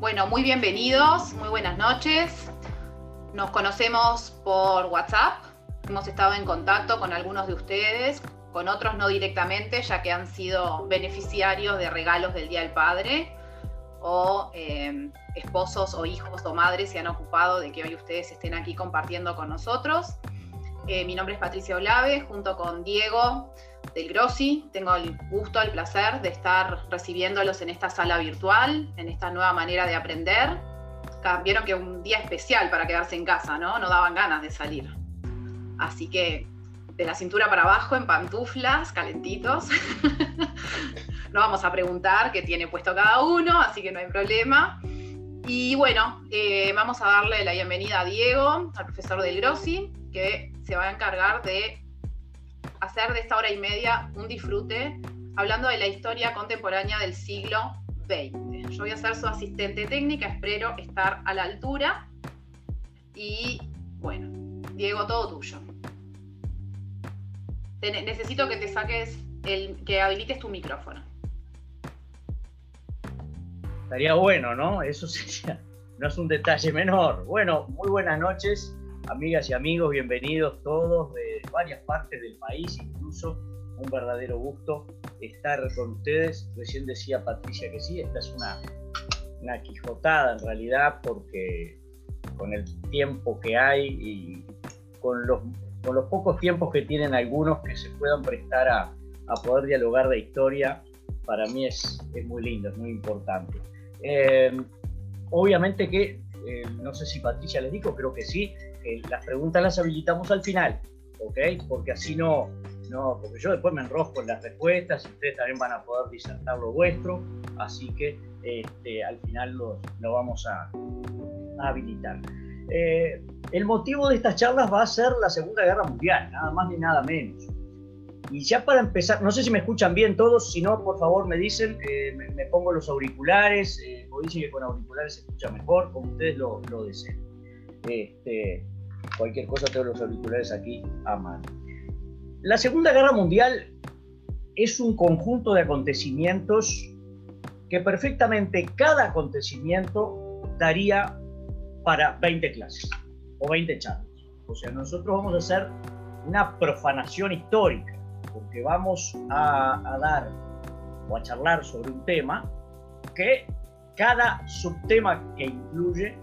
Bueno, muy bienvenidos, muy buenas noches. Nos conocemos por WhatsApp. Hemos estado en contacto con algunos de ustedes, con otros no directamente, ya que han sido beneficiarios de regalos del Día del Padre o eh, esposos o hijos o madres se han ocupado de que hoy ustedes estén aquí compartiendo con nosotros. Eh, mi nombre es Patricia Olave, junto con Diego del Grossi. Tengo el gusto, el placer de estar recibiéndolos en esta sala virtual, en esta nueva manera de aprender. Vieron que un día especial para quedarse en casa, ¿no? No daban ganas de salir. Así que de la cintura para abajo, en pantuflas, calentitos. no vamos a preguntar qué tiene puesto cada uno, así que no hay problema. Y bueno, eh, vamos a darle la bienvenida a Diego, al profesor del Grossi, que se va a encargar de hacer de esta hora y media un disfrute hablando de la historia contemporánea del siglo XX. Yo voy a ser su asistente técnica, espero estar a la altura. Y bueno, Diego, todo tuyo. necesito que te saques el, que habilites tu micrófono. Estaría bueno, ¿no? Eso no es un detalle menor. Bueno, muy buenas noches amigas y amigos, bienvenidos todos de varias partes del país, incluso un verdadero gusto estar con ustedes. Recién decía Patricia que sí, esta es una, una quijotada en realidad porque con el tiempo que hay y con los, con los pocos tiempos que tienen algunos que se puedan prestar a, a poder dialogar de historia, para mí es, es muy lindo, es muy importante. Eh, obviamente que, eh, no sé si Patricia les dijo, creo que sí, las preguntas las habilitamos al final, ¿ok? Porque así no, no, porque yo después me enrosco en las respuestas y ustedes también van a poder disertar lo vuestro, así que este, al final lo, lo vamos a, habilitar. Eh, el motivo de estas charlas va a ser la Segunda Guerra Mundial, nada más ni nada menos. Y ya para empezar, no sé si me escuchan bien todos, si no, por favor me dicen, eh, me, pongo los auriculares, eh, o dicen que con auriculares se escucha mejor, como ustedes lo, lo deseen. Este, cualquier cosa tengo los auriculares aquí a mano. La Segunda Guerra Mundial es un conjunto de acontecimientos que perfectamente cada acontecimiento daría para 20 clases o 20 charlas. O sea, nosotros vamos a hacer una profanación histórica, porque vamos a, a dar o a charlar sobre un tema que cada subtema que incluye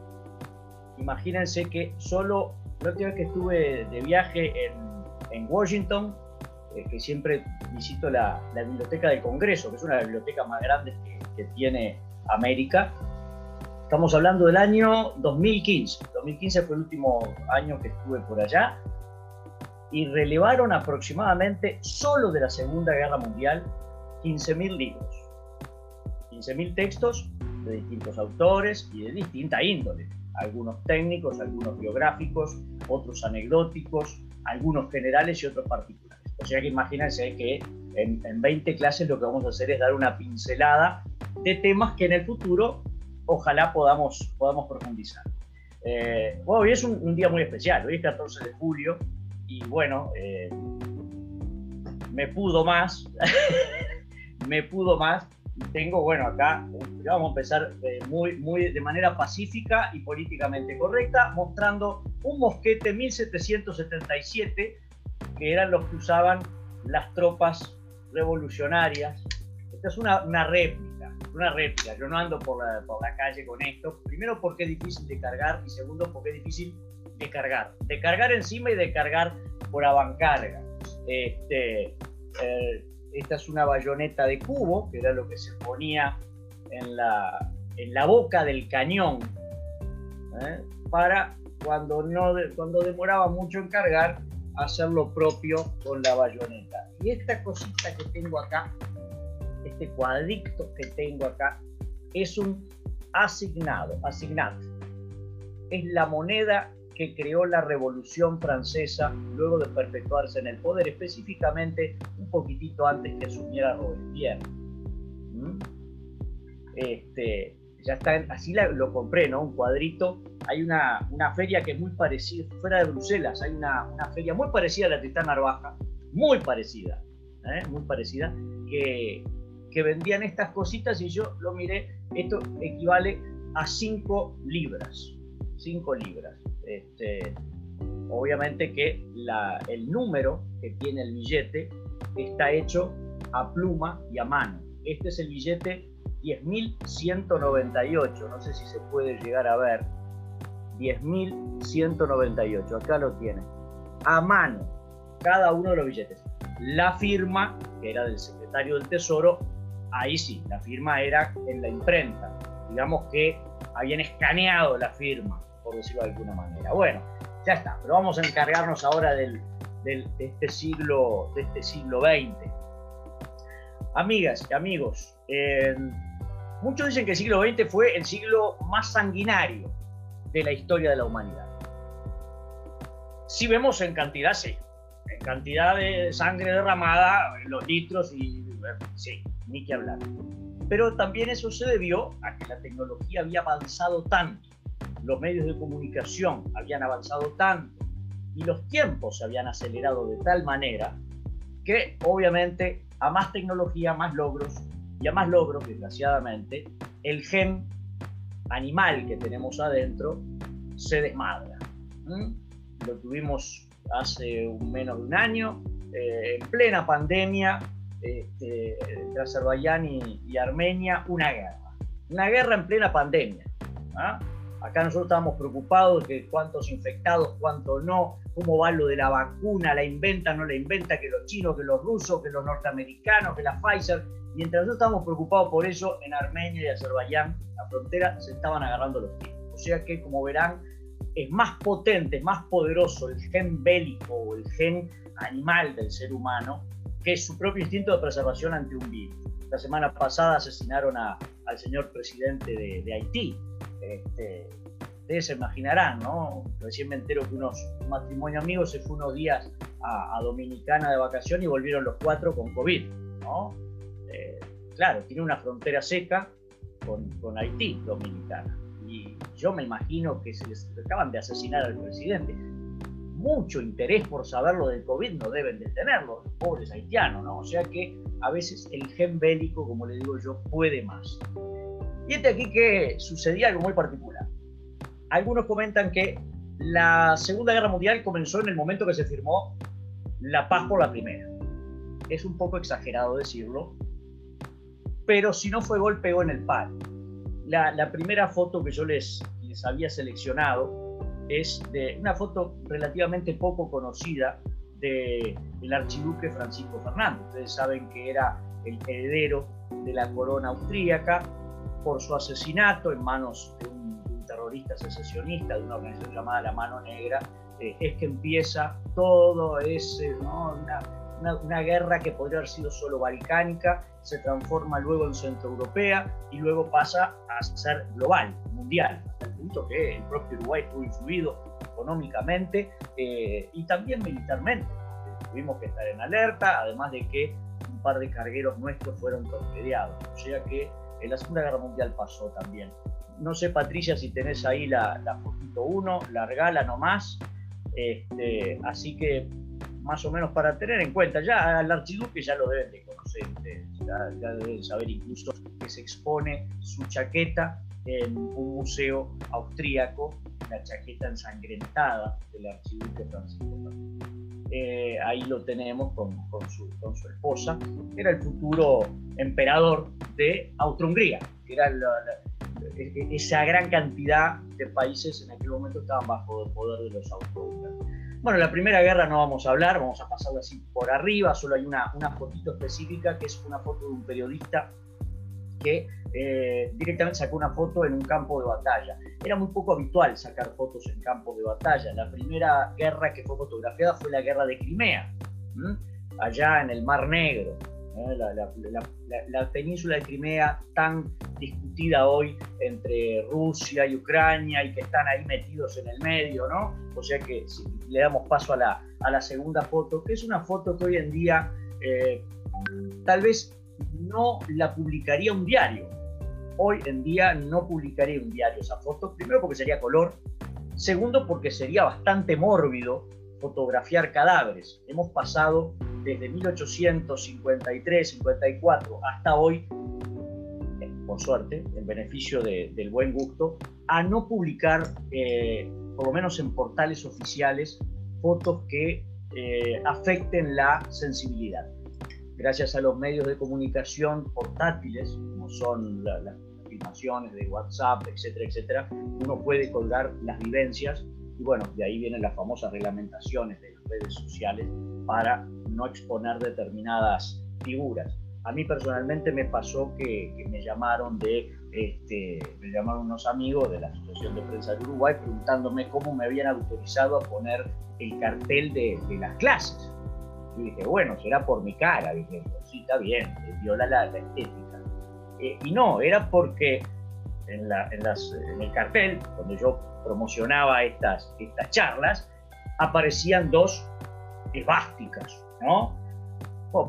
imagínense que solo la última vez que estuve de viaje en, Washington, eh, que siempre visito la, biblioteca del Congreso, que es una de las bibliotecas más grandes que, que tiene América, Estamos hablando del año 2015. 2015 fue el último año que estuve por allá. Y relevaron aproximadamente solo de la Segunda Guerra Mundial 15.000 libros, 15.000 textos de distintos autores y de distinta índole algunos técnicos, algunos biográficos, otros anecdóticos, algunos generales y otros particulares. O sea que imagínense que en, 20 clases lo que vamos a hacer es dar una pincelada de temas que en el futuro ojalá podamos, podamos profundizar. Eh, hoy es un, día muy especial, hoy es 14 de julio y bueno, eh, me pudo más, me pudo más tengo, bueno, acá vamos a empezar eh, muy, muy, de manera pacífica y políticamente correcta, mostrando un mosquete 1777, que eran los que usaban las tropas revolucionarias. Esta es una, una réplica, una réplica. Yo no ando por la, por la calle con esto. Primero porque es difícil de cargar y segundo porque es difícil de cargar. De cargar encima y de cargar por avancarga. Este, eh, esta es una bayoneta de cubo, que era lo que se ponía en la, en la boca del cañón, ¿eh? para cuando, no, cuando demoraba mucho en cargar, hacer lo propio con la bayoneta. Y esta cosita que tengo acá, este cuadrito que tengo acá, es un asignado, asignado. Es la moneda que creó la Revolución Francesa luego de perpetuarse en el poder, específicamente un poquitito antes que asumiera Robespierre. ¿Mm? Este, ya está, así lo compré, ¿no? Un cuadrito. Hay una, una, feria que es muy parecida, fuera de Bruselas, hay una, una feria muy parecida a la Tristán Narvaja, muy parecida, ¿eh? muy parecida, que, que vendían estas cositas y yo lo miré, esto equivale a 5 libras. 5 libras. Este, obviamente que el número que tiene el billete está hecho a pluma y a mano. Este es el billete 10.198, no sé si se puede llegar a ver. 10.198, acá lo tiene. A mano, cada uno de los billetes. La firma, que era del secretario del Tesoro, ahí sí, la firma era en la imprenta. Digamos que habían escaneado la firma, por decirlo de alguna manera. Bueno, ya está, pero vamos a encargarnos ahora del, de, este siglo, de este siglo XX. Amigas y amigos, muchos dicen que el siglo XX fue el siglo más sanguinario de la historia de la humanidad. Si vemos en cantidad, sí. En cantidad de sangre derramada, los litros y sí, ni que hablar. Pero también eso se debió a que la tecnología había avanzado tanto, los medios de comunicación habían avanzado tanto y los tiempos se habían acelerado de tal manera que obviamente a más tecnología, más logros y a más logros, desgraciadamente, el gen animal que tenemos adentro se desmadra. Lo tuvimos hace menos de un año, eh, en plena pandemia, este, entre Azerbaiyán y, Armenia, una guerra. Una guerra en plena pandemia. ¿ah? Acá nosotros estábamos preocupados de cuántos infectados, cuántos no, cómo va lo de la vacuna, la inventa, no la inventa, que los chinos, que los rusos, que los norteamericanos, que la Pfizer. Mientras nosotros estábamos preocupados por eso, en Armenia y Azerbaiyán, la frontera, se estaban agarrando los pies. O sea que, como verán, es más potente, más poderoso el gen bélico o el gen animal del ser humano que su propio instinto de preservación ante un virus. La semana pasada asesinaron al señor presidente de, Haití. Este, ustedes se imaginarán, ¿no? Recién me entero que unos matrimonio amigos se fue unos días a, Dominicana de vacación y volvieron los cuatro con COVID, ¿no? Eh, claro, tiene una frontera seca con, con Haití, Dominicana. Y yo me imagino que se les acaban de asesinar al presidente mucho interés por saber lo del COVID no deben de tenerlo, los pobres haitianos, ¿no? O sea que a veces el gen bélico, como le digo yo, puede más. Y este aquí que sucedía algo muy particular. Algunos comentan que la Segunda Guerra Mundial comenzó en el momento que se firmó la paz por la primera. Es un poco exagerado decirlo, pero si no fue gol, pegó en el palo. La, primera foto que yo les había seleccionado es de una foto relativamente poco conocida del el archiduque Francisco Fernando. Ustedes saben que era el heredero de la corona austríaca por su asesinato en manos de un, terrorista secesionista de una organización llamada La Mano Negra. Eh, es que empieza todo ese, una, una, guerra que podría haber sido solo balcánica, se transforma luego en centroeuropea y luego pasa a ser global, mundial, hasta el punto que el propio Uruguay estuvo influido económicamente eh, y también militarmente. Tuvimos que estar en alerta, además de que un par de cargueros nuestros fueron torpedeados. O sea que en la Segunda Guerra Mundial pasó también. No sé, Patricia, si tenés ahí la, la fotito 1, largala nomás. Este, así que más o menos para tener en cuenta. Ya al archiduque ya lo deben de conocer ustedes, ya, deben saber incluso que se expone su chaqueta en un museo austríaco, la chaqueta ensangrentada del archiduque Francisco eh, ahí lo tenemos con, con, su, con, su, esposa. Era el futuro emperador de Austria-Hungría, que era e, e, esa gran cantidad de países en aquel momento estaban bajo el poder de los austrohúngaros. Bueno, la Primera Guerra no vamos a hablar, vamos a pasarlo así por arriba, solo hay una, una fotito específica que es una foto de un periodista que eh, directamente sacó una foto en un campo de batalla. Era muy poco habitual sacar fotos en campos de batalla. La primera guerra que fue fotografiada fue la guerra de Crimea, allá en el Mar Negro la, península de Crimea tan discutida hoy entre Rusia y Ucrania y que están ahí metidos en el medio, ¿no? O sea que si le damos paso a la, a la segunda foto, que es una foto que hoy en día eh, tal vez no la publicaría un diario. Hoy en día no publicaría un diario esa foto, primero porque sería color, segundo porque sería bastante mórbido fotografiar cadáveres. Hemos pasado desde 1853, 54 hasta hoy, por suerte, en beneficio del buen gusto, a no publicar, eh, por lo menos en portales oficiales, fotos que eh, afecten la sensibilidad. Gracias a los medios de comunicación portátiles, como son las filmaciones de WhatsApp, etcétera, etcétera, uno puede colgar las vivencias y bueno, de ahí vienen las famosas reglamentaciones de las redes sociales para no exponer determinadas figuras. A mí personalmente me pasó que, me llamaron de, este, me llamaron unos amigos de la Asociación de Prensa de Uruguay preguntándome cómo me habían autorizado a poner el cartel de, las clases. Y dije, bueno, será por mi cara. Dije, sí, está bien, viola la, estética. Eh, y no, era porque en, el cartel, donde yo promocionaba estas, estas charlas, aparecían dos esvásticas, ¿no?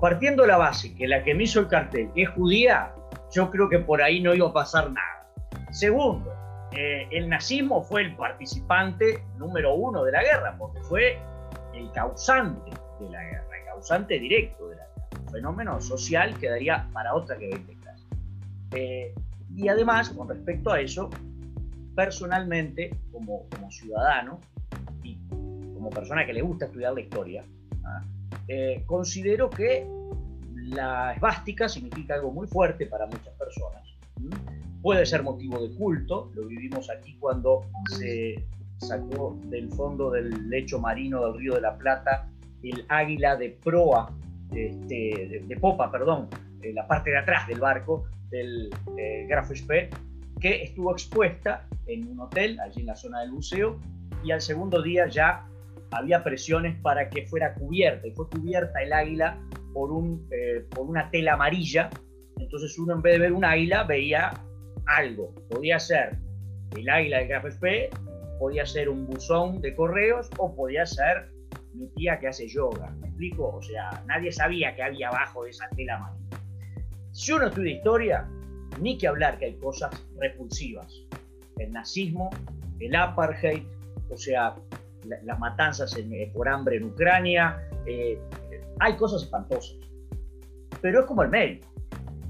partiendo la base que la que me hizo el cartel es judía, yo creo que por ahí no iba a pasar nada. Segundo, eh, el nazismo fue el participante número uno de la guerra, porque fue el causante de la guerra, el causante directo de la guerra. Un fenómeno social que daría para otra que 20 clases. Eh, y además, con respecto a eso, personalmente, como, como ciudadano y como persona que le gusta estudiar la historia, ¿ah? Eh, considero que la esvástica significa algo muy fuerte para muchas personas. Puede ser motivo de culto, lo vivimos aquí cuando se sacó del fondo del lecho marino del Río de la Plata el águila de proa, este, de, popa, perdón, en la parte de atrás del barco del eh, Graf que estuvo expuesta en un hotel allí en la zona del buceo y al segundo día ya había presiones para que fuera cubierta, y fue cubierta el águila por, un, eh, por una tela amarilla, entonces uno en vez de ver un águila veía algo, podía ser el águila de Graf podía ser un buzón de correos o podía ser mi tía que hace yoga, ¿me explico? O sea, nadie sabía que había abajo de esa tela amarilla. Si uno estudia historia, ni que hablar que hay cosas repulsivas. El nazismo, el apartheid, o sea, las matanzas eh, por hambre en Ucrania, eh, hay cosas espantosas. Pero es como el médico.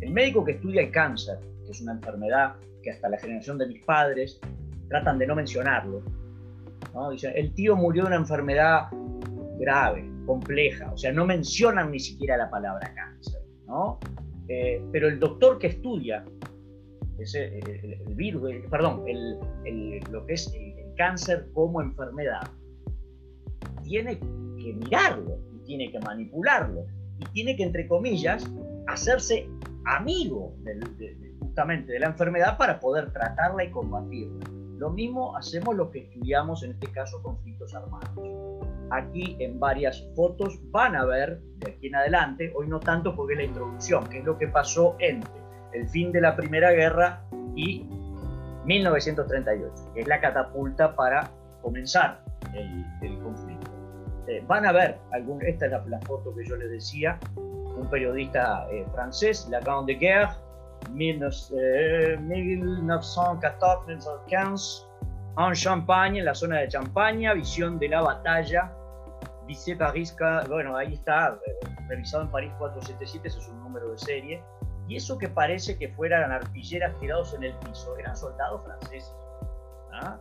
El médico que estudia el cáncer, que es una enfermedad que hasta la generación de mis padres tratan de no mencionarlo. ¿no? Dicen, el tío murió de una enfermedad grave, compleja, o sea, no mencionan ni siquiera la palabra cáncer. ¿no? Eh, pero el doctor que estudia ese, el, virus, perdón, lo que es el cáncer como enfermedad, tiene que mirarlo y tiene que manipularlo y tiene que, entre comillas, hacerse amigo justamente de la enfermedad para poder tratarla y combatirla. Lo mismo hacemos los que estudiamos, en este caso, conflictos armados. Aquí en varias fotos van a ver, de aquí en adelante, hoy no tanto porque es la introducción, que es lo que pasó entre el fin de la Primera Guerra y 1938, que es la catapulta para comenzar el conflicto. Este, van a ver, algún, esta es la, foto que yo les decía, un periodista eh, francés, La Grande Guerre, 1914-1915, en Champagne, en la zona de Champaña, visión de la batalla, dice París, bueno, ahí está, eh, revisado en París 477, ese es un número de serie, y eso que parece que fueran artilleras tirados en el piso, eran soldados franceses. ¿ah?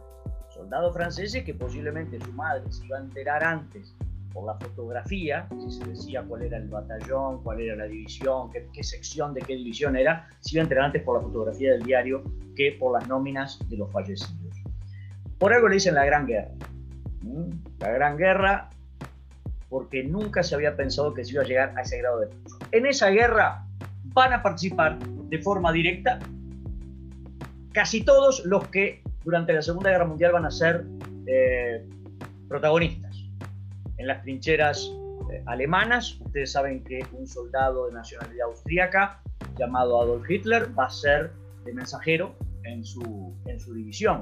soldados franceses que posiblemente su madre se iba a enterar antes por la fotografía, si se decía cuál era el batallón, cuál era la división, qué, sección de qué división era, se iba a enterar antes por la fotografía del diario que por las nóminas de los fallecidos. Por algo le dicen la Gran Guerra. La Gran Guerra porque nunca se había pensado que se iba a llegar a ese grado de En esa guerra van a participar de forma directa casi todos los que durante la Segunda Guerra Mundial van a ser eh, protagonistas. En las trincheras eh, alemanas, ustedes saben que un soldado de nacionalidad austríaca llamado Adolf Hitler va a ser de mensajero en su, en su división.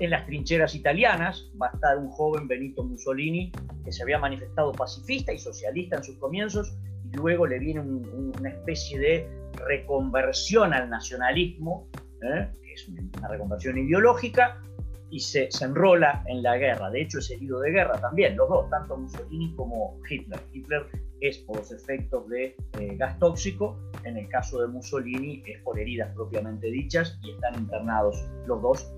En las trincheras italianas va a estar un joven Benito Mussolini que se había manifestado pacifista y socialista en sus comienzos y luego le viene una especie de reconversión al nacionalismo ¿eh? es una reconversión ideológica, y se, enrola en la guerra. De hecho, es herido de guerra también, los dos, tanto Mussolini como Hitler. Hitler es por los efectos de eh, gas tóxico, en el caso de Mussolini es por heridas propiamente dichas y están internados los dos.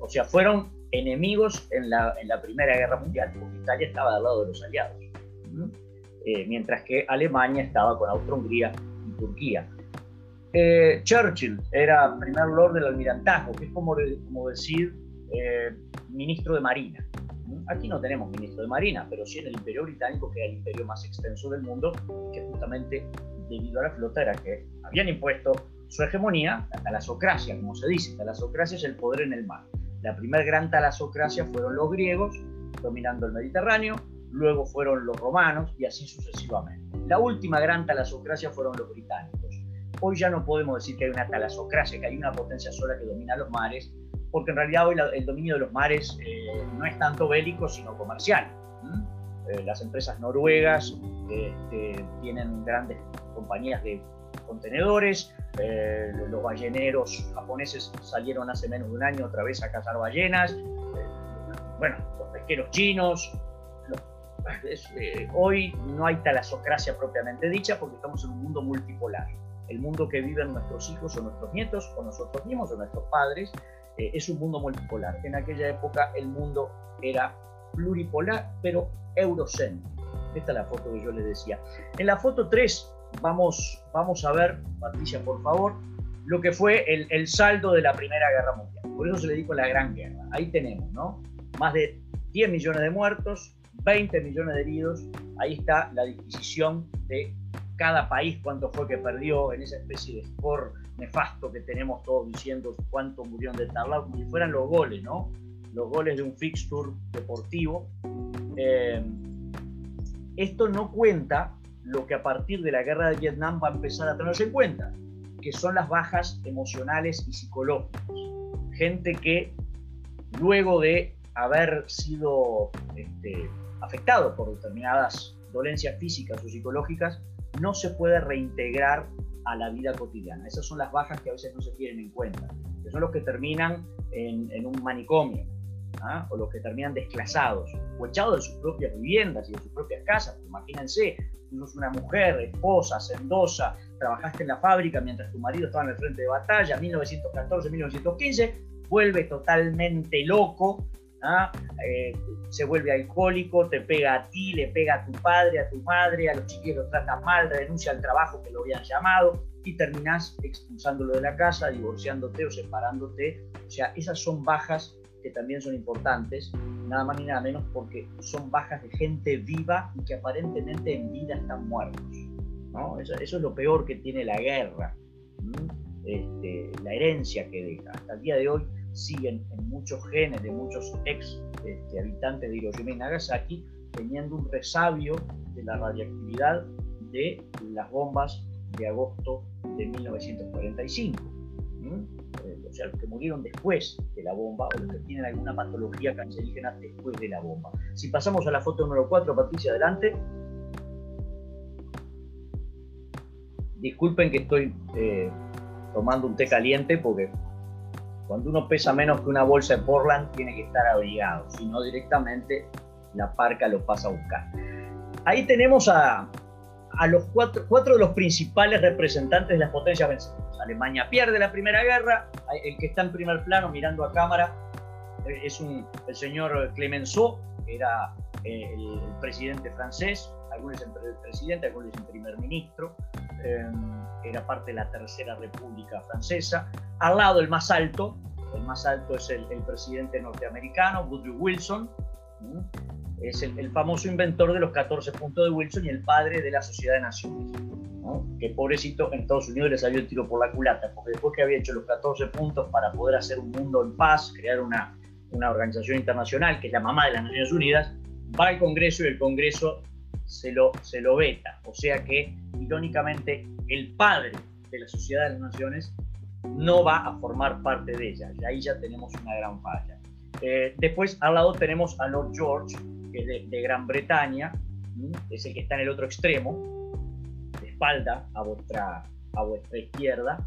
O sea, fueron enemigos en la, en la, Primera Guerra Mundial, porque Italia estaba del lado de los aliados, eh, mientras que Alemania estaba con Austria-Hungría y Turquía. Eh, Churchill era primer lord del almirantazgo, que es como, como decir ministro de Marina. Aquí no tenemos ministro de Marina, pero sí en el Imperio Británico, que era el imperio más extenso del mundo, que justamente debido a la flota era que habían impuesto su hegemonía, la talasocracia, como se dice. Talasocracia es el poder en el mar. La primera gran talasocracia fueron los griegos, dominando el Mediterráneo, luego fueron los romanos y así sucesivamente. La última gran talasocracia fueron los británicos. Hoy ya no podemos decir que hay una talasocracia, que hay una potencia sola que domina los mares, porque en realidad hoy el dominio de los mares eh, no es tanto bélico, sino comercial. Eh, las empresas noruegas este, tienen grandes compañías de contenedores, eh, los balleneros japoneses salieron hace menos de un año otra vez a cazar ballenas, bueno, los pesqueros chinos. hoy no hay talasocracia propiamente dicha porque estamos en un mundo multipolar. El mundo que viven nuestros hijos o nuestros nietos o nosotros mismos o nuestros padres eh, es un mundo multipolar. En aquella época el mundo era pluripolar, pero eurocéntrico. Esta es la foto que yo les decía. En la foto 3 vamos, vamos a ver, Patricia, por favor, lo que fue el, el, saldo de la Primera Guerra Mundial. Por eso se le dijo la Gran Guerra. Ahí tenemos, ¿no? Más de 10 millones de muertos, 20 millones de heridos. Ahí está la disquisición de cada país, cuánto fue que perdió en esa especie de score nefasto que tenemos todos diciendo cuánto murieron de tal lado, como si fueran los goles, ¿no? Los goles de un fixture deportivo. Eh, esto no cuenta lo que a partir de la guerra de Vietnam va a empezar a tenerse en cuenta, que son las bajas emocionales y psicológicas. Gente que luego de haber sido este, afectado por determinadas dolencias físicas o psicológicas, no se puede reintegrar a la vida cotidiana. Esas son las bajas que a veces no se tienen en cuenta, que son los que terminan en, un manicomio, ¿ah? o los que terminan desclasados, o echados de sus propias viviendas y de sus propias casas. Imagínense, sos una mujer, esposa, sendosa, trabajaste en la fábrica mientras tu marido estaba en el frente de batalla, 1914, 1915, vuelve totalmente loco, ¿ah? Eh, se vuelve alcohólico, te pega a ti, le pega a tu padre, a tu madre, a los chiquillos los trata mal, renuncia al trabajo que lo habían llamado y terminás expulsándolo de la casa, divorciándote o separándote. O sea, esas son bajas que también son importantes, nada más ni nada menos porque son bajas de gente viva y que aparentemente en vida están muertos. ¿no? Eso, es lo peor que tiene la guerra, este, la herencia que deja. Hasta el día de hoy siguen en muchos genes de muchos ex este, habitantes de Hiroshima y Nagasaki teniendo un resabio de la radiactividad de las bombas de agosto de 1945. Eh, o sea, los que murieron después de la bomba o los que tienen alguna patología cancerígena después de la bomba. Si pasamos a la foto número 4, Patricia, adelante. Disculpen que estoy eh, tomando un té caliente porque cuando uno pesa menos que una bolsa de Portland, tiene que estar abrigado, si no directamente la parca lo pasa a buscar. Ahí tenemos a, a los cuatro, cuatro, de los principales representantes de las potencias vencidas. Alemania pierde la Primera Guerra, el que está en primer plano mirando a cámara eh, es un, el señor Clemenceau, que era eh, el, presidente francés, algunos dicen presidente, algunos dicen primer ministro, eh, era parte de la Tercera República Francesa. Al lado, el más alto, el más alto es el, presidente norteamericano, Woodrow Wilson, es el, famoso inventor de los 14 puntos de Wilson y el padre de la Sociedad de Naciones. Que pobrecito en Estados Unidos le salió el tiro por la culata, porque después que había hecho los 14 puntos para poder hacer un mundo en paz, crear una, una organización internacional que es la mamá de las Naciones Unidas, va al Congreso y el Congreso se lo, se lo veta. O sea que, irónicamente, el padre de la Sociedad de las Naciones no va a formar parte de ella. Y ahí ya tenemos una gran falla. Eh, después, al lado tenemos a Lord George, que es de, Gran Bretaña, es el que está en el otro extremo, de espalda a vuestra, a vuestra izquierda.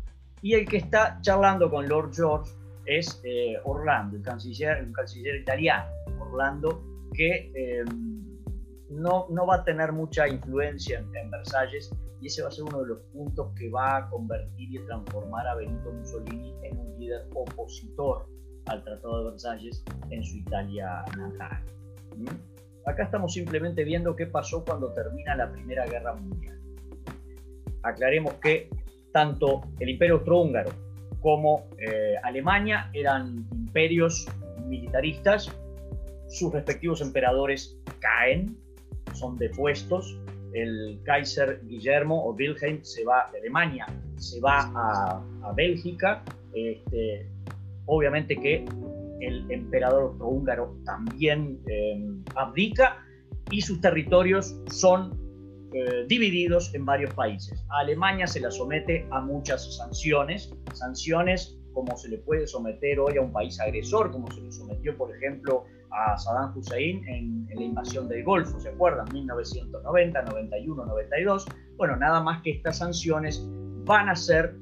Y el que está charlando con Lord George es eh, Orlando, el canciller, el canciller italiano. Orlando, que eh, no, no va a tener mucha influencia en, Versalles y ese va a ser uno de los puntos que va a convertir y transformar a Benito Mussolini en un líder opositor al Tratado de Versalles en su Italia natal. ¿Mm? Acá estamos simplemente viendo qué pasó cuando termina la Primera Guerra Mundial. Aclaremos que tanto el Imperio Austrohúngaro como eh, Alemania eran imperios militaristas, sus respectivos emperadores caen, son depuestos, el Kaiser Guillermo o Wilhelm se va de Alemania, se va a, Bélgica, este, obviamente que el emperador austrohúngaro también eh, abdica y sus territorios son eh, divididos en varios países. A Alemania se la somete a muchas sanciones, sanciones como se le puede someter hoy a un país agresor, como se le sometió, por ejemplo, a Saddam Hussein en, la invasión del Golfo, ¿se acuerdan? 1990, 91, 92. Bueno, nada más que estas sanciones van a ser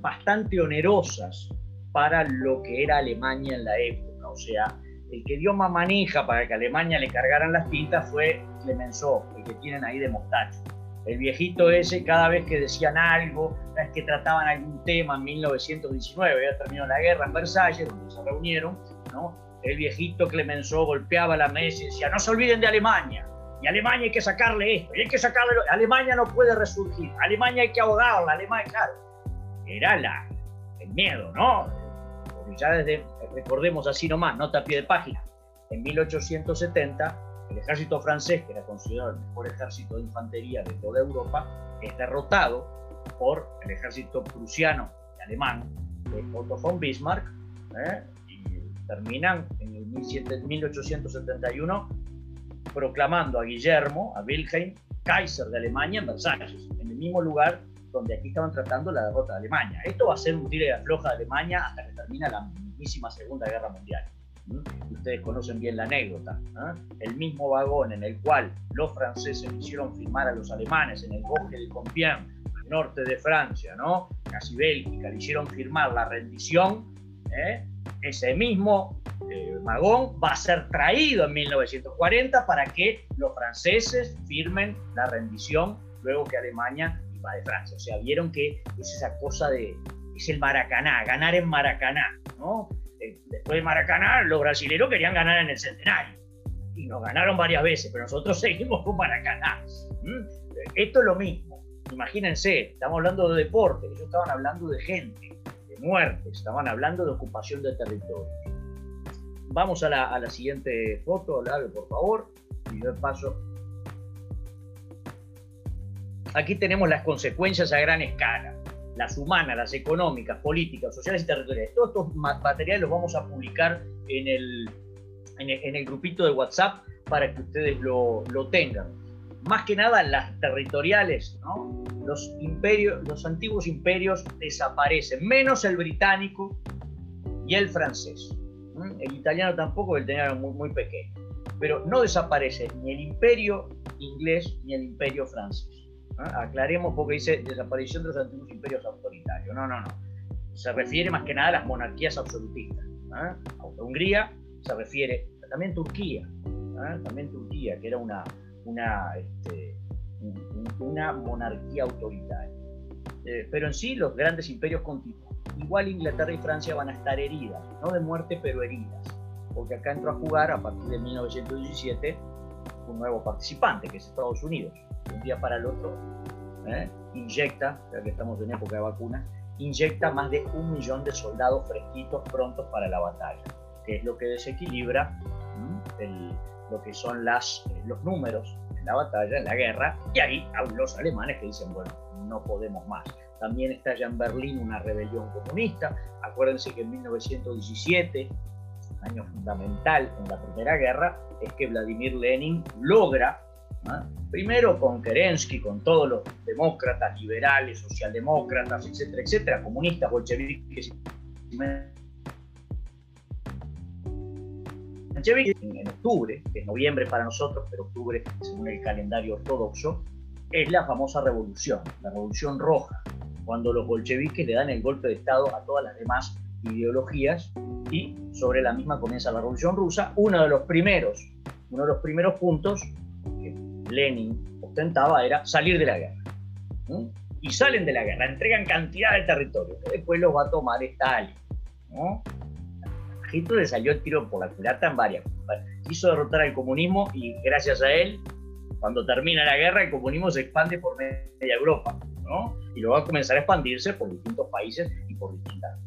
bastante onerosas para lo que era Alemania en la época, o sea, el que dio más manija para que Alemania le cargaran las tintas fue Clemenceau, el que tienen ahí de mostacho. El viejito ese, cada vez que decían algo, cada vez que trataban algún tema en 1919, ya terminó la guerra en Versalles, donde se reunieron, ¿no? el viejito Clemenceau golpeaba la mesa y decía, no se olviden de Alemania, y Alemania hay que sacarle esto, y hay que sacarle... Alemania no puede resurgir, Alemania hay que ahogarla, Alemania, claro. Era la, el miedo, ¿no? Ya desde recordemos así nomás, nota a pie de página, en 1870 el ejército francés, que era considerado el mejor ejército de infantería de toda Europa, es derrotado por el ejército prusiano y alemán de Otto von Bismarck, ¿eh? y terminan en el 1871 proclamando a Guillermo, a Wilhelm, Kaiser de Alemania en Versalles, en el mismo lugar donde aquí estaban tratando la derrota de Alemania. Esto va a ser un tiro de afloja de Alemania hasta que termina la Segunda Guerra Mundial. Ustedes conocen bien la anécdota. El mismo vagón en el cual los franceses hicieron firmar a los alemanes en el bosque de Compiègne, al norte de Francia, ¿no? casi Bélgica, le hicieron firmar la rendición. ¿eh? Ese mismo eh, vagón va a ser traído en 1940 para que los franceses firmen la rendición luego que Alemania iba de Francia. O sea, vieron que es esa cosa de, es el Maracaná, ganar en Maracaná, ¿no? Eh, después de Maracaná, los brasileños querían ganar en el centenario y nos ganaron varias veces, pero nosotros seguimos con Maracaná. Esto es lo mismo. Imagínense, estamos hablando de deporte, ellos estaban hablando de gente, de muerte, estaban hablando de ocupación de territorio. Vamos a la, siguiente foto, Lave, por favor, y yo paso. Aquí tenemos las consecuencias a gran escala las humanas, las económicas, políticas, sociales y territoriales. Todos estos materiales los vamos a publicar en el, en el, grupito de WhatsApp para que ustedes lo, lo, tengan. Más que nada las territoriales, ¿no? los, imperios, los antiguos imperios desaparecen, menos el británico y el francés. El italiano tampoco, el italiano muy, muy pequeño. Pero no desaparece ni el imperio inglés ni el imperio francés. Aclaremos porque dice desaparición de los antiguos imperios autoritarios. No, no, no. Se refiere más que nada a las monarquías absolutistas. Hungría se refiere también Turquía, también Turquía, que era una, una, este, monarquía autoritaria. Eh, pero en sí los grandes imperios continúan. Igual Inglaterra y Francia van a estar heridas, no de muerte, pero heridas, porque acá entró a jugar a partir de 1917 un nuevo participante, que es Estados Unidos de un día para el otro, ¿eh? inyecta, ya que estamos en época de vacunas, inyecta más de un millón de soldados fresquitos prontos para la batalla, que es lo que desequilibra lo que son las, eh, los números en la batalla, en la guerra, y ahí los alemanes que dicen, bueno, no podemos más. También estalla en Berlín una rebelión comunista. Acuérdense que en 1917, año fundamental en la Primera Guerra, es que Vladimir Lenin logra Primero con Kerensky, con todos los demócratas, liberales, socialdemócratas, etcétera, etcétera, comunistas, bolcheviques. En octubre, que es noviembre para nosotros, pero octubre según el calendario ortodoxo, es la famosa revolución, la revolución roja, cuando los bolcheviques le dan el golpe de Estado a todas las demás ideologías y sobre la misma comienza la revolución rusa. Uno de los primeros, uno de los primeros puntos que Lenin ostentaba era salir de la guerra. Y salen de la guerra, entregan cantidad de territorio, que después los va a tomar Stalin. ¿no? Hitler salió el tiro por la culata en varias. Quiso derrotar al comunismo y gracias a él, cuando termina la guerra, el comunismo se expande por media Europa. ¿no? Y luego va a comenzar a expandirse por distintos países y por distintas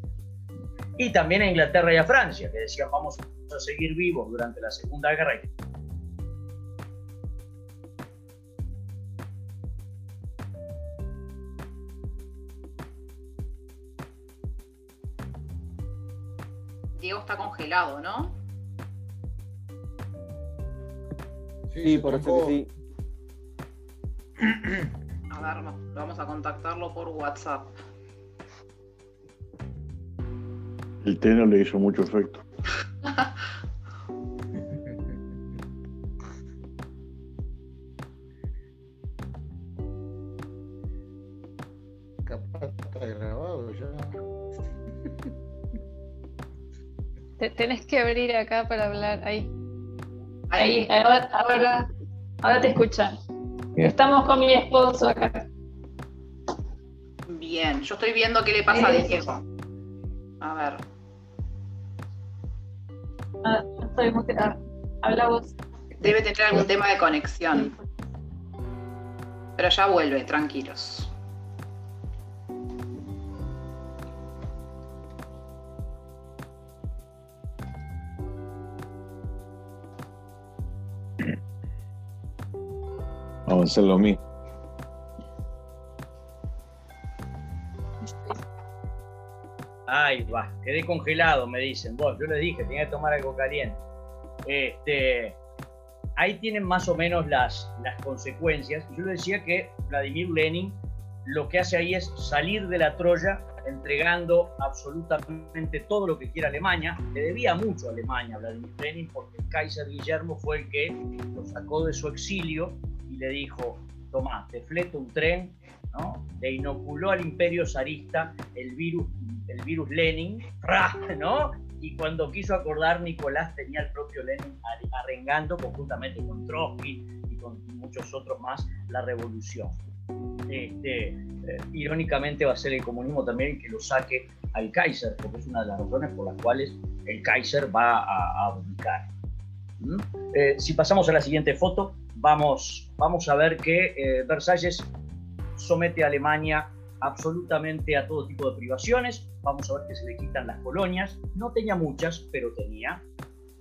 y también a Inglaterra y a Francia, que decían vamos a seguir vivos durante la Segunda Guerra. Diego está congelado, ¿no? Sí, por eso que sí. A ver, vamos a contactarlo por WhatsApp. El té no le hizo mucho efecto. Que abrir acá para hablar. Ahí. Ahí, ahora, ahora, ahora te escuchan. Estamos con mi esposo acá. Bien, yo estoy viendo qué le pasa a Diego. A ver. Ah, estoy Habla vos. Debe tener algún tema de conexión. Pero ya vuelve, tranquilos. Hacer lo mismo. Ay, va, quedé congelado, me dicen. Vos, yo les dije, tenía que tomar algo caliente. Este, ahí tienen más o menos las, las consecuencias. Yo decía que Vladimir Lenin lo que hace ahí es salir de la Troya entregando absolutamente todo lo que quiera Alemania. Le debía mucho a Alemania Vladimir Lenin porque el Kaiser Guillermo fue el que lo sacó de su exilio le dijo, toma, te fleto un tren, ¿no? Le inoculó al imperio zarista el virus el virus Lenin, ¿no? Y cuando quiso acordar, Nicolás tenía el propio Lenin arengando conjuntamente con Trotsky y con muchos otros más la revolución. Este, eh, irónicamente va a ser el comunismo también el que lo saque al Kaiser, porque es una de las razones por las cuales el Kaiser va a, a ¿Mm? Eh, si pasamos a la siguiente foto, vamos, vamos a ver que eh, Versalles somete a Alemania absolutamente a todo tipo de privaciones. Vamos a ver que se le quitan las colonias. No tenía muchas, pero tenía.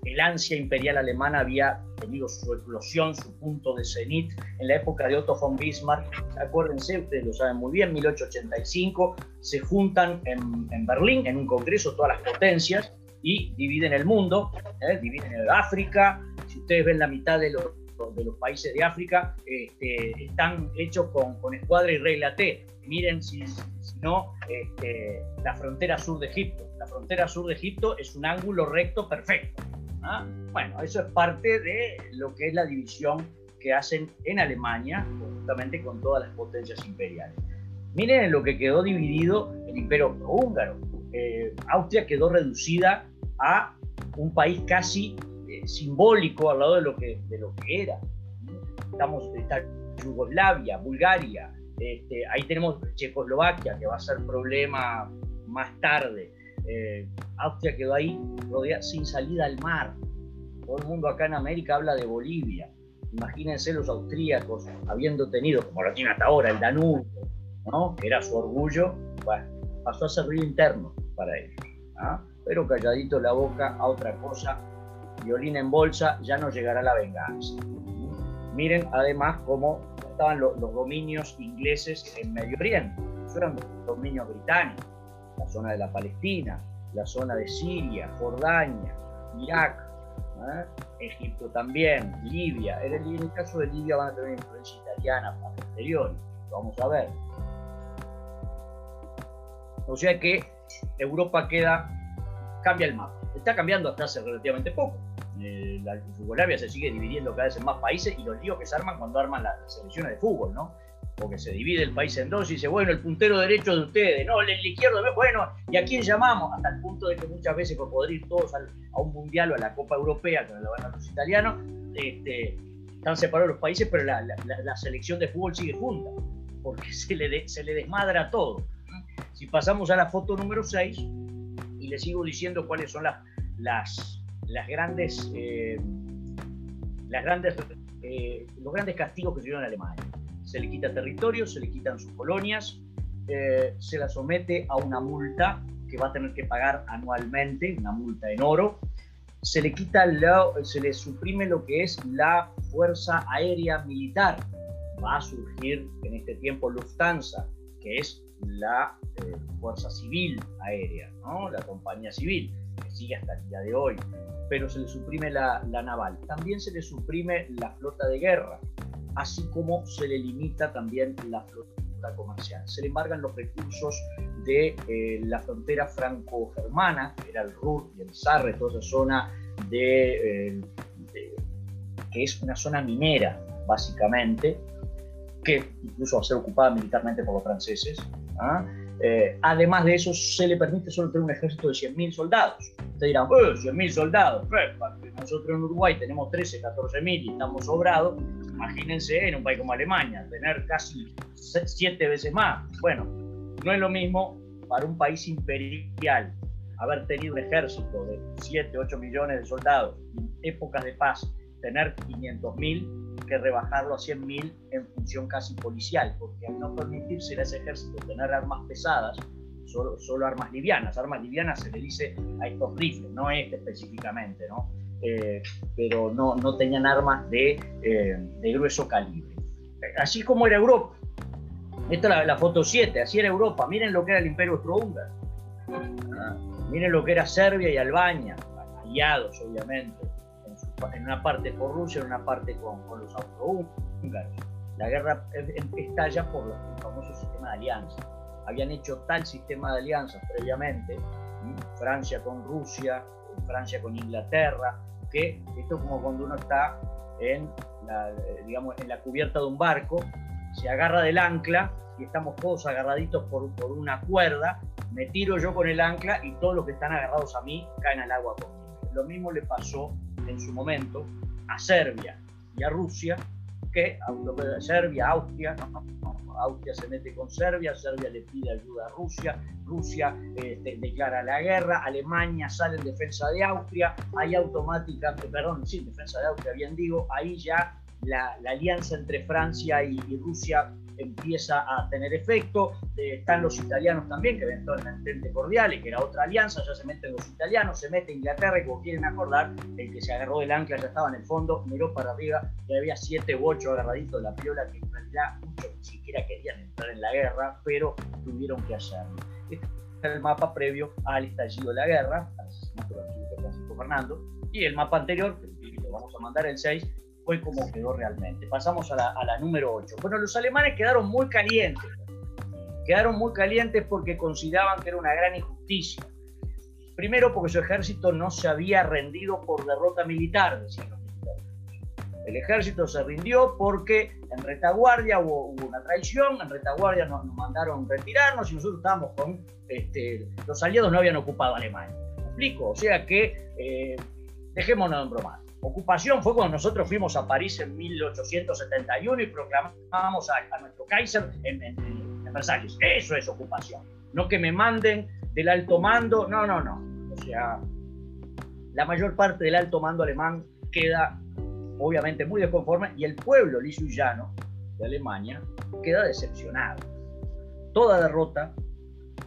El ansia imperial alemana había tenido su explosión, su punto de cenit en la época de Otto von Bismarck. Acuérdense, ustedes lo saben muy bien, 1885, se juntan en, Berlín, en un congreso, todas las potencias, y dividen el mundo, ¿eh? dividen el África. Si ustedes ven la mitad de los de los países de África este, están hechos con, escuadra y regla T. Miren si, no, este, la frontera sur de Egipto. La frontera sur de Egipto es un ángulo recto perfecto. ¿ah? Bueno, eso es parte de lo que es la división que hacen en Alemania, justamente con todas las potencias imperiales. Miren en lo que quedó dividido el imperio húngaro. Eh, Austria quedó reducida a un país casi simbólico al lado de lo que, de lo que era. Estamos, está Yugoslavia, Bulgaria, este, ahí tenemos Checoslovaquia, que va a ser problema más tarde. Eh, Austria quedó ahí rodeada, sin salida al mar. Todo el mundo acá en América habla de Bolivia. Imagínense los austríacos habiendo tenido, como lo tiene hasta ahora, el Danubio, ¿no? que era su orgullo, bueno, pasó a ser río interno para ellos. ¿ah? Pero calladito la boca a otra cosa violín en bolsa, ya no llegará la venganza. Miren además cómo estaban los, dominios ingleses en Medio Oriente. eran dominios británicos, la zona de la Palestina, la zona de Siria, Jordania, Irak, ¿eh? Egipto también, Libia. En el, caso de Libia van a tener influencia italiana para exterior, vamos a ver. O sea que Europa queda, cambia el mapa. Está cambiando hasta hace relativamente poco eh, la Yugoslavia se sigue dividiendo cada vez en más países y los líos que se arman cuando arman las selecciones de fútbol, ¿no? Porque se divide el país en dos y dice, bueno, el puntero derecho de ustedes, no, el, izquierdo, bueno, ¿y a quién llamamos? Hasta el punto de que muchas veces por poder ir todos a un mundial o a la Copa Europea, que lo van a los italianos, este, están separados los países, pero la, selección de fútbol sigue junta, porque se le, se le desmadra todo. Si pasamos a la foto número 6, y le sigo diciendo cuáles son las, las, las grandes, eh, las grandes eh, los grandes castigos que se dieron a Alemania. Se le quita territorio, se le quitan sus colonias, eh, se la somete a una multa que va a tener que pagar anualmente, una multa en oro, se le quita, se le suprime lo que es la fuerza aérea militar. Va a surgir en este tiempo Lufthansa, que es la eh, fuerza civil aérea, la compañía civil, que sigue hasta el día de hoy pero se le suprime la, naval. También se le suprime la flota de guerra, así como se le limita también la flota comercial. Se le embargan los recursos de eh, la frontera franco-germana, que era el Ruhr y el Sarre, toda esa zona eh, de, que es una zona minera, básicamente, que incluso va a ser ocupada militarmente por los franceses. ¿Ah? Eh, además de eso, se le permite solo tener un ejército de 100.000 soldados. Ustedes dirán, ¡eh, 100.000 soldados! nosotros en Uruguay tenemos 13, 14.000 y estamos sobrados. Imagínense en un país como Alemania, tener casi 7 veces más. Bueno, no es lo mismo para un país imperial haber tenido un ejército de 7, 8 millones de soldados en épocas de paz, tener 500.000 que rebajarlo a 100.000 en función casi policial, porque al no permitirse a ese ejército tener armas pesadas, solo, solo armas livianas, armas livianas se le dice a estos rifles, no este específicamente, ¿no? Eh, pero no, no tenían armas de, eh, de, grueso calibre. Así como era Europa. Esta es la, la, foto 7, así era Europa. Miren lo que era el Imperio Austrohúngaro. Ah, miren lo que era Serbia y Albania, aliados obviamente en una parte por Rusia, en una parte con, los austrohúngaros. La guerra estalla por el famoso sistema de alianza. Habían hecho tal sistema de alianzas previamente, Francia con Rusia, Francia con Inglaterra, que esto es como cuando uno está en la, digamos, en la cubierta de un barco, se agarra del ancla y estamos todos agarraditos por, por una cuerda, me tiro yo con el ancla y todos los que están agarrados a mí caen al agua conmigo. Lo mismo le pasó en su momento a Serbia y a Rusia, que Serbia, Austria, Austria se mete con Serbia, Serbia le pide ayuda a Rusia, Rusia este, declara la guerra, Alemania sale en defensa de Austria, ahí automática, perdón, sí, defensa de Austria, bien digo, ahí ya la, alianza entre Francia y Rusia empieza a tener efecto. Eh, están los italianos también, que ven todo el entente cordial y que era otra alianza, ya se meten los italianos, se mete Inglaterra y como quieren acordar, el que se agarró del ancla ya estaba en el fondo, miró para arriba y había siete u ocho agarraditos de la piola que en realidad muchos ni siquiera querían entrar en la guerra, pero tuvieron que hacerlo. Este es el mapa previo al estallido de la guerra, Francisco Fernando, y el mapa anterior, que lo vamos a mandar el 6, fue como quedó realmente. Pasamos a la, número 8. Bueno, los alemanes quedaron muy calientes. Quedaron muy calientes porque consideraban que era una gran injusticia. Primero porque su ejército no se había rendido por derrota militar, decían los militares. El ejército se rindió porque en retaguardia hubo, una traición, en retaguardia nos, mandaron retirarnos y nosotros estábamos con... Este, los aliados no habían ocupado Alemania. ¿Me explico? O sea que eh, dejémonos en bromar. Ocupación fue cuando nosotros fuimos a París en 1871 y proclamamos a, nuestro Kaiser en, Versalles. Eso es ocupación. No que me manden del alto mando, no, no, no. O sea, la mayor parte del alto mando alemán queda obviamente muy desconforme y el pueblo liso y llano de Alemania queda decepcionado. Toda derrota,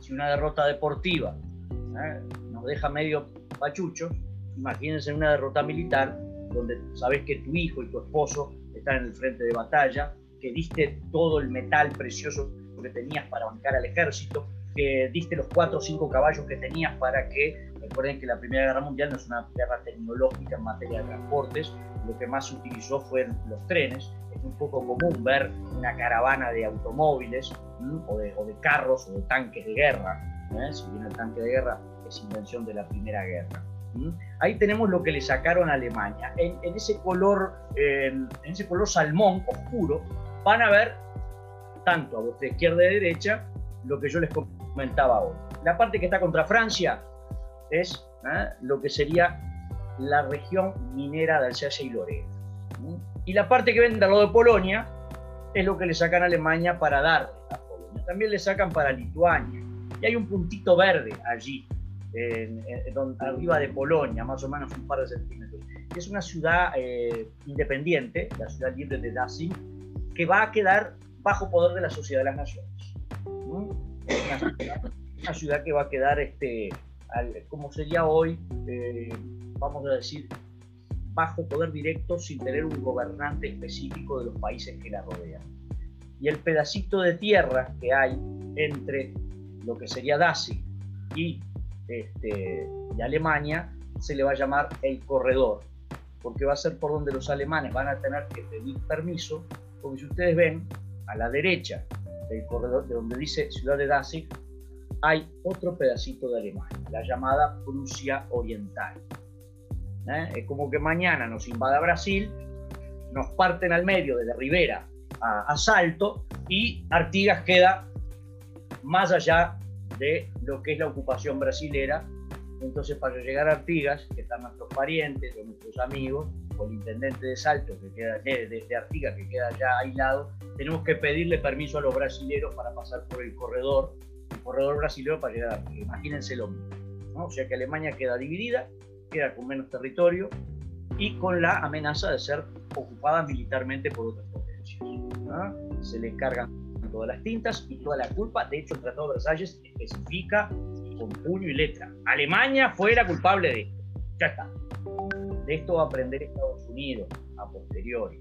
si una derrota deportiva ¿eh? nos deja medio pachucho, imagínense una derrota militar donde sabes que tu hijo y tu esposo están en el frente de batalla, que diste todo el metal precioso que tenías para bancar al ejército, que diste los cuatro o cinco caballos que tenías para que, recuerden que la Primera Guerra Mundial no es una guerra tecnológica en materia de transportes, lo que más se utilizó fueron los trenes, es un poco común ver una caravana de automóviles o, de, carros o de tanques de guerra, ¿eh? si bien el tanque de guerra es invención de la Primera Guerra. Ahí tenemos lo que le sacaron a Alemania. En, ese color, en ese color salmón oscuro, van a ver tanto a vuestra izquierda y derecha lo que yo les comentaba hoy. La parte que está contra Francia es lo que sería la región minera de Alsacia y Lorena. Y la parte que vende al lado de Polonia es lo que le sacan a Alemania para darle a Polonia. También le sacan para Lituania. Y hay un puntito verde allí, arriba de Polonia, más o menos un par de centímetros. Es una ciudad eh, independiente, la ciudad libre de Danzig, que va a quedar bajo poder de la Sociedad de las Naciones. Una, ciudad, que va a quedar, este, como sería hoy, eh, vamos a decir, bajo poder directo sin tener un gobernante específico de los países que la rodean. Y el pedacito de tierra que hay entre lo que sería Danzig y, este, y Alemania se le va a llamar el corredor, porque va a ser por donde los alemanes van a tener que pedir permiso, porque si ustedes ven, a la derecha del corredor, de donde dice Ciudad de Danzig, hay otro pedacito de Alemania, la llamada Prusia Oriental. ¿eh? Es como que mañana nos invada Brasil, nos parten al medio de la ribera a, Salto y Artigas queda más allá de lo que es la ocupación brasilera. Entonces, para llegar a Artigas, que están nuestros parientes o nuestros amigos, o el intendente de Salto, que queda, de, Artigas, que queda ya aislado, tenemos que pedirle permiso a los brasileros para pasar por el corredor, el corredor brasilero para llegar a Artigas. Imagínense lo mismo. O sea que Alemania queda dividida queda con menos territorio y con la amenaza de ser ocupada militarmente por otras potencias. Se le encargan todas las tintas y toda la culpa. De hecho, el Tratado de Versalles especifica con puño y letra. Alemania fue la culpable de esto. Ya está. De esto va a aprender Estados Unidos a posteriori.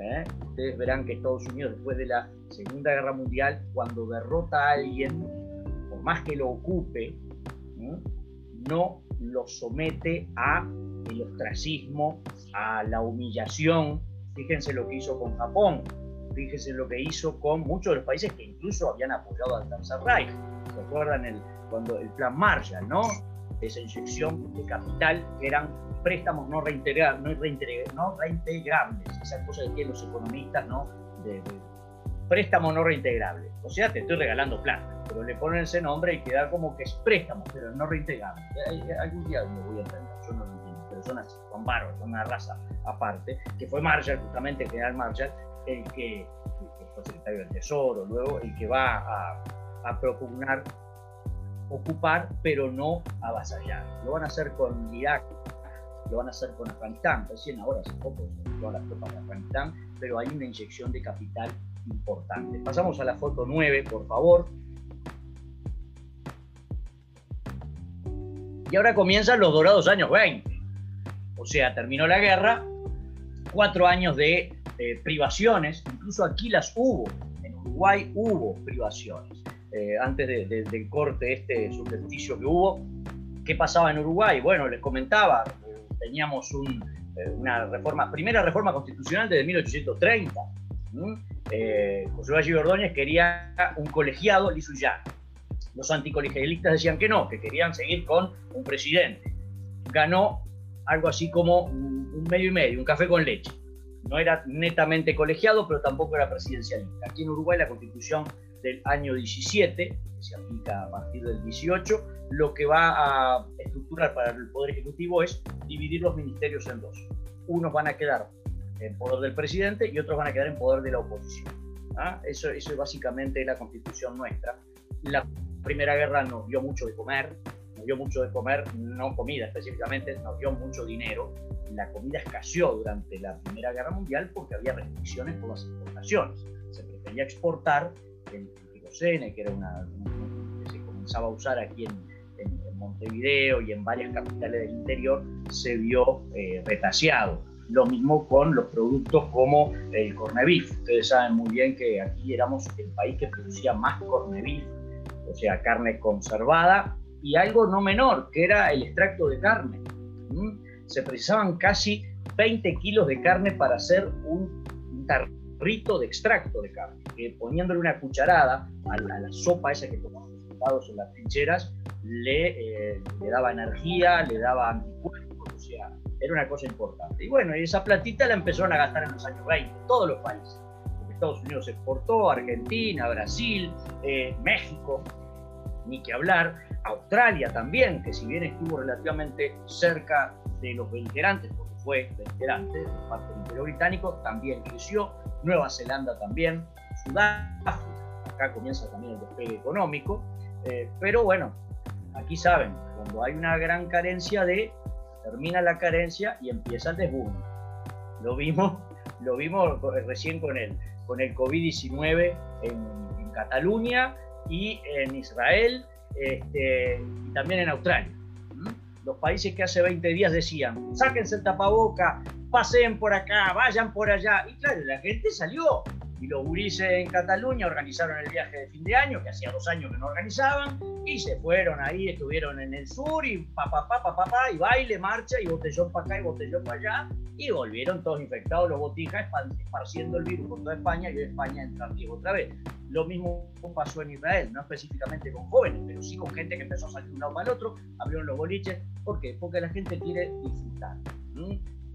¿eh? Ustedes verán que Estados Unidos, después de la Segunda Guerra Mundial, cuando derrota a alguien, por más que lo ocupe, no lo somete a el ostracismo, a la humillación. Fíjense lo que hizo con Japón, fíjense lo que hizo con muchos de los países que incluso habían apoyado al Tercer Reich. ¿Se acuerdan el, cuando el plan Marshall, no? Esa inyección de capital que eran préstamos no, reintegrables, no, reintegrables, esa cosa que los economistas, ¿no? De, préstamo no reintegrable. O sea, te estoy regalando plata, pero le ponen ese nombre y queda como que es préstamo, pero no reintegrable. Algún día lo voy a entender, yo no lo entiendo, pero son así, son bárbaros, son una raza aparte, que fue Marshall, justamente general Marshall, el que, fue secretario del Tesoro, luego el que va a, a propugnar ocupar, pero no avasallar. Lo van a hacer con Irak, lo van a hacer con Afganistán, recién ahora hace poco todas las tropas de Afganistán, pero hay una inyección de capital importante. Pasamos a la foto 9, por favor. Y ahora comienzan los dorados años 20. O sea, terminó la guerra, cuatro años de privaciones, incluso aquí las hubo, en Uruguay hubo privaciones. Eh, antes del corte este subterfucio que hubo, ¿qué pasaba en Uruguay? Bueno, les comentaba, teníamos eh, una reforma, primera reforma constitucional desde 1830. Eh, José Valle Ordóñez quería un colegiado liso Los anticolegialistas decían que no, que querían seguir con un presidente. Ganó algo así como un medio y medio, un café con leche. No era netamente colegiado, pero tampoco era presidencialista. Aquí en Uruguay la constitución del año 17, que se aplica a partir del 18, lo que va a estructurar para el Poder Ejecutivo es dividir los ministerios en dos. Unos van a quedar en poder del presidente y otros van a quedar en poder de la oposición. ¿ah? Eso, eso es básicamente la constitución nuestra. La Primera Guerra nos dio mucho de comer, nos dio mucho de comer, no comida específicamente, nos dio mucho dinero. La comida escaseó durante la Primera Guerra Mundial porque había restricciones por las exportaciones. Se prefería exportar el querosene, que era una, que se comenzaba a usar aquí en, Montevideo y en varias capitales del interior, se vio eh, retaseado lo mismo con los productos como el corned beef. Ustedes saben muy bien que aquí éramos el país que producía más corned beef, o sea, carne conservada, y algo no menor, que era el extracto de carne. Se precisaban casi 20 kilos de carne para hacer un tarrito de extracto de carne, que poniéndole una cucharada a la, sopa esa que tomamos los en las trincheras, le, eh, le daba energía, le daba anticuerpos, o sea, era una cosa importante. Y bueno, esa platita la empezaron a gastar en los años 20, todos los países. Porque Estados Unidos exportó, Argentina, Brasil, eh, México, ni que hablar, Australia también, que si bien estuvo relativamente cerca de los beligerantes, porque fue beligerante de parte del Imperio Británico, también creció, Nueva Zelanda también, Sudáfrica, acá comienza también el despegue económico, eh, pero bueno, aquí saben, cuando hay una gran carencia de, termina la carencia y empieza el desboom. Lo vimos, lo vimos recién con el, con el COVID-19 en, Cataluña y en Israel este, y también en Australia. Los países que hace 20 días decían, sáquense el tapaboca, pasen por acá, vayan por allá. Y claro, la gente salió y los gurises en Cataluña organizaron el viaje de fin de año, que hacía dos años que no organizaban, y se fueron ahí, estuvieron en el sur, y pa, pa, pa, pa, pa, y baile, marcha, y botellón para acá y botellón para allá, y volvieron todos infectados los botijas, esparciendo el virus por toda España, y España entra otra vez. Lo mismo pasó en Israel, no específicamente con jóvenes, pero sí con gente que empezó a salir de un lado para el otro, abrieron los boliches, ¿por qué? Porque la gente quiere disfrutar.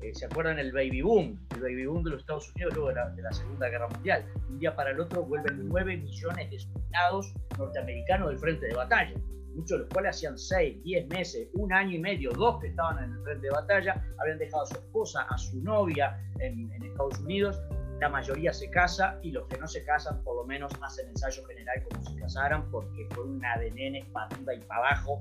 Eh, ¿Se acuerdan el baby boom? El baby boom de los Estados Unidos luego de la, Segunda Guerra Mundial. Un día para el otro vuelven 9 millones de soldados norteamericanos del frente de batalla, muchos de los cuales hacían 6, 10 meses, un año y medio, dos que estaban en el frente de batalla, habían dejado a su esposa, a su novia en, en Estados Unidos. La mayoría se casa y los que no se casan por lo menos hacen ensayo general como si casaran porque fue una de nenes para arriba y para abajo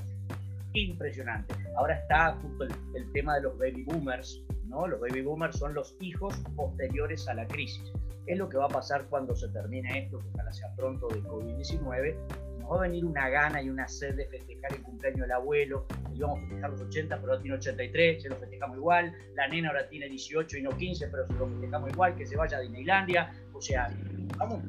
impresionante. Ahora está justo el, tema de los baby boomers, Los baby boomers son los hijos posteriores a la crisis. Es lo que va a pasar cuando se termine esto, que ojalá sea pronto del COVID-19. Nos va a venir una gana y una sed de festejar el cumpleaños del abuelo. Íbamos a festejar los 80, pero ahora tiene 83, se lo festejamos igual. La nena ahora tiene 18 y no 15, pero se lo festejamos igual. Que se vaya a Disneylandia. O sea, vamos,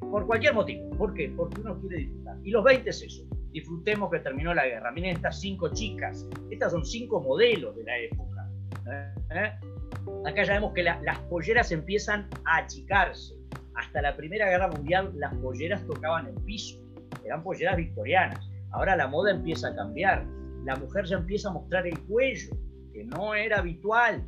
por cualquier motivo. ¿Por qué? Porque uno quiere disfrutar. Y los 20 es eso disfrutemos que terminó la guerra. Miren estas cinco chicas, estas son cinco modelos de la época. ¿Eh? Acá ya vemos que las polleras empiezan a achicarse. Hasta la Primera Guerra Mundial las polleras tocaban el piso, eran polleras victorianas. Ahora la moda empieza a cambiar. La mujer ya empieza a mostrar el cuello, que no era habitual.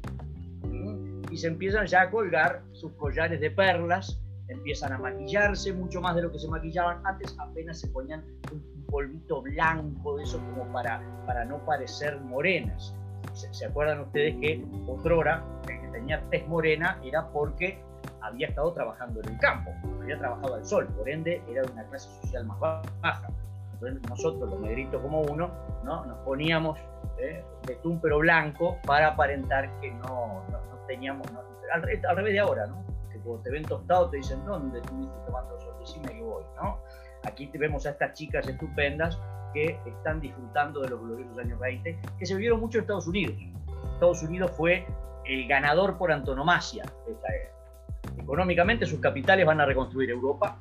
Y se empiezan ya a colgar sus collares de perlas, empiezan a maquillarse mucho más de lo que se maquillaban antes, apenas se ponían un polvito blanco de eso como para, para no parecer morenas. ¿Se, acuerdan ustedes que otrora, el que tenía tez morena era porque había estado trabajando en el campo, había trabajado al sol, por ende era de una clase social más baja. Entonces nosotros, los negritos como uno, ¿no? nos poníamos ¿eh? de túmpero blanco para aparentar que no, no, teníamos, al, al, revés de ahora, ¿no? que cuando te ven tostado te dicen, ¿dónde estuviste tomando sol? Decime que voy, ¿no? Aquí vemos a estas chicas estupendas que están disfrutando de los gloriosos años 20, que se vivieron mucho en Estados Unidos. Estados Unidos fue el ganador por antonomasia de esta guerra. Económicamente sus capitales van a reconstruir Europa,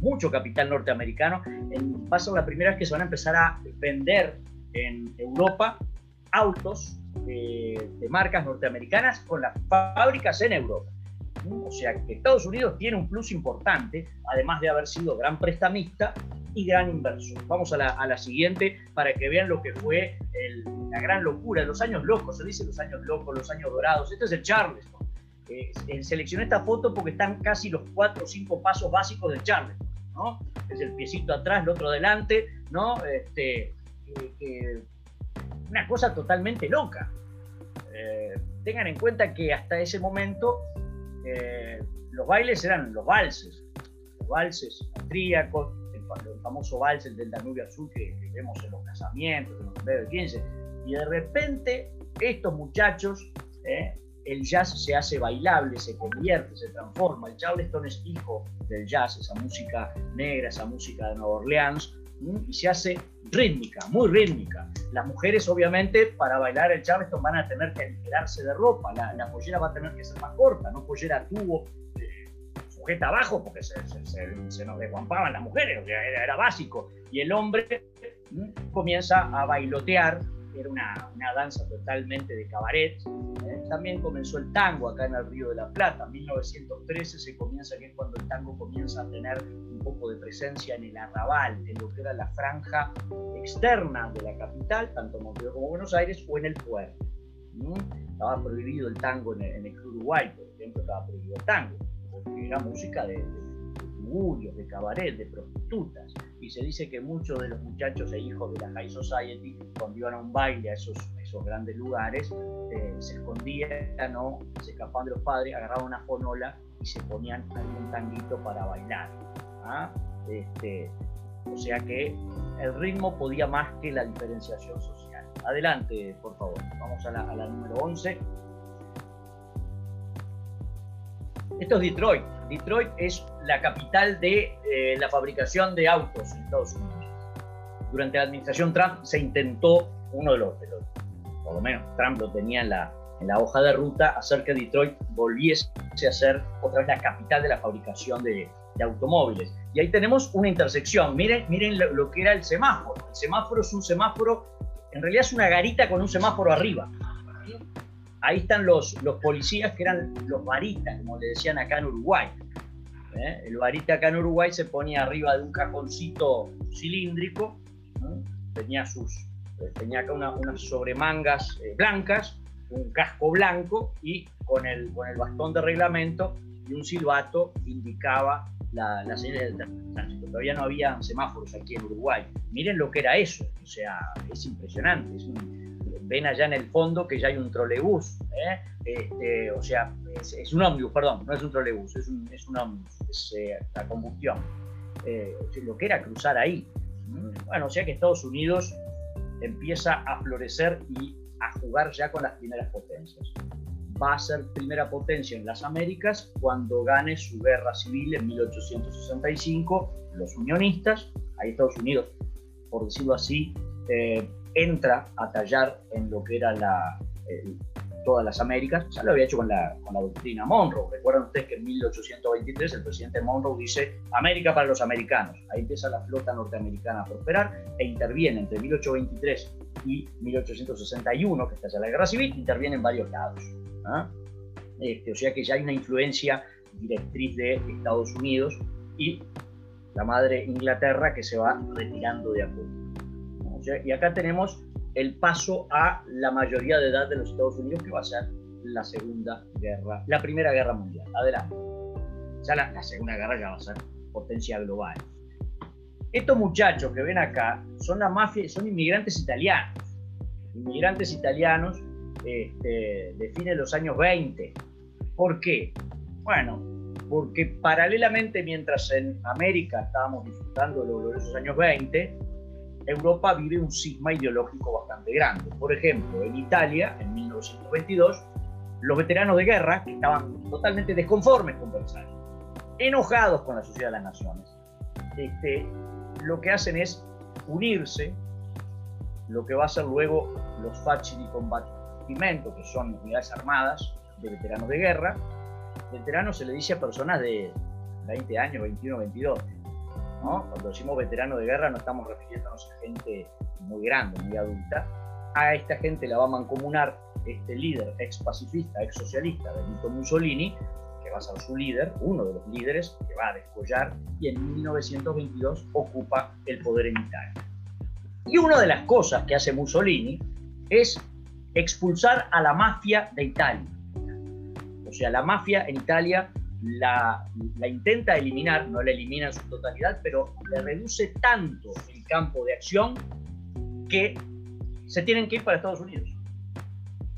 mucho capital norteamericano. En, va a la primera vez que se van a empezar a vender en Europa autos de marcas norteamericanas con las fábricas en Europa. O sea que Estados Unidos tiene un plus importante, además de haber sido gran prestamista y gran inversor. Vamos a la, siguiente para que vean lo que fue la gran locura, los años locos, se dice los años locos, los años dorados. Este es el Charleston. Eh, seleccioné esta foto porque están casi los cuatro o cinco pasos básicos del Charleston. ¿no? Es el piecito atrás, el otro adelante, ¿no? Este, una cosa totalmente loca. Eh, tengan en cuenta que hasta ese momento eh, los bailes eran los valses, los valses austríacos, el, famoso vals del Danubio Azul que, vemos en los casamientos, en los de 15, y de repente estos muchachos, eh, el jazz se hace bailable, se convierte, se transforma. El Charleston es hijo del jazz, esa música negra, esa música de Nueva Orleans, y se hace rítmica, muy rítmica. Las mujeres, obviamente, para bailar el charleston van a tener que liberarse de ropa, la, la, pollera va a tener que ser más corta, no pollera tubo eh, sujeta abajo, porque se, se, nos desguampaban las mujeres, era, era, básico. Y el hombre comienza a bailotear era una, una danza totalmente de cabaret. ¿eh? También comenzó el tango acá en el Río de la Plata. En 1913 se comienza, que es cuando el tango comienza a tener poco de presencia en el arrabal, en lo que era la franja externa de la capital, tanto Montevideo como Buenos Aires, o en el puerto. Estaba prohibido el tango en el, en el Uruguay, por ejemplo, estaba prohibido el tango, porque era música de, tugurios, de cabaret, de prostitutas. Y se dice que muchos de los muchachos e hijos de la High Society, cuando iban a un baile a esos, esos grandes lugares, eh, se escondían o se escapaban de los padres, agarraban una fonola y se ponían algún tanguito para bailar. ¿Ah? Este, o sea que el ritmo podía más que la diferenciación social. Adelante, por favor. Vamos a la, número 11. Esto es Detroit. Detroit es la capital de eh, la fabricación de autos en Estados Unidos. Durante la administración Trump se intentó, uno de los, por lo menos Trump lo tenía en la, en la hoja de ruta, hacer que Detroit volviese a ser otra vez la capital de la fabricación de, de automóviles. Y ahí tenemos una intersección. Miren, miren lo, que era el semáforo. El semáforo es un semáforo, en realidad es una garita con un semáforo arriba. Ahí están los, los policías que eran los varitas, como le decían acá en Uruguay. ¿Eh? El varita acá en Uruguay se ponía arriba de un cajoncito cilíndrico, tenía, sus, tenía acá una, unas sobremangas eh, blancas, un casco blanco y con el, con el bastón de reglamento y un silbato indicaba la, la del tránsito. Todavía no había semáforos aquí en Uruguay. Miren lo que era eso, o sea, es impresionante. Es un, ven allá en el fondo que ya hay un trolebús, ¿eh? este, o sea, es, un ómnibus, perdón, no es un trolebús, es un, es ómnibus, es eh, la combustión. Eh, lo que era cruzar ahí. Bueno, o sea que Estados Unidos empieza a florecer y a jugar ya con las primeras potencias. Va a ser primera potencia en las Américas cuando gane su guerra civil en 1865, los unionistas, ahí Estados Unidos, por decirlo así, eh, entra a tallar en lo que era la, eh, todas las Américas, ya lo había hecho con la, con la doctrina Monroe. Recuerdan ustedes que en 1823 el presidente Monroe dice América para los americanos. Ahí empieza la flota norteamericana a prosperar e interviene entre 1823 y 1861, que está ya la guerra civil, interviene en varios lados. ¿Ah? Este, o sea que ya hay una influencia directriz de Estados Unidos y la madre Inglaterra que se va retirando de a. Y acá tenemos el paso a la mayoría de edad de los Estados Unidos, que va a ser la Segunda Guerra, la Primera Guerra Mundial. Adelante. Ya la, la Segunda Guerra ya va a ser potencia global. Estos muchachos que ven acá son la mafia, son inmigrantes italianos. Inmigrantes italianos este, de fines de los años 20. ¿Por qué? Bueno, porque paralelamente mientras en América estábamos disfrutando los gloriosos años 20, Europa vive un sigma ideológico bastante grande. Por ejemplo, en Italia, en 1922, los veteranos de guerra, que estaban totalmente desconformes con Versalles, enojados con la Sociedad de las Naciones, este, lo que hacen es unirse, lo que va a ser luego los Facci di Combattimento, que son unidades armadas de veteranos de guerra. Veterano se le dice a personas de 20 años, 21, 22 cuando decimos veterano de guerra no estamos refiriéndonos a gente muy grande, muy adulta. A esta gente la va a mancomunar este líder ex pacifista, ex socialista, Benito Mussolini, que va a ser su líder, uno de los líderes que va a descollar y en 1922 ocupa el poder en Italia. Y una de las cosas que hace Mussolini es expulsar a la mafia de Italia. O sea, la mafia en Italia la, intenta eliminar, no la elimina en su totalidad, pero le reduce tanto el campo de acción que se tienen que ir para Estados Unidos.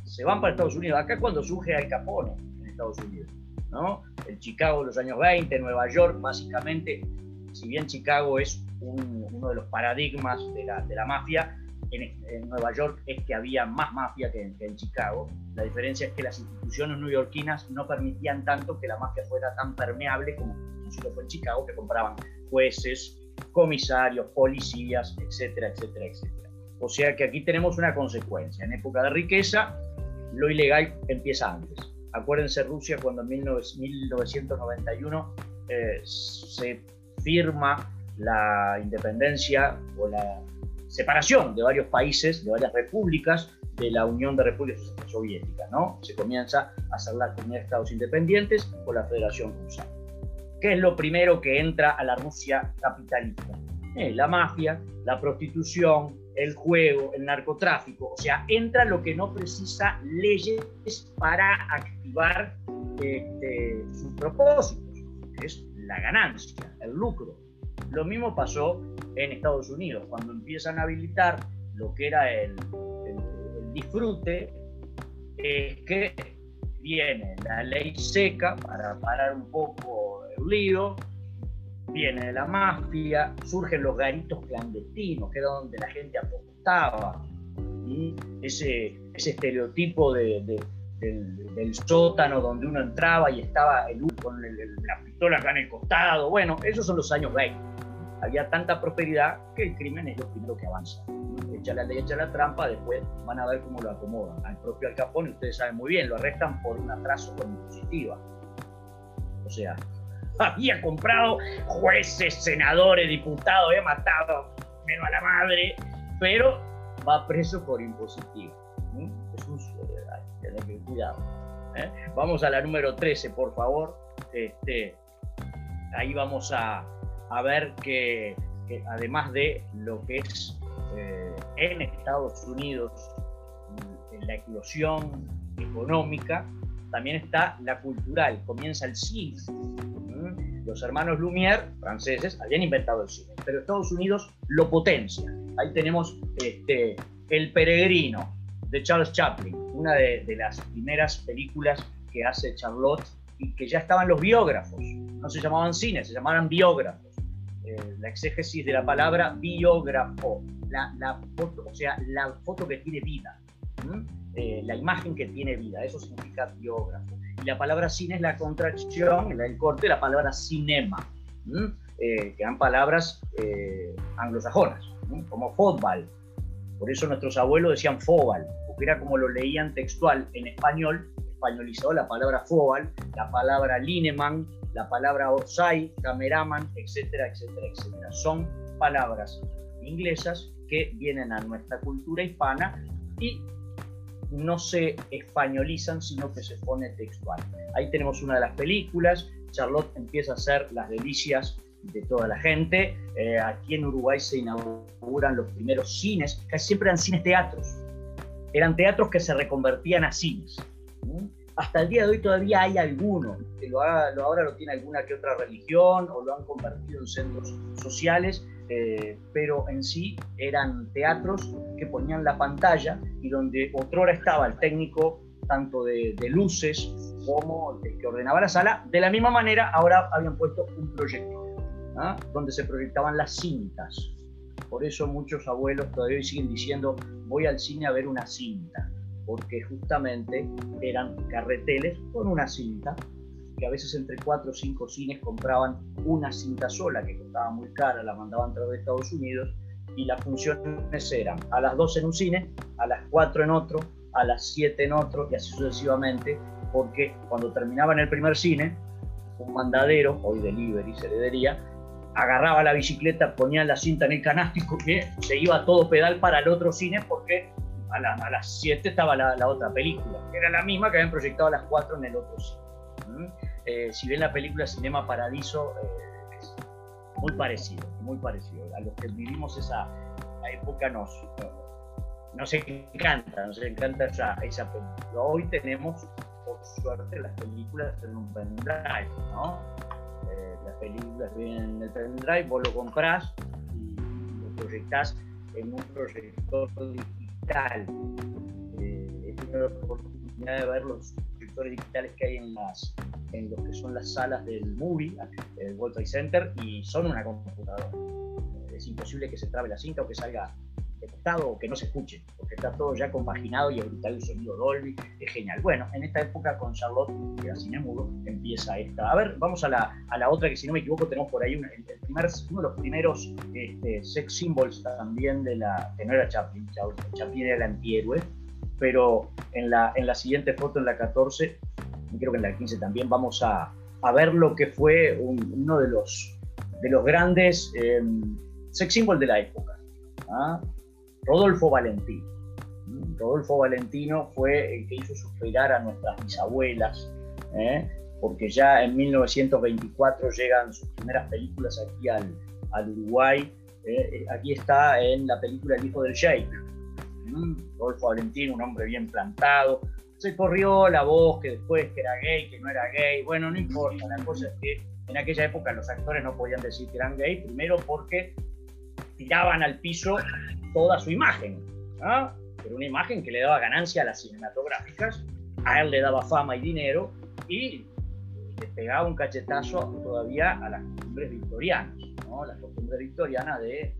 Se van para Estados Unidos. Acá cuando surge Al Capone en Estados Unidos, ¿no? El Chicago de los años 20, Nueva York, básicamente, si bien Chicago es uno de los paradigmas de la, de la mafia, en, Nueva York es que había más mafia que en, Chicago. La diferencia es que las instituciones neoyorquinas no permitían tanto que la mafia fuera tan permeable como lo fue en Chicago, que compraban jueces, comisarios, policías, etcétera, etcétera, etcétera. O sea que aquí tenemos una consecuencia. En época de riqueza, lo ilegal empieza antes. Acuérdense Rusia cuando en 1991 eh, se firma la independencia o la separación de varios países, de varias repúblicas de la Unión de Repúblicas Soviéticas, ¿no? Se comienza a hacer la Comunidad de Estados Independientes con la Federación Rusa. ¿Qué es lo primero que entra a la Rusia capitalista? Eh, la mafia, la prostitución, el juego, el narcotráfico. O sea, entra lo que no precisa leyes para activar este, sus propósitos, que es la ganancia, el el lucro. Lo mismo pasó en Estados Unidos, cuando empiezan a habilitar lo que era el, el disfrute, es que viene la ley seca para parar un poco el lío, viene la mafia, surgen los garitos clandestinos, que era donde la gente apostaba, y ese, ese estereotipo de, del, sótano donde uno entraba y estaba el, con la pistola acá en el costado, bueno, esos son los años 20. Había tanta prosperidad que el crimen es lo primero que avanza. Echa la ley, echa la trampa, después van a ver cómo lo acomodan. Al propio Al Capone, ustedes saben muy bien, lo arrestan por un atraso con impositiva. O sea, había comprado jueces, senadores, diputados, he matado menos a la madre, pero va preso por impositiva. Es un tener que cuidado. ¿eh? Vamos a la número 13, por favor. Este, ahí vamos a, a ver que, además de lo que es eh, en Estados Unidos la eclosión económica, también está la cultural, comienza el cine. Los hermanos Lumière, franceses, habían inventado el cine, pero Estados Unidos lo potencia. Ahí tenemos este, El Peregrino de Charles Chaplin, una de, las primeras películas que hace Charlotte y que ya estaban los biógrafos. No se llamaban cine, se llamaban biógrafos. Eh, la exégesis de la palabra biógrafo, la, foto, o sea, la foto que tiene vida. Eh, la imagen que tiene vida, eso significa biógrafo. Y la palabra cine es la contracción, el corte de la palabra cinema, eh, que eran palabras eh, anglosajonas, como fútbol. Por eso nuestros abuelos decían fóbal, porque era como lo leían textual en español, españolizado la palabra fóbal, la palabra lineman, la palabra orsay, cameraman, etcétera, etcétera, etcétera. Son palabras inglesas que vienen a nuestra cultura hispana y no se españolizan, sino que se pone textual. Ahí tenemos una de las películas, Charlotte empieza a hacer las delicias de toda la gente. Eh, aquí en Uruguay se inauguran los primeros cines, casi siempre eran cines teatros. Eran teatros que se reconvertían a cines. Hasta el día de hoy todavía hay algunos, que lo, ahora lo tiene alguna que otra religión o lo han convertido en centros sociales, eh, pero en sí eran teatros que ponían la pantalla y donde otrora estaba el técnico tanto de, luces como el que ordenaba la sala. De la misma manera, ahora habían puesto un proyector, ¿ah? donde se proyectaban las cintas. Por eso muchos abuelos todavía siguen diciendo, voy al cine a ver una cinta, porque justamente eran carreteles con una cinta que a veces entre cuatro o cinco cines compraban una cinta sola que costaba muy cara, la mandaban a través de Estados Unidos y las funciones eran a las 12 en un cine, a las 4 en otro, a las 7 en otro y así sucesivamente, porque cuando terminaba en el primer cine, un mandadero, hoy delivery, se le agarraba la bicicleta, ponía la cinta en el canástico y se iba todo pedal para el otro cine porque a, a las 7 estaba la, la, otra película, que era la misma que habían proyectado a las 4 en el otro cine. Eh, si bien la película Cinema Paradiso eh, es muy parecido, muy parecido. A los que vivimos esa época nos, nos encanta, nos encanta esa, esa película. Hoy tenemos, por suerte, las películas en un pendrive, ¿no? Eh, las películas vienen en el pendrive, vos lo comprás y lo proyectás en un proyector digital. he tenido la oportunidad de verlos digitales que hay en las en lo que son las salas del movie, el World Trade Center, y son una computadora. Es imposible que se trabe la cinta o que salga detectado o que no se escuche, porque está todo ya compaginado y brutal el sonido Dolby, es genial. Bueno, en esta época con Charlotte, que era cine mudo, empieza esta. A ver, vamos a la, a la otra que si no me equivoco tenemos por ahí el primer, uno de los primeros este, sex symbols también de la, que no era Chaplin, Chaplin era el antihéroe, pero en la, en la siguiente foto, en la 14, y creo que en la 15 también, vamos a, a ver lo que fue uno de los, de los grandes em, sex symbols de la época, ¿ah? Rodolfo Valentino. ¿Mm? Rodolfo Valentino fue el que hizo suspirar a nuestras bisabuelas, ¿eh? porque ya en 1924 llegan sus primeras películas aquí al, Uruguay. ¿eh? Aquí está en la película El hijo del Sheikh, Rodolfo Valentín, un hombre bien plantado, se corrió la voz que después que era gay, que no era gay. Bueno, no importa. La cosa es que en aquella época los actores no podían decir que eran gay, primero porque tiraban al piso toda su imagen. Pero una imagen que le daba ganancia a las cinematográficas, a él le daba fama y dinero y le pegaba un cachetazo todavía a las costumbres victorianas, ¿no? las costumbres victorianas de,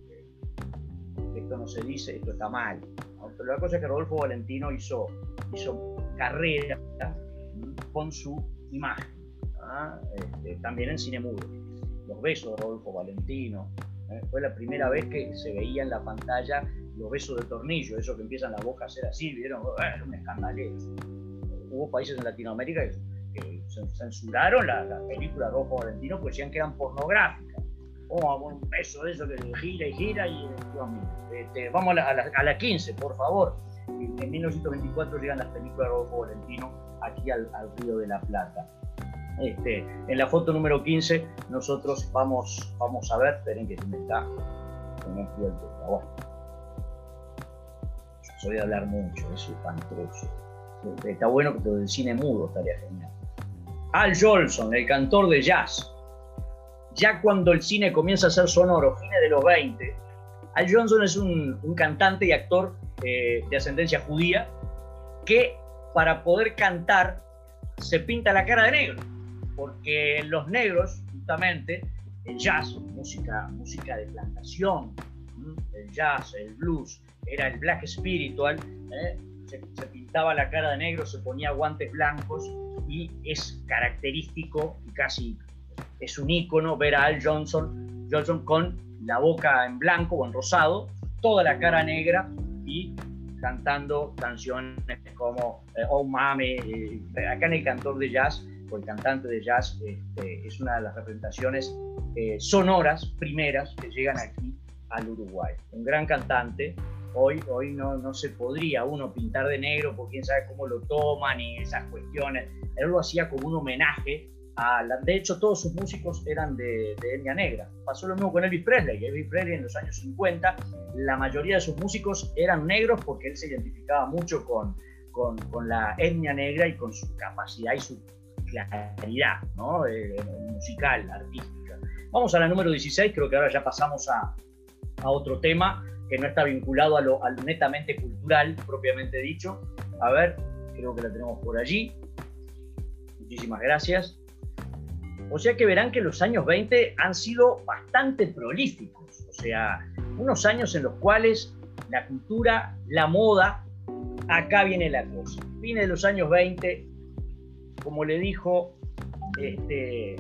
esto no se dice, esto está mal. Pero la cosa es que Rodolfo Valentino hizo, hizo carrera con su imagen, este, también en cine mudo. Los besos de Rodolfo Valentino, ¿eh? fue la primera vez que se veía en la pantalla los besos de tornillo, eso que empiezan la boca a ser así, vieron, era un escandalero. Hubo países en Latinoamérica que, censuraron la, la, película Rodolfo Valentino porque decían que eran pornográficas. Oh, un beso de eso que gira y gira y este, vamos a la, a, la, 15, por favor. En 1924 llegan las películas de Rodolfo Valentino aquí al, Río de la Plata. Este, en la foto número 15 nosotros vamos, vamos a ver, esperen que se me está, soy de hablar mucho, es espantoso. Está bueno que todo el cine mudo estaría genial. Al Jolson, el cantor de jazz. Ya cuando el cine comienza a ser sonoro, fines de los 20, Al Johnson es un, cantante y actor eh, de ascendencia judía que para poder cantar se pinta la cara de negro, porque los negros, justamente, el jazz, música, música de plantación, el jazz, el blues, era el black spiritual, ¿eh? se, pintaba la cara de negro, se ponía guantes blancos y es característico y casi es un ícono ver a Al Johnson, Johnson con la boca en blanco o en rosado, toda la cara negra y cantando canciones como eh, Oh Mame, eh, acá en el cantor de jazz o el cantante de jazz este, es una de las representaciones sonoras primeras que llegan aquí al Uruguay. Un gran cantante, Hoy, hoy no, no se podría uno pintar de negro porque quién sabe cómo lo toman y esas cuestiones. Él lo hacía como un homenaje a la, de hecho todos sus músicos eran de, de, etnia negra. Pasó lo mismo con Elvis Presley. Elvis Presley en los años 50, la mayoría de sus músicos eran negros porque él se identificaba mucho con, con, con la etnia negra y con su capacidad y su claridad ¿no? Eh, musical, artística. Vamos a la número 16, creo que ahora ya pasamos a, a otro tema que no está vinculado a lo, netamente cultural, propiamente dicho. A ver, creo que la tenemos por allí. Muchísimas gracias. O sea que verán que los años 20 han sido bastante prolíficos, o sea, unos años en los cuales la cultura, la moda, acá viene la cosa. Fines de los años 20, como le dijo este,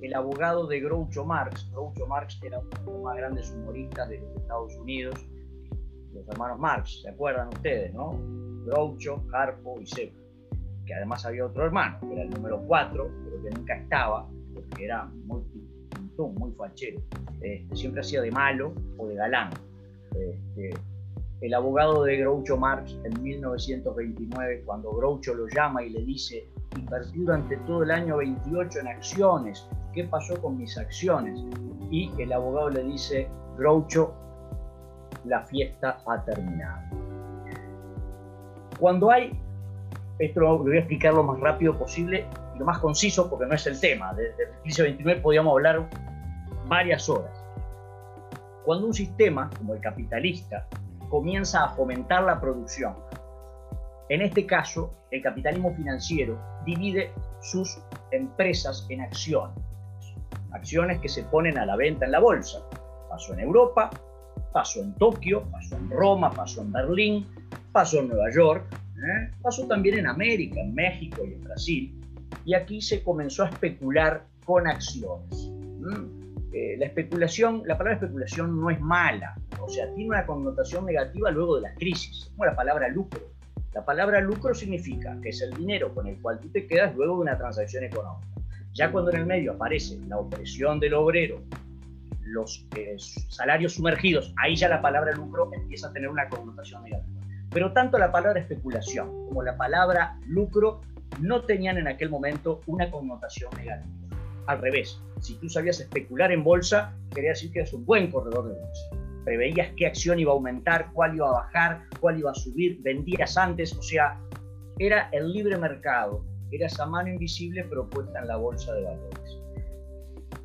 el abogado de Groucho Marx. Groucho Marx era uno de los más grandes humoristas de los Estados Unidos, los hermanos Marx, ¿se acuerdan ustedes, no? Groucho, Harpo y Seco. Que además había otro hermano, que era el número 4, pero que nunca estaba, porque era muy muy fachero. Este, siempre hacía de malo o de galán. Este, el abogado de Groucho Marx en 1929, cuando Groucho lo llama y le dice, invertí durante todo el año 28 en acciones, ¿qué pasó con mis acciones? Y el abogado le dice, Groucho, la fiesta ha terminado. Cuando hay, esto lo voy a explicar lo más rápido posible y lo más conciso porque no es el tema, desde el inicio 29 podíamos hablar varias horas. Cuando un sistema como el capitalista comienza a fomentar la producción, en este caso, el capitalismo financiero divide sus empresas en acciones acciones que se ponen a la venta en la bolsa. Pasó en Europa, pasó en Tokio, pasó en Roma, pasó en Berlín, pasó en Nueva York, ¿eh? pasó también en América, en México y en Brasil. Y aquí se comenzó a especular con acciones. Eh, la especulación, la palabra especulación no es mala, o sea, tiene una connotación negativa luego de la crisis, como la palabra lucro. La palabra lucro significa que es el dinero con el cual tú te quedas luego de una transacción económica. Ya cuando en el medio aparece la opresión del obrero, los eh, salarios sumergidos, ahí ya la palabra lucro empieza a tener una connotación negativa. Pero tanto la palabra especulación como la palabra lucro no tenían en aquel momento una connotación negativa. Al revés, si tú sabías especular en bolsa, quería decir que eras un buen corredor de bolsa. Preveías qué acción iba a aumentar, cuál iba a bajar, cuál iba a subir, vendías antes, o sea, era el libre mercado, era esa mano invisible propuesta en la bolsa de valores.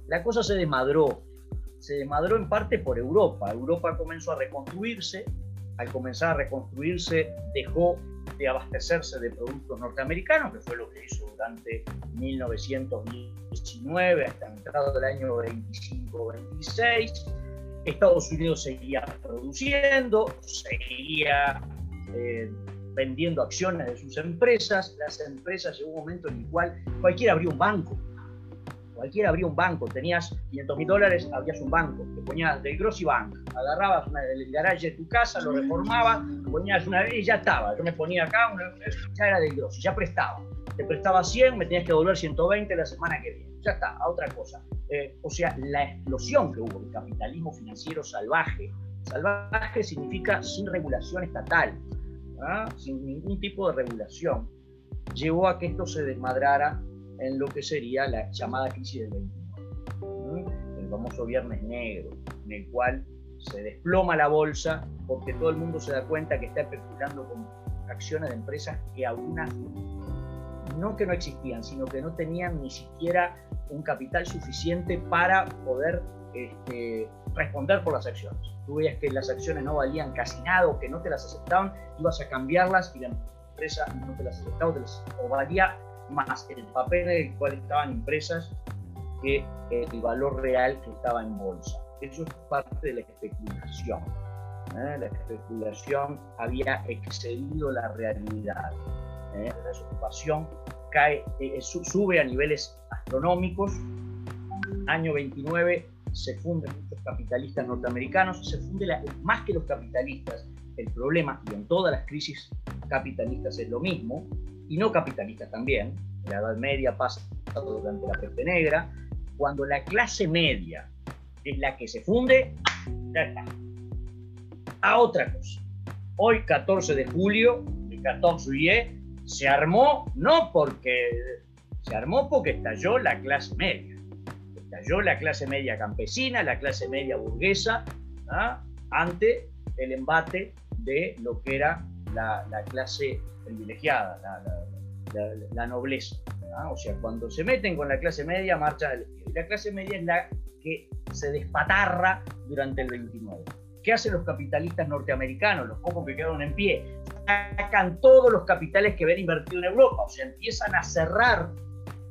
La cosa se desmadró, se desmadró en parte por Europa. Europa comenzó a reconstruirse, al comenzar a reconstruirse dejó de abastecerse de productos norteamericanos, que fue lo que hizo durante 1919 hasta entrado del año 25-26. Estados Unidos seguía produciendo, seguía eh, vendiendo acciones de sus empresas. Las empresas llegó un momento en el cual cualquiera abrió un banco Cualquiera abría un banco, tenías 500 mil dólares, abrías un banco, te ponías del Grossi Bank, agarrabas el garaje de tu casa, lo reformabas, ponías una vez y ya estaba. Yo me ponía acá, ya era del Grossi, ya prestaba. Te prestaba 100, me tenías que devolver 120 la semana que viene. Ya está, a otra cosa. Eh, o sea, la explosión que hubo del capitalismo financiero salvaje. Salvaje significa sin regulación estatal, ¿ah? sin ningún tipo de regulación, llevó a que esto se desmadrara en lo que sería la llamada crisis del 29, el famoso Viernes Negro, en el cual se desploma la bolsa porque todo el mundo se da cuenta que está especulando con acciones de empresas que algunas no que no existían, sino que no tenían ni siquiera un capital suficiente para poder este, responder por las acciones. Tú veías que las acciones no valían casi nada o que no te las aceptaban, ibas a cambiarlas y la empresa no te las aceptaba o valía más el papel en el cual estaban impresas que el valor real que estaba en bolsa. Eso es parte de la especulación. ¿eh? La especulación había excedido la realidad. ¿Eh? La desocupación cae, eh, sube a niveles astronómicos. Año 29 se funden muchos capitalistas norteamericanos, se funde más que los capitalistas. El problema, y en todas las crisis capitalistas es lo mismo, y no capitalistas también, la Edad Media pasa durante la peste negra, cuando la clase media es la que se funde, ya está. A otra cosa. Hoy, 14 de julio, el 14 juillet, se armó, no porque, se armó porque estalló la clase media. Estalló la clase media campesina, la clase media burguesa, ¿ah? ante el embate de lo que era la, la clase privilegiada, la, nobleza. O sea, cuando se meten con la clase media, marchan al Y la clase media es la que se despatarra durante el 29. ¿Qué hacen los capitalistas norteamericanos, los pocos que quedaron en pie? Sacan todos los capitales que ven invertido en Europa, o sea, empiezan a cerrar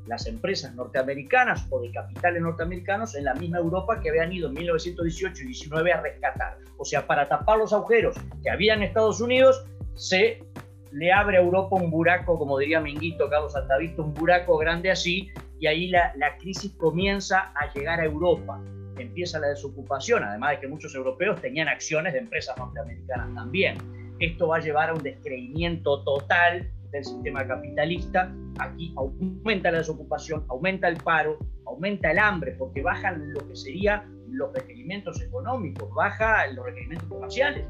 las empresas norteamericanas o de capitales norteamericanos en la misma Europa que habían ido en 1918 y 19 a rescatar. O sea, para tapar los agujeros que había en Estados Unidos, se le abre a Europa un buraco, como diría Minguito, Carlos Altavisto, un buraco grande así, y ahí la, crisis comienza a llegar a Europa. Empieza la desocupación, además de que muchos europeos tenían acciones de empresas norteamericanas también. Esto va a llevar a un descreimiento total del sistema capitalista. Aquí aumenta la desocupación, aumenta el paro, aumenta el hambre, porque bajan lo que serían los requerimientos económicos, baja los requerimientos comerciales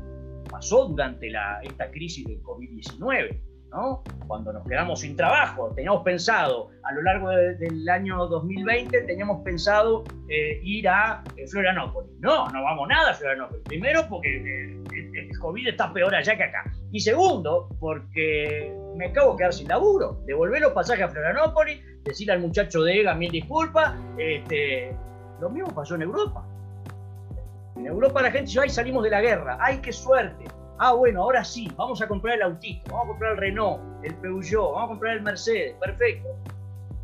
pasó durante esta crisis del COVID-19, Cuando nos quedamos sin trabajo, teníamos pensado a lo largo del año 2020, teníamos pensado eh, ir a eh, Florianópolis. No, no vamos nada a Florianópolis. Primero, porque eh, el COVID está peor allá que acá. Y segundo, porque me acabo de quedar sin laburo. Devolver los pasajes a Florianópolis, decirle al muchacho de EGA mil disculpas. Este, lo mismo pasó en Europa. En Europa la gente dice, ay, salimos de la guerra, ay, qué suerte. Ah, bueno, ahora sí, vamos a comprar el autito, vamos a comprar el Renault, el Peugeot, vamos a comprar el Mercedes, perfecto.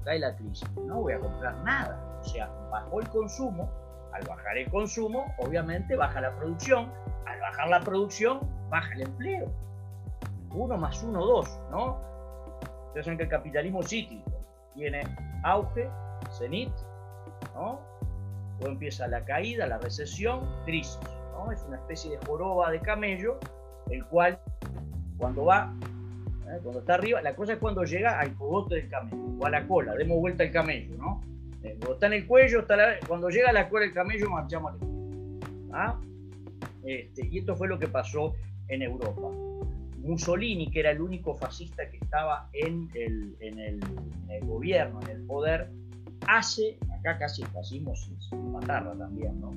Cae la crisis, no voy a comprar nada. O sea, bajó el consumo, al bajar el consumo, obviamente baja la producción, al bajar la producción, baja el empleo. Uno más uno, dos, ¿no? Ustedes saben que el capitalismo cíclico tiene auge, cenit, ¿no? Luego empieza la caída, la recesión, crisis. ¿no? Es una especie de joroba de camello, el cual cuando va, ¿eh? cuando está arriba, la cosa es cuando llega al cogote del camello, o a la cola, demos vuelta al camello, ¿no? Eh, cuando está en el cuello, está cuando llega a la cola del camello, marchamos al ¿Ah? Este, y esto fue lo que pasó en Europa. Mussolini, que era el único fascista que estaba en el, en el, en el gobierno, en el poder, hace, acá casi el fascismo se matarla también, ¿no?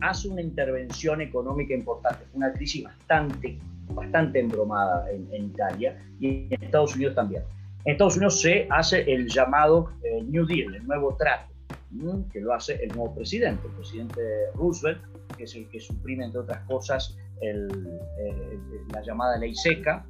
Hace una intervención económica importante, una crisis bastante bastante embromada en, Italia y en Estados Unidos también. En Estados Unidos se hace el llamado eh, New Deal, el nuevo trato, que lo hace el nuevo presidente, el presidente Roosevelt, que es el que suprime, entre otras cosas, la llamada ley seca,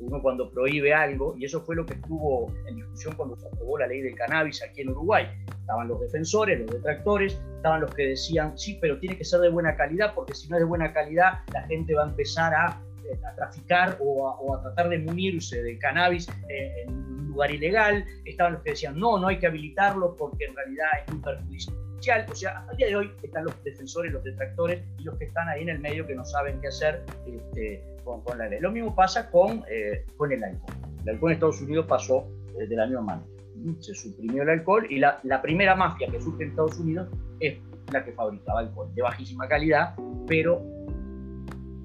uno cuando prohíbe algo, y eso fue lo que estuvo en discusión cuando se aprobó la ley del cannabis aquí en Uruguay. Estaban los defensores, los detractores, estaban los que decían, sí, pero tiene que ser de buena calidad, porque si no es de buena calidad, la gente va a empezar a, eh, traficar o a, tratar de munirse de cannabis en un lugar ilegal. Estaban los que decían, no, no hay que habilitarlo porque en realidad es muy perjudicial. O sea, el día de hoy están los defensores, los detractores y los que están ahí en el medio que no saben qué hacer. Este, con, la ley. Lo mismo pasa con, eh, con el alcohol. El alcohol en Estados Unidos pasó eh, de la misma manera. Se suprimió el alcohol y la, la, primera mafia que surge en Estados Unidos es la que fabricaba alcohol de bajísima calidad, pero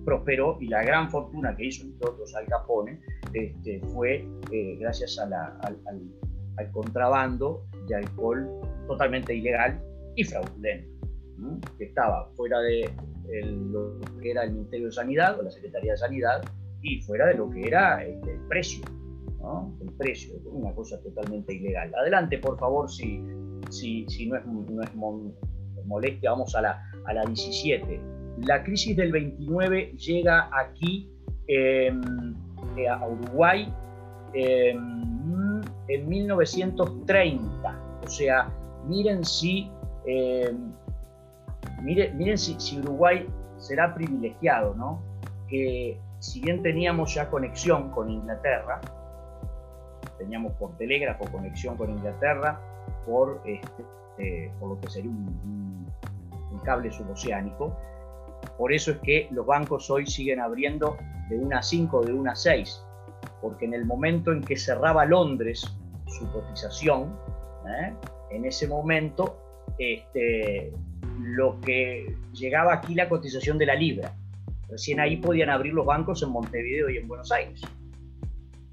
prosperó y la gran fortuna que hizo entre otros Al Capone este, fue eh, gracias al, al, contrabando de alcohol totalmente ilegal y fraudulento, que estaba fuera de, lo que era el Ministerio de Sanidad o la Secretaría de Sanidad y fuera de lo que era este, el precio, el precio, una cosa totalmente ilegal. Adelante, por favor, si, si, si no, es, no es molestia, vamos a la, a la 17. La crisis del 29 llega aquí em, eh, a Uruguay em, en 1930. O sea, miren si em, miren, si, Uruguay será privilegiado, ¿no? Que si bien teníamos ya conexión con Inglaterra, teníamos por telégrafo conexión con Inglaterra, por, este, eh, lo que sería un, cable suboceánico, por eso es que los bancos hoy siguen abriendo de 1 a 5, de 1 a 6, porque en el momento en que cerraba Londres su cotización, ¿eh? en ese momento este, lo que llegaba aquí la cotización de la libra. Recién ahí podían abrir los bancos en Montevideo y en Buenos Aires.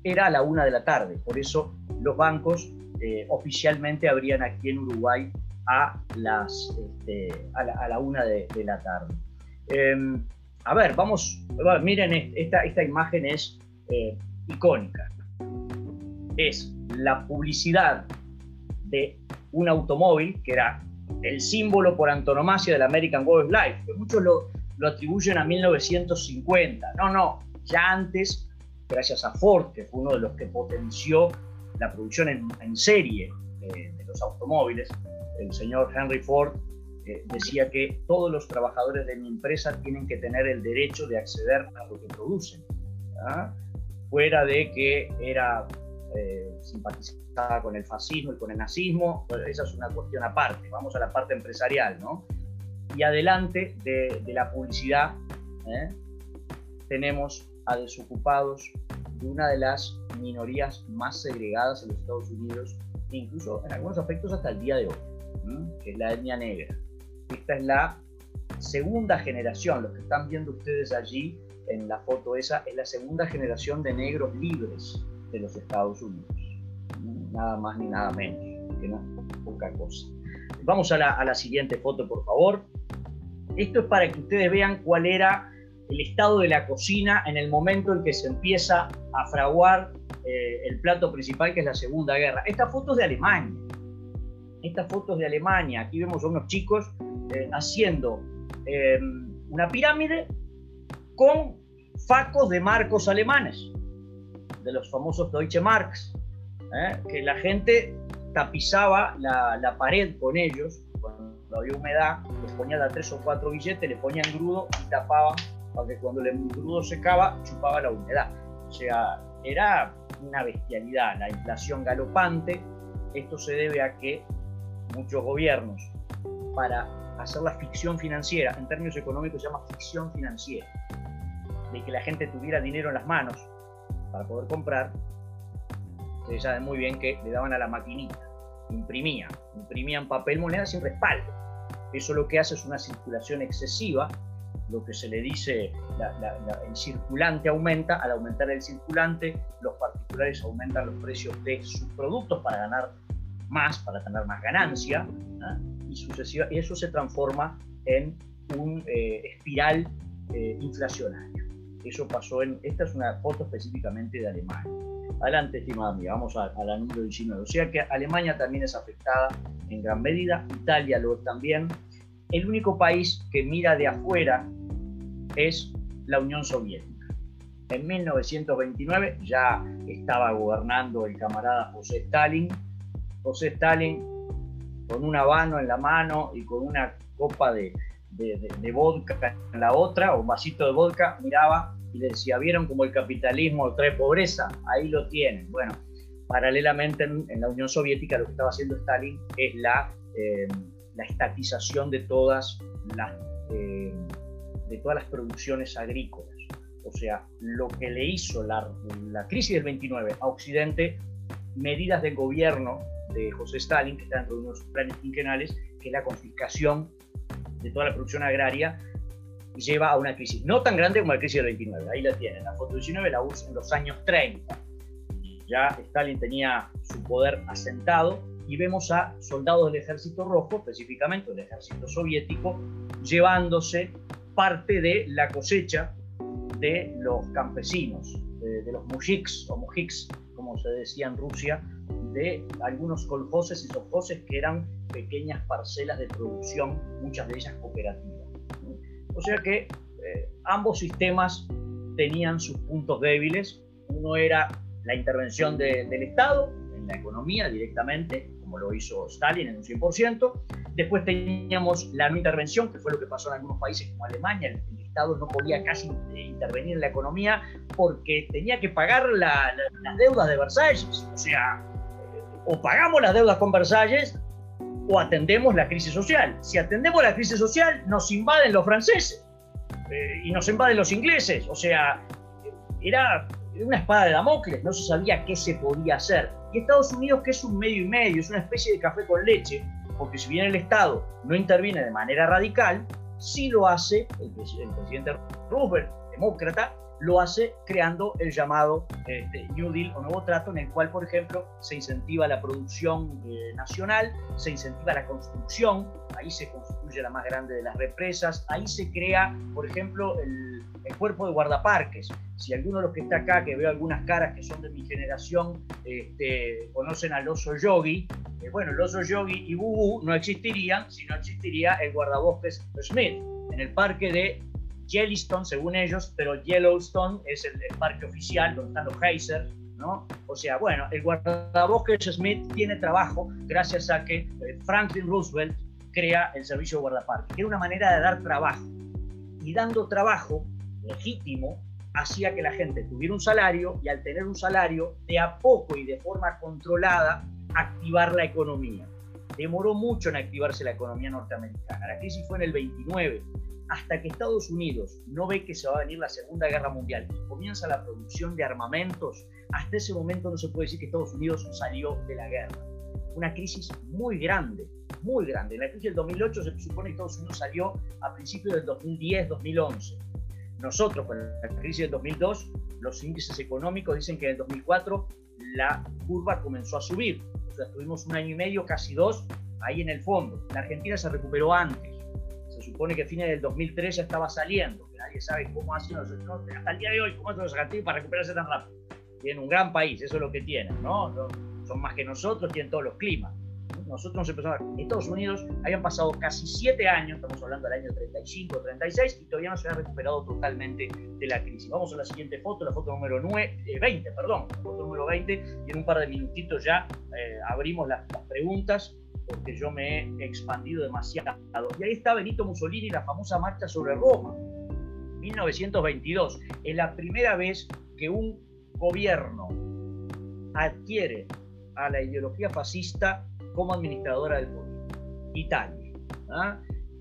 Era a la una de la tarde, por eso los bancos eh, oficialmente abrían aquí en Uruguay a, las, este, a, la, una de, la tarde. Em, a ver, vamos, miren, esta, esta imagen es eh, icónica. Es la publicidad de un automóvil que era el símbolo por antonomasia del American Way of Life, que muchos lo, atribuyen a 1950. No, no, ya antes, gracias a Ford, que fue uno de los que potenció la producción en, serie de, los automóviles, el señor Henry Ford eh, decía que todos los trabajadores de mi empresa tienen que tener el derecho de acceder a lo que producen, fuera de que era eh, simpatizaba con el fascismo y con el nazismo, esa es una cuestión aparte, vamos a la parte empresarial, ¿no? Y adelante de, la publicidad ¿eh? tenemos a desocupados de una de las minorías más segregadas en los Estados Unidos, incluso en algunos aspectos hasta el día de hoy, que es la etnia negra. Esta es la segunda generación, lo que están viendo ustedes allí en la foto esa, es la segunda generación de negros libres de los Estados Unidos. Nada más ni nada menos, que no es poca cosa. Vamos a la, siguiente foto, por favor. Esto es para que ustedes vean cuál era el estado de la cocina en el momento en que se empieza a fraguar eh, el plato principal, que es la Segunda Guerra. Esta foto de Alemania. Esta foto es de Alemania. Aquí vemos a unos chicos eh, haciendo eh, una pirámide con facos de marcos alemanes de los famosos Deutsche Marks, ¿eh? que la gente tapizaba la, la, pared con ellos, cuando había humedad, les ponían a tres o cuatro billetes, le ponían grudo y tapaban para que cuando el grudo secaba, chupaba la humedad. O sea, era una bestialidad, la inflación galopante. Esto se debe a que muchos gobiernos, para hacer la ficción financiera, en términos económicos se llama ficción financiera, de que la gente tuviera dinero en las manos, para poder comprar, ustedes saben muy bien que le daban a la maquinita, imprimían, imprimían papel moneda sin respaldo. Eso lo que hace es una circulación excesiva, lo que se le dice, el circulante aumenta, al aumentar el circulante, los particulares aumentan los precios de sus productos para ganar más, para tener más ganancia, y, sucesiva, y eso se transforma en un eh, espiral eh, inflacionario Eso pasó en, esta es una foto específicamente de Alemania. Adelante, estimada amiga, vamos a, la número 19. O sea que Alemania también es afectada en gran medida, Italia lo es también. El único país que mira de afuera es la Unión Soviética. En 1929 ya estaba gobernando el camarada José Stalin. José Stalin con un habano en la mano y con una copa de, de, vodka en la otra, o un vasito de vodka, miraba y decía, ¿vieron cómo el capitalismo trae pobreza? Ahí lo tienen. Bueno, paralelamente en, la Unión Soviética lo que estaba haciendo Stalin es la, eh, la estatización de todas las, eh, de todas las producciones agrícolas. O sea, lo que le hizo la, la crisis del 29 a Occidente, medidas del gobierno de José Stalin, que está dentro de unos planes quinquenales, que es la confiscación de toda la producción agraria, lleva a una crisis no tan grande como la crisis del 29. Ahí la tienen. La foto 19 la usa en los años 30. Ya Stalin tenía su poder asentado y vemos a soldados del ejército rojo, específicamente del ejército soviético, llevándose parte de la cosecha de los campesinos, de, los mujiks o mujiks, como se decía en Rusia, de algunos colhoses y sovhoses que eran pequeñas parcelas de producción, muchas de ellas cooperativas. O sea que eh, ambos sistemas tenían sus puntos débiles. Uno era la intervención del Estado en la economía directamente, como lo hizo Stalin en un 100%. Después teníamos la no intervención, que fue lo que pasó en algunos países como Alemania. El, Estado no podía casi intervenir en la economía porque tenía que pagar las deudas de Versalles. O sea, o pagamos las deudas con Versalles o atendemos la crisis social. Si atendemos la crisis social, nos invaden los franceses eh, y nos invaden los ingleses. O sea, era una espada de Damocles, no se sabía qué se podía hacer. Y Estados Unidos, que es un medio y medio, es una especie de café con leche, porque si bien el Estado no interviene de manera radical, sí lo hace el, el presidente Roosevelt, demócrata, lo hace creando el llamado este, New Deal o Nuevo Trato, en el cual, por ejemplo, se incentiva la producción eh, nacional, se incentiva la construcción, ahí se construye la más grande de las represas, ahí se crea, por ejemplo, el, cuerpo de guardaparques. Si alguno de los que está acá, que veo algunas caras que son de mi generación, este, conocen al oso yogi, eh, bueno, el oso yogi y Bubu no existirían si no existiría el guardabosques Smith en el parque de Yellowstone, según ellos, pero Yellowstone es el, parque oficial donde están los geysers, ¿no? O sea, bueno, el guardabosques Smith tiene trabajo gracias a que eh, Franklin Roosevelt crea el servicio de guardaparque, que era una manera de dar trabajo. Y dando trabajo legítimo, hacía que la gente tuviera un salario y al tener un salario, de a poco y de forma controlada, activar la economía. Demoró mucho en activarse la economía norteamericana. La crisis fue en el 29 hasta que Estados Unidos no ve que se va a venir la Segunda Guerra Mundial y comienza la producción de armamentos, hasta ese momento no se puede decir que Estados Unidos salió de la guerra. Una crisis muy grande, muy grande. En la crisis del 2008 se supone que Estados Unidos salió a principios del 2010-2011. Nosotros, con la crisis del 2002, los índices económicos dicen que en el 2004 la curva comenzó a subir. O sea, estuvimos un año y medio, casi dos, ahí en el fondo. La Argentina se recuperó antes supone que a fines del 2003 ya estaba saliendo, que nadie sabe cómo hacen los, hasta el día de hoy, cómo hacen los argentinos para recuperarse tan rápido. Tienen un gran país, eso es lo que tienen, ¿no? Son más que nosotros, tienen todos los climas. Nosotros nos empezamos a Estados Unidos habían pasado casi siete años, estamos hablando del año 35, 36, y todavía no se ha recuperado totalmente de la crisis. Vamos a la siguiente foto, la foto número 9, 20, eh, perdón, la foto número 20, y en un par de minutitos ya eh, abrimos las, las preguntas porque yo me he expandido demasiado. Y ahí está Benito Mussolini, la famosa marcha sobre Roma, 1922. Es la primera vez que un gobierno adquiere a la ideología fascista como administradora del poder. Italia. ¿ah?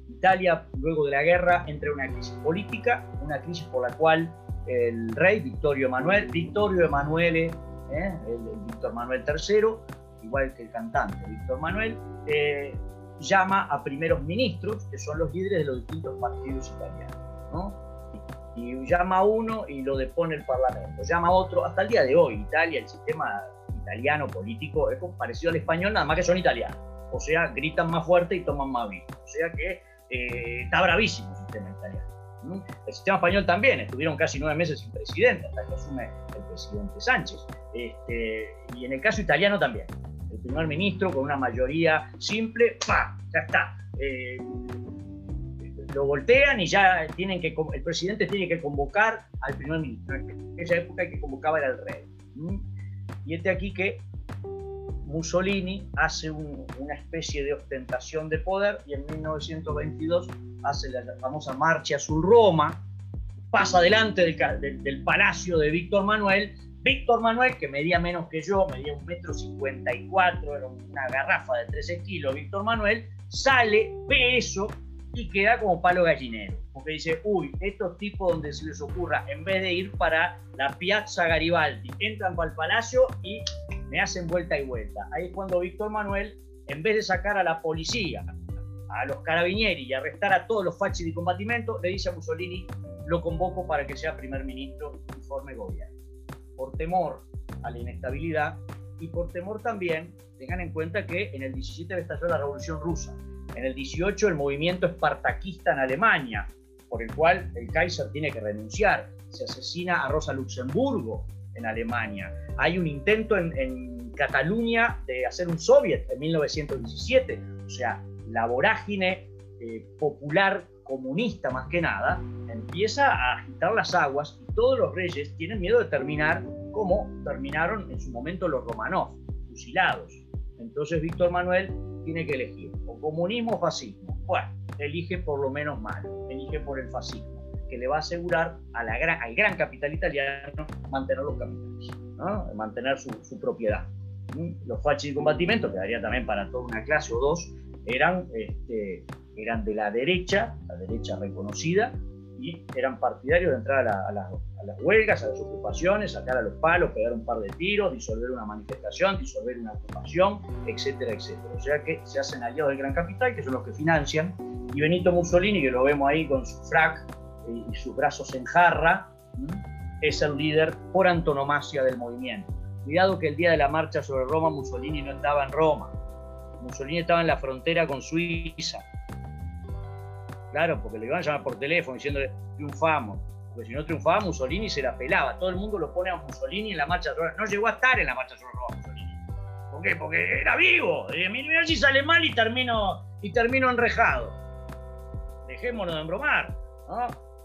Italia, luego de la guerra, entra en una crisis política, una crisis por la cual el rey Vittorio Emanuele, Vittorio Emanuele, ¿eh? el, el Víctor III, igual que el cantante Víctor Manuel, eh, llama a primeros ministros, que son los líderes de los distintos partidos italianos. ¿no? Y, llama a uno y lo depone el Parlamento. Llama a otro, hasta el día de hoy, Italia, el sistema italiano político es parecido al español, nada más que son italianos. O sea, gritan más fuerte y toman más vino. O sea que eh, está bravísimo el sistema italiano. El sistema español también, estuvieron casi nueve meses sin presidente, hasta que asume el presidente Sánchez. Este, y en el caso italiano también. El primer ministro con una mayoría simple, ¡pa! Ya está. Eh, lo voltean y ya tienen que, el presidente tiene que convocar al primer ministro. En esa época el que convocaba era el rey. Y este aquí que Mussolini hace una especie de ostentación de poder y en 1922 hace la famosa Marcha Azul Roma, pasa delante del, del, palacio de Víctor Manuel. Víctor Manuel, que medía menos que yo, medía un metro cincuenta y cuatro, era una garrafa de 13 kilos, Víctor Manuel, sale, ve eso y queda como palo gallinero. Porque dice, uy, estos tipos donde se les ocurra, en vez de ir para la Piazza Garibaldi, entran para el palacio y me hacen vuelta y vuelta. Ahí es cuando Víctor Manuel, en vez de sacar a la policía, a los carabinieri y arrestar a todos los fachis de combatimiento, le dice a Mussolini, lo convoco para que sea primer ministro y forme gobierno. Por temor a la inestabilidad y por temor también, tengan en cuenta que en el 17 estalló la Revolución Rusa en el 18 el movimiento espartaquista en Alemania, por el cual el Kaiser tiene que renunciar. Se asesina a Rosa Luxemburgo en Alemania. Hay un intento en, Cataluña de hacer un soviet en 1917. O sea, la vorágine eh, popular comunista más que nada empieza a agitar las aguas todos los reyes tienen miedo de terminar como terminaron en su momento los Romanov, fusilados. Entonces Víctor Manuel tiene que elegir o comunismo o fascismo. Bueno, elige por lo menos malo, elige por el fascismo, que le va a asegurar a la gran, al gran capital italiano mantener los capitales, ¿no? mantener su, su propiedad. ¿Mm? Los fachis de combatimiento, que daría también para toda una clase o dos, eran, este, eran de la derecha, la derecha reconocida, y eran partidarios de entrar a, las huelgas, a las ocupaciones, sacar a los palos, pegar un par de tiros, disolver una manifestación, disolver una ocupación, etcétera, etcétera. O sea que se hacen aliados del gran capital, que son los que financian, y Benito Mussolini, que lo vemos ahí con su frac eh, y sus brazos en jarra, es el líder por antonomasia del movimiento. Cuidado que el día de la marcha sobre Roma, Mussolini no estaba en Roma. Mussolini estaba en la frontera con Suiza Claro, porque le iban a llamar por teléfono diciéndole triunfamos. Porque si no triunfaba, Mussolini se la pelaba. Todo el mundo lo pone a Mussolini en la marcha No llegó a estar en la marcha Roma, Mussolini. ¿Por qué? Porque era vivo. Y mira si sale mal y termino, y termino enrejado. Dejémonos de embromar.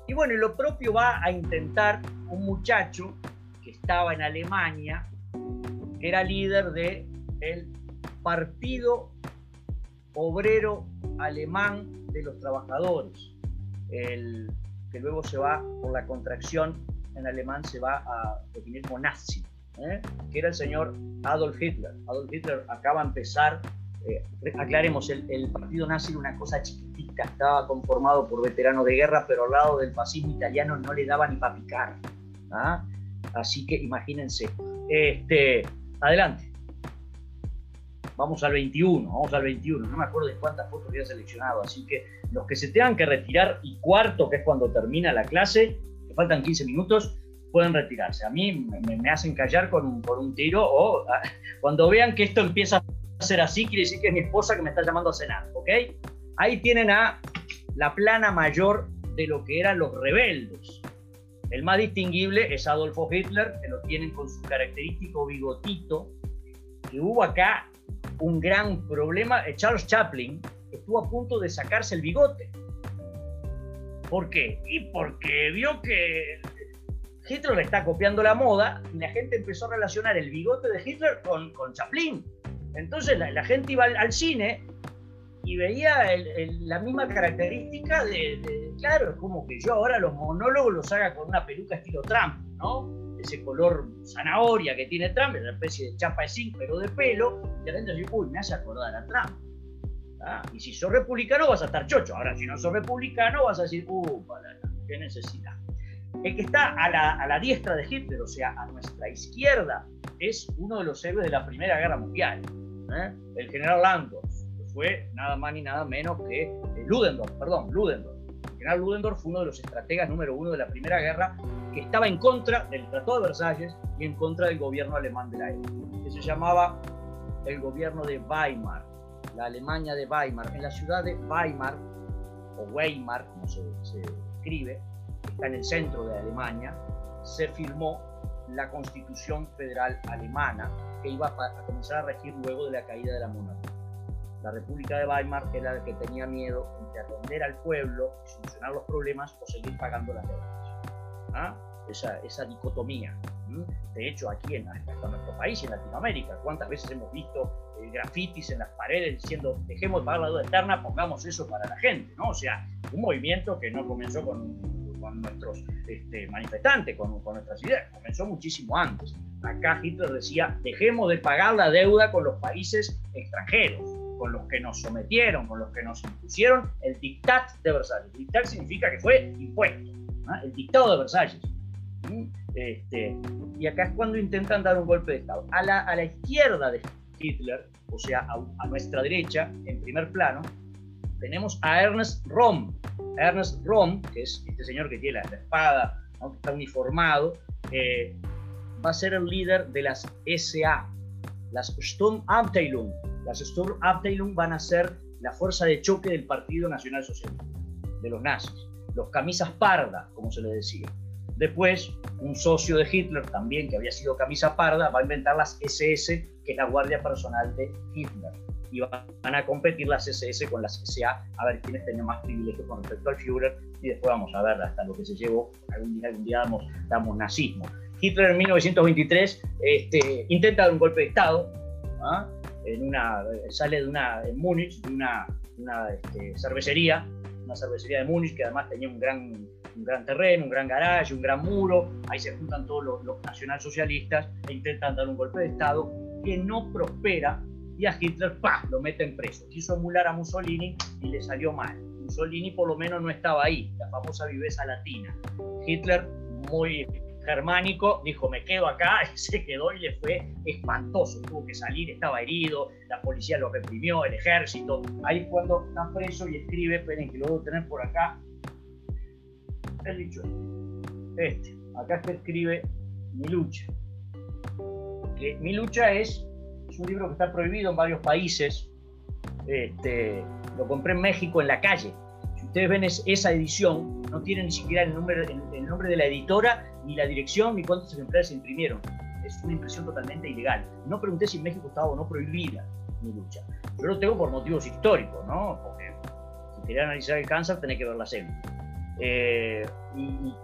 Y bueno, lo propio va a intentar un muchacho que estaba en Alemania, que era líder del el Partido Obrero Alemán de los trabajadores, el, que luego se va, por la contracción en alemán, se va a definir como nazi, ¿eh? que era el señor Adolf Hitler. Adolf Hitler acaba de empezar, eh, aclaremos, el, partido nazi era una cosa chiquitita, estaba conformado por veteranos de guerra, pero al lado del fascismo italiano no le daba ni para picar. ¿ah? Así que imagínense. Este, adelante. Vamos al 21, vamos al 21. No me acuerdo de cuántas fotos había seleccionado, así que los que se tengan que retirar y cuarto, que es cuando termina la clase, que faltan 15 minutos, pueden retirarse. A mí me, hacen callar con un, por un tiro o ah, cuando vean que esto empieza a ser así, quiere decir que es mi esposa que me está llamando a cenar, ¿ok? Ahí tienen a la plana mayor de lo que eran los rebeldes. El más distinguible es Adolfo Hitler, que lo tienen con su característico bigotito, que hubo acá un gran problema. Eh, Charles Chaplin estuvo a punto de sacarse el bigote. ¿Por qué? Y porque vio que Hitler le está copiando la moda y la gente empezó a relacionar el bigote de Hitler con, con Chaplin. Entonces la, gente iba al, cine y veía la misma característica de, de, claro, es como que yo ahora los monólogos los haga con una peluca estilo Trump, ¿no? Ese color zanahoria que tiene Trump, es una especie de chapa de zinc, pero de pelo, y la gente dice, uy, me hace acordar a Trump. ¿Ah? Y si sos republicano vas a estar chocho. Ahora, si no sos republicano vas a decir, uh, qué necesidad. El que está a la, a la, diestra de Hitler, o sea, a nuestra izquierda, es uno de los héroes de la Primera Guerra Mundial, ¿eh? el general Landor, que fue nada más ni nada menos que eh, perdón, Ludendorff. General Ludendorff fue uno de los estrategas número uno de la Primera Guerra que estaba en contra del Tratado de Versalles y en contra del gobierno alemán de la época, que se llamaba el gobierno de Weimar, la Alemania de Weimar. En la ciudad de Weimar, o Weimar, como se, escribe, está en el centro de Alemania, se firmó la Constitución Federal Alemana, que iba a comenzar a regir luego de la caída de la monarquía. La República de Weimar era la que tenía miedo entre atender al pueblo, solucionar los problemas o seguir pagando las deudas. ¿Ah? Esa, esa, dicotomía. De hecho, aquí en, nuestro país, en Latinoamérica, ¿cuántas veces hemos visto eh, grafitis en las paredes diciendo dejemos de pagar la deuda externa, pongamos eso para la gente? ¿no? O sea, un movimiento que no comenzó con, con nuestros este, manifestantes, con, con nuestras ideas, comenzó muchísimo antes. Acá Hitler decía, dejemos de pagar la deuda con los países extranjeros, con los que nos sometieron, con los que nos impusieron el dictat de Versalles. dictat significa que fue impuesto, el dictado de Versalles. Este, y acá es cuando intentan dar un golpe de Estado. A la, a la izquierda de Hitler, o sea, a, a, nuestra derecha, en primer plano, tenemos a Ernest Röhm. Ernest Röhm, que es este señor que tiene la, espada, que está uniformado, eh, va a ser el líder de las SA, las Sturmabteilung. Las Sturmabteilung van a ser la fuerza de choque del Partido Nacional Socialista, de los nazis, los camisas pardas, como se les decía. Después, un socio de Hitler, también que había sido camisa parda, va a inventar las SS, que es la guardia personal de Hitler. Y van a competir las SS con las SA a ver quiénes tenían más privilegios con respecto al Führer. Y después vamos a ver hasta lo que se llevó. Algún día, algún día damos, damos nazismo. Hitler en 1923 este, intenta dar un golpe de Estado. ¿ah? En una, sale de una, en Múnich, de una, una este, cervecería, una cervecería de Múnich que además tenía un gran, un gran terreno, un gran garaje, un gran muro. Ahí se juntan todos los, los nacionalsocialistas e intentan dar un golpe de Estado que no prospera y a Hitler ¡pah! lo meten preso. Quiso emular a Mussolini y le salió mal. Mussolini por lo menos no estaba ahí, la famosa viveza latina. Hitler, muy germánico, dijo me quedo acá, y se quedó y le fue espantoso, tuvo que salir, estaba herido, la policía lo reprimió, el ejército, ahí cuando está preso y escribe, esperen que lo debo tener por acá, el dicho este, acá se escribe mi lucha, que mi lucha es es un libro que está prohibido en varios países. Este, lo compré en México en la calle. Si ustedes ven esa edición, no tiene ni siquiera el nombre, el, nombre de la editora, ni la dirección, ni cuántos ejemplares se imprimieron. Es una impresión totalmente ilegal. No pregunté si en México estaba o no prohibida mi lucha. Yo lo tengo por motivos históricos, ¿no? Porque si quería analizar el cáncer, tenés que ver la serie. Eh, y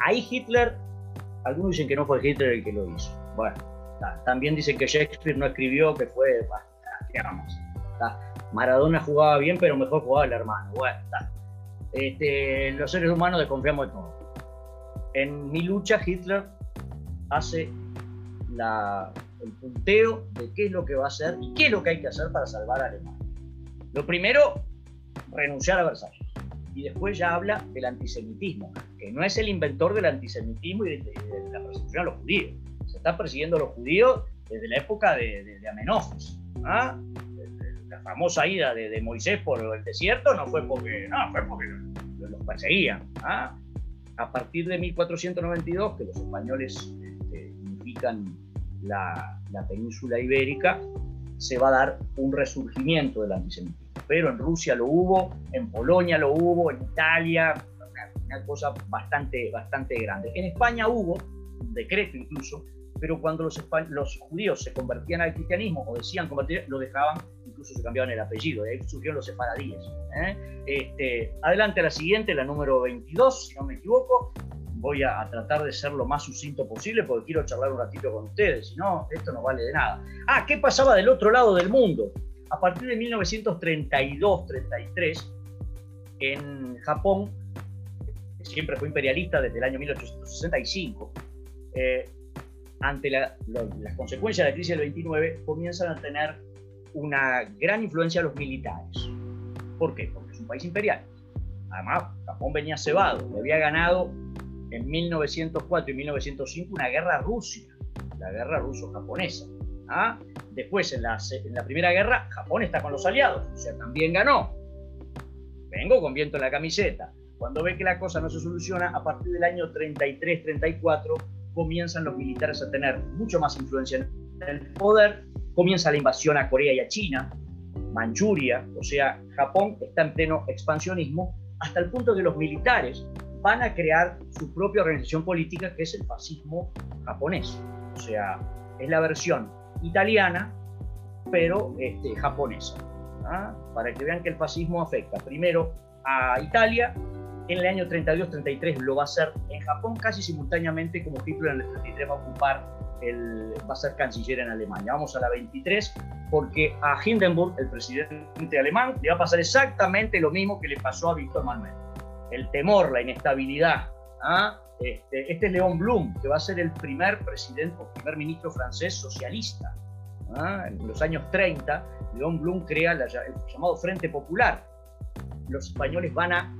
ahí Hitler, algunos dicen que no fue Hitler el que lo hizo. Bueno, también dicen que Shakespeare no escribió, que fue, Maradona jugaba bien, pero mejor jugaba el hermano. Bueno, este, los seres humanos desconfiamos de todo. En mi lucha, Hitler hace el punteo de qué es lo que va a hacer y qué es lo que hay que hacer para salvar a Alemania. Lo primero, renunciar a Versalles. Y después ya habla del antisemitismo, que no es el inventor del antisemitismo y de la persecución a los judíos está persiguiendo a los judíos desde la época de, de, Amenofis. ¿ah? La famosa ida de, Moisés por el desierto no fue porque, no, fue porque los, perseguían. ¿ah? A partir de 1492, que los españoles este, unifican la, la península ibérica, se va a dar un resurgimiento del antisemitismo. Pero en Rusia lo hubo, en Polonia lo hubo, en Italia, una, cosa bastante, bastante grande. En España hubo un decreto incluso pero cuando los, los judíos se convertían al cristianismo o decían convertir, lo dejaban, incluso se cambiaban el apellido, de ahí surgieron los sefaradíes. ¿eh? Este, adelante a la siguiente, la número 22, si no me equivoco. Voy a, tratar de ser lo más sucinto posible porque quiero charlar un ratito con ustedes, si no, esto no vale de nada. Ah, ¿qué pasaba del otro lado del mundo? A partir de 1932-33, en Japón, que siempre fue imperialista desde el año 1865, eh, ante las consecuencias de la crisis del 29, comienzan a tener una gran influencia los militares. ¿Por qué? Porque es un país imperial. Además, Japón venía cebado, había ganado en 1904 y 1905 una guerra Rusia, la guerra ruso-japonesa. ¿ah? Después, en la, en la Primera Guerra, Japón está con los aliados, o sea, también ganó. Vengo con viento en la camiseta. Cuando ve que la cosa no se soluciona, a partir del año 33-34, comienzan los militares a tener mucho más influencia en el poder, comienza la invasión a Corea y a China, Manchuria, o sea, Japón está en pleno expansionismo, hasta el punto que los militares van a crear su propia organización política que es el fascismo japonés. O sea, es la versión italiana, pero este, japonesa. ¿ah? Para que vean que el fascismo afecta primero a Italia, en el año 32-33 lo va a hacer en Japón casi simultáneamente como Hitler en el 33 va a ocupar el, va a ser canciller en Alemania. Vamos a la 23 porque a Hindenburg, el presidente alemán, le va a pasar exactamente lo mismo que le pasó a Víctor Manuel. El temor, la inestabilidad. ¿ah? Este, este, es León Blum, que va a ser el primer presidente o primer ministro francés socialista. ¿ah? En los años 30, León Blum crea el llamado Frente Popular. Los españoles van a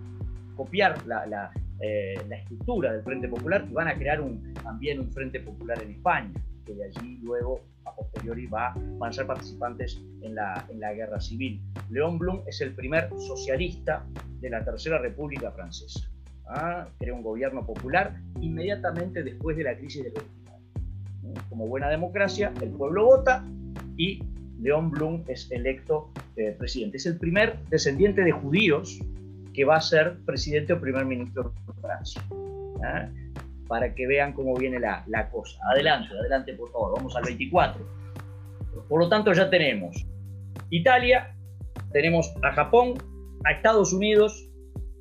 copiar la, eh, la, estructura del Frente Popular y van a crear un, también un Frente Popular en España, que de allí luego a posteriori va, van a ser participantes en la, en la guerra civil. León Blum es el primer socialista de la Tercera República Francesa. ¿ah? Crea un gobierno popular inmediatamente después de la crisis del 29. Como buena democracia, el pueblo vota y León Blum es electo eh, presidente. Es el primer descendiente de judíos que va a ser presidente o primer ministro de Francia. ¿ah? Para que vean cómo viene la, la, cosa. Adelante, adelante por favor, vamos al 24. Por lo tanto ya tenemos Italia, tenemos a Japón, a Estados Unidos,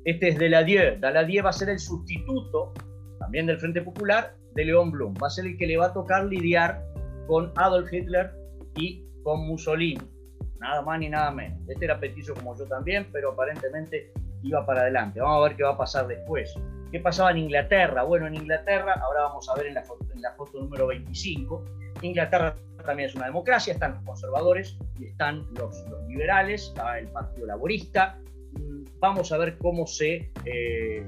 este es Daladier. Daladier va a ser el sustituto también del Frente Popular de León Blum. Va a ser el que le va a tocar lidiar con Adolf Hitler y con Mussolini. Nada más ni nada menos. Este era petizo como yo también, pero aparentemente iba para adelante. Vamos a ver qué va a pasar después. ¿Qué pasaba en Inglaterra? Bueno, en Inglaterra, ahora vamos a ver en la foto, número 25, Inglaterra también es una democracia, están los conservadores y están los, liberales, está el Partido Laborista. Mm, vamos a ver cómo se... Eh,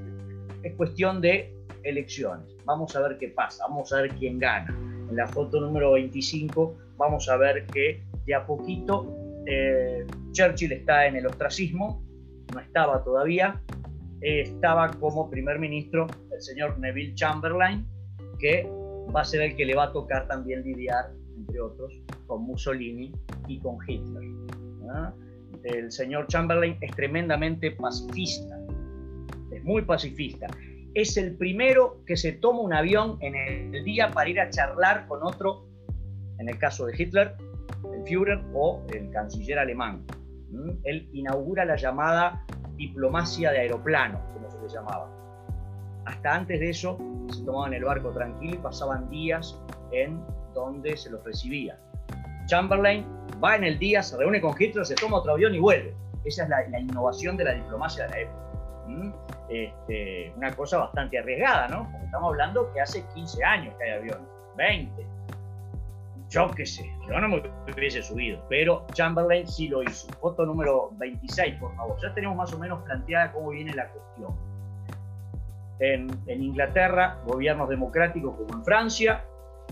es cuestión de elecciones. Vamos a ver qué pasa, vamos a ver quién gana. En la foto número 25 vamos a ver que de a poquito eh, Churchill está en el ostracismo, no estaba todavía, estaba como primer ministro el señor Neville Chamberlain, que va a ser el que le va a tocar también lidiar, entre otros, con Mussolini y con Hitler. El señor Chamberlain es tremendamente pacifista, es muy pacifista. Es el primero que se toma un avión en el día para ir a charlar con otro, en el caso de Hitler, el Führer o el canciller alemán. Él inaugura la llamada diplomacia de aeroplano, como se le llamaba. Hasta antes de eso se tomaban el barco tranquilo y pasaban días en donde se los recibía. Chamberlain va en el día, se reúne con Hitler, se toma otro avión y vuelve. Esa es la, innovación de la diplomacia de la época. Este, una cosa bastante arriesgada, ¿no? Porque estamos hablando que hace 15 años que hay aviones, 20. Yo qué sé, yo no me hubiese subido, pero Chamberlain sí lo hizo. Foto número 26, por favor. Ya tenemos más o menos planteada cómo viene la cuestión. En, Inglaterra, gobiernos democráticos como en Francia,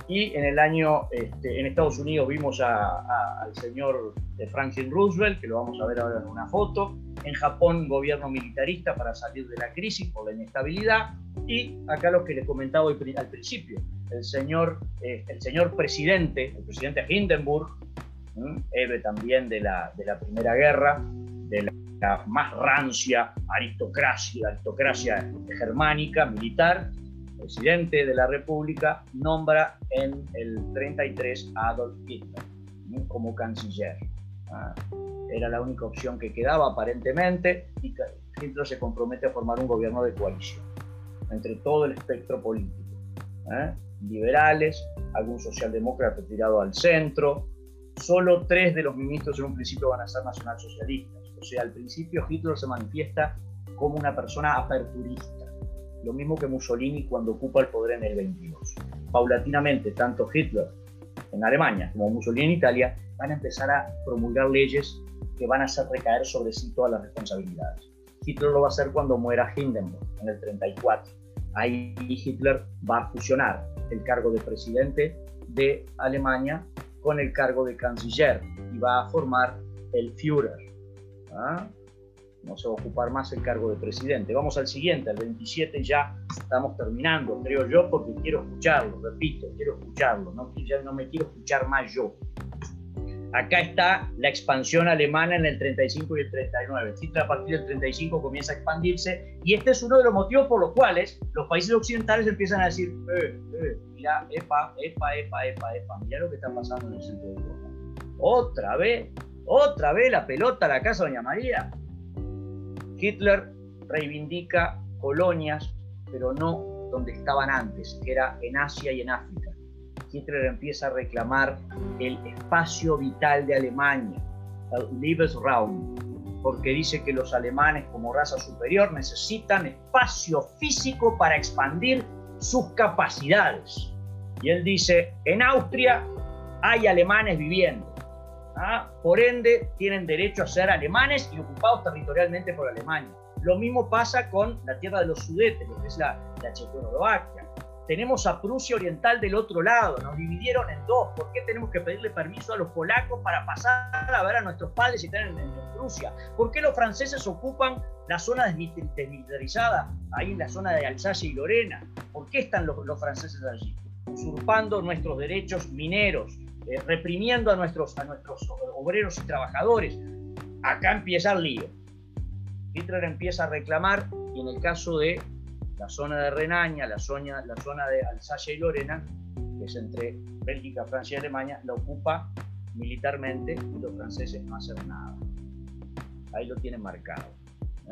y en el año, este, en Estados Unidos vimos al señor Franklin Roosevelt, que lo vamos a ver ahora en una foto. En Japón, gobierno militarista para salir de la crisis por la inestabilidad. Y acá lo que les comentaba al principio, el señor, eh, el señor presidente, el presidente Hindenburg, héroe también de la, de la Primera Guerra, de la, más rancia aristocracia, aristocracia germánica, militar, presidente de la República, nombra en el 33 a Adolf Hitler como canciller. Ah, era la única opción que quedaba aparentemente y Hitler se compromete a formar un gobierno de coalición entre todo el espectro político. ¿eh? liberales, algún socialdemócrata tirado al centro. Solo tres de los ministros en un principio van a ser nacionalsocialistas. O sea, al principio Hitler se manifiesta como una persona aperturista, lo mismo que Mussolini cuando ocupa el poder en el 22. Paulatinamente, tanto Hitler en Alemania como Mussolini en Italia van a empezar a promulgar leyes que van a hacer recaer sobre sí todas las responsabilidades. Hitler lo va a hacer cuando muera Hindenburg en el 34. Ahí Hitler va a fusionar el cargo de presidente de Alemania con el cargo de canciller y va a formar el Führer. ¿ah? No se va a ocupar más el cargo de presidente. Vamos al siguiente, al 27 ya estamos terminando, creo yo, porque quiero escucharlo, repito, quiero escucharlo, no, ya no me quiero escuchar más yo. acá está la expansión alemana en el 35 y el 39. Hitler a partir del 35 comienza a expandirse y este es uno de los motivos por los cuales los países occidentales empiezan a decir, eh, eh, mira, epa, epa, epa, epa, epa, mira lo que está pasando en el centro de Europa. Otra vez, otra vez la pelota a la casa de Doña María. Hitler reivindica colonias, pero no donde estaban antes, que era en Asia y en África. Hitler empieza a reclamar el espacio vital de Alemania, el Lebensraum, porque dice que los alemanes como raza superior necesitan espacio físico para expandir sus capacidades. Y él dice, en Austria hay alemanes viviendo, ¿ah? por ende tienen derecho a ser alemanes y ocupados territorialmente por Alemania. Lo mismo pasa con la tierra de los Sudetes, que es la, la Checoslovaquia. Tenemos a Prusia Oriental del otro lado, nos dividieron en dos. ¿Por qué tenemos que pedirle permiso a los polacos para pasar a ver a nuestros padres y estar en, Prusia? ¿Por qué los franceses ocupan la zona desmilitarizada, ahí en la zona de Alsacia y Lorena? ¿Por qué están los, franceses allí? Usurpando nuestros derechos mineros, eh, reprimiendo a nuestros, a nuestros obreros y trabajadores. Acá empieza el lío. Hitler empieza a reclamar, y en el caso de la zona de Renania, la zona, la zona de Alsacia y Lorena, que es entre Bélgica, Francia y Alemania, la ocupa militarmente y los franceses no hacen nada. Ahí lo tienen marcado.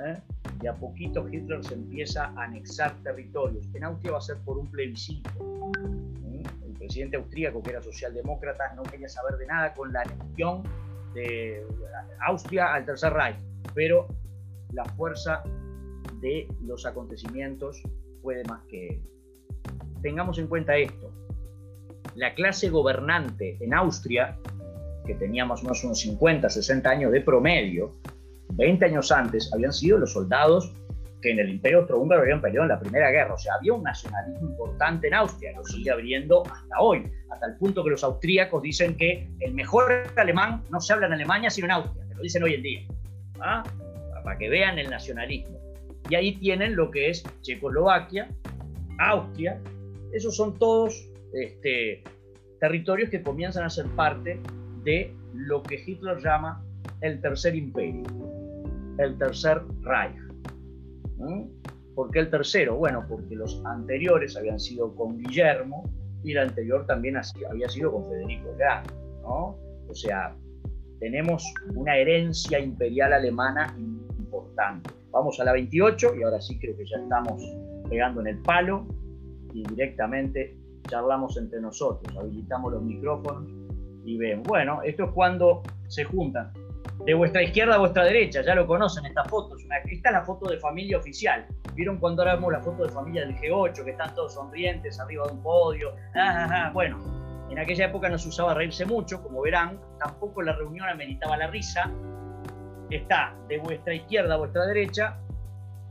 ¿eh? Y a poquito Hitler se empieza a anexar territorios. En Austria va a ser por un plebiscito. ¿eh? El presidente austríaco, que era socialdemócrata, no quería saber de nada con la anexión de Austria al Tercer Reich, pero la fuerza de los acontecimientos puede más que él. Tengamos en cuenta esto. La clase gobernante en Austria, que teníamos unos 50, 60 años de promedio, 20 años antes habían sido los soldados que en el Imperio Austrohúngaro habían peleado en la Primera Guerra. O sea, había un nacionalismo importante en Austria, lo sigue habiendo hasta hoy, hasta el punto que los austríacos dicen que el mejor alemán no se habla en Alemania sino en Austria, que lo dicen hoy en día. ¿Ah? Para que vean el nacionalismo. Y ahí tienen lo que es Checoslovaquia, Austria, esos son todos este, territorios que comienzan a ser parte de lo que Hitler llama el tercer imperio, el tercer Reich. ¿Por qué el tercero? Bueno, porque los anteriores habían sido con Guillermo y el anterior también había sido con Federico el ¿no? O sea, tenemos una herencia imperial alemana importante. Vamos a la 28 y ahora sí creo que ya estamos pegando en el palo y directamente charlamos entre nosotros, habilitamos los micrófonos y ven, bueno, esto es cuando se juntan de vuestra izquierda a vuestra derecha, ya lo conocen estas fotos, esta es la foto de familia oficial, vieron cuando ahora vemos la foto de familia del G8, que están todos sonrientes arriba de un podio, ah, ah, ah. bueno, en aquella época no se usaba reírse mucho, como verán, tampoco la reunión ameritaba la risa, está de vuestra izquierda a vuestra derecha,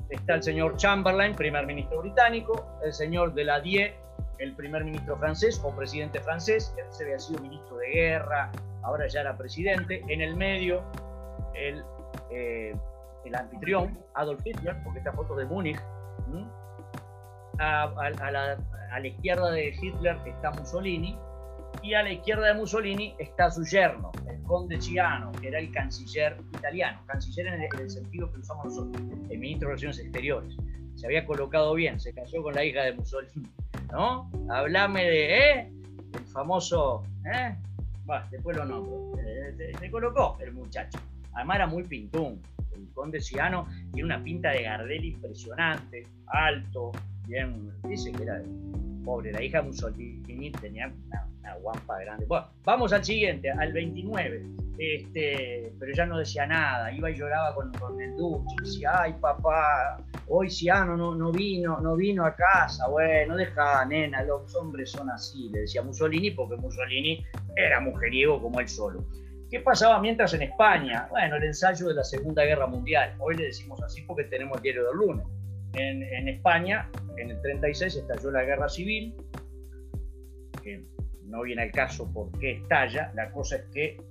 está el señor Chamberlain, primer ministro británico, el señor de la Die, el primer ministro francés o presidente francés, que se había sido ministro de guerra, ahora ya era presidente, en el medio el, eh, el anfitrión, Adolf Hitler, porque esta foto de Múnich, a, la, a la izquierda de Hitler está Mussolini, y a la izquierda de Mussolini está su yerno, el conde Ciano, que era el canciller italiano, canciller en el, sentido que usamos nosotros, el ministro de Relaciones Exteriores. Se había colocado bien, se casó con la hija de Mussolini, ¿no? Hablame de, ¿eh? El famoso, ¿eh? Bueno, después lo nombro. Eh, se, colocó el muchacho. Además era muy pintún. El conde Ciano tiene una pinta de Gardel impresionante, alto, bien, dice que era pobre, la hija Mussolini tenía una, guampa grande. Bueno, vamos al siguiente, al 29. Este, pero ya no decía nada, iba y lloraba con, el duque, decía, ay papá, hoy Ciano no, no vino, no vino a casa, bueno, deja, nena, los hombres son así, le decía Mussolini, porque Mussolini era mujeriego como él solo. ¿Qué pasaba mientras en España? Bueno, el ensayo de la Segunda Guerra Mundial. Hoy le decimos así porque tenemos el diario del lunes. En, España en el 36 estalló la guerra civil, que no viene al caso por qué estalla, la cosa es que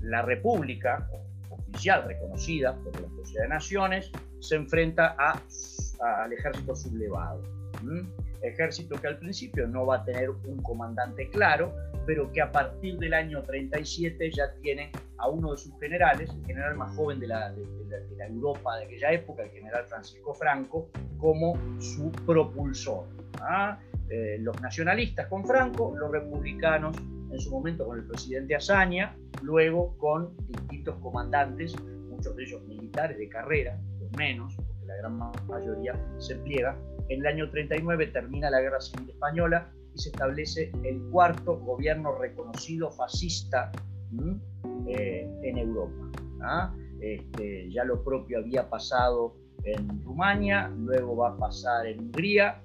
la república oficial reconocida por la Sociedad de Naciones se enfrenta al ejército sublevado. Ejército que al principio no va a tener un comandante claro, pero que a partir del año 37 ya tienen a uno de sus generales, el general más joven de la, de, la, Europa de aquella época, el general Francisco Franco, como su propulsor. ¿ah? Eh, los nacionalistas con Franco, los republicanos en su momento con el presidente Azaña, luego con distintos comandantes, muchos de ellos militares de carrera, los menos, porque la gran mayoría se pliega. En el año 39 termina la Guerra Civil Española y se establece el cuarto gobierno reconocido fascista eh, en Europa. ¿ah? Este, ya lo propio había pasado en Rumania, luego va a pasar en Hungría,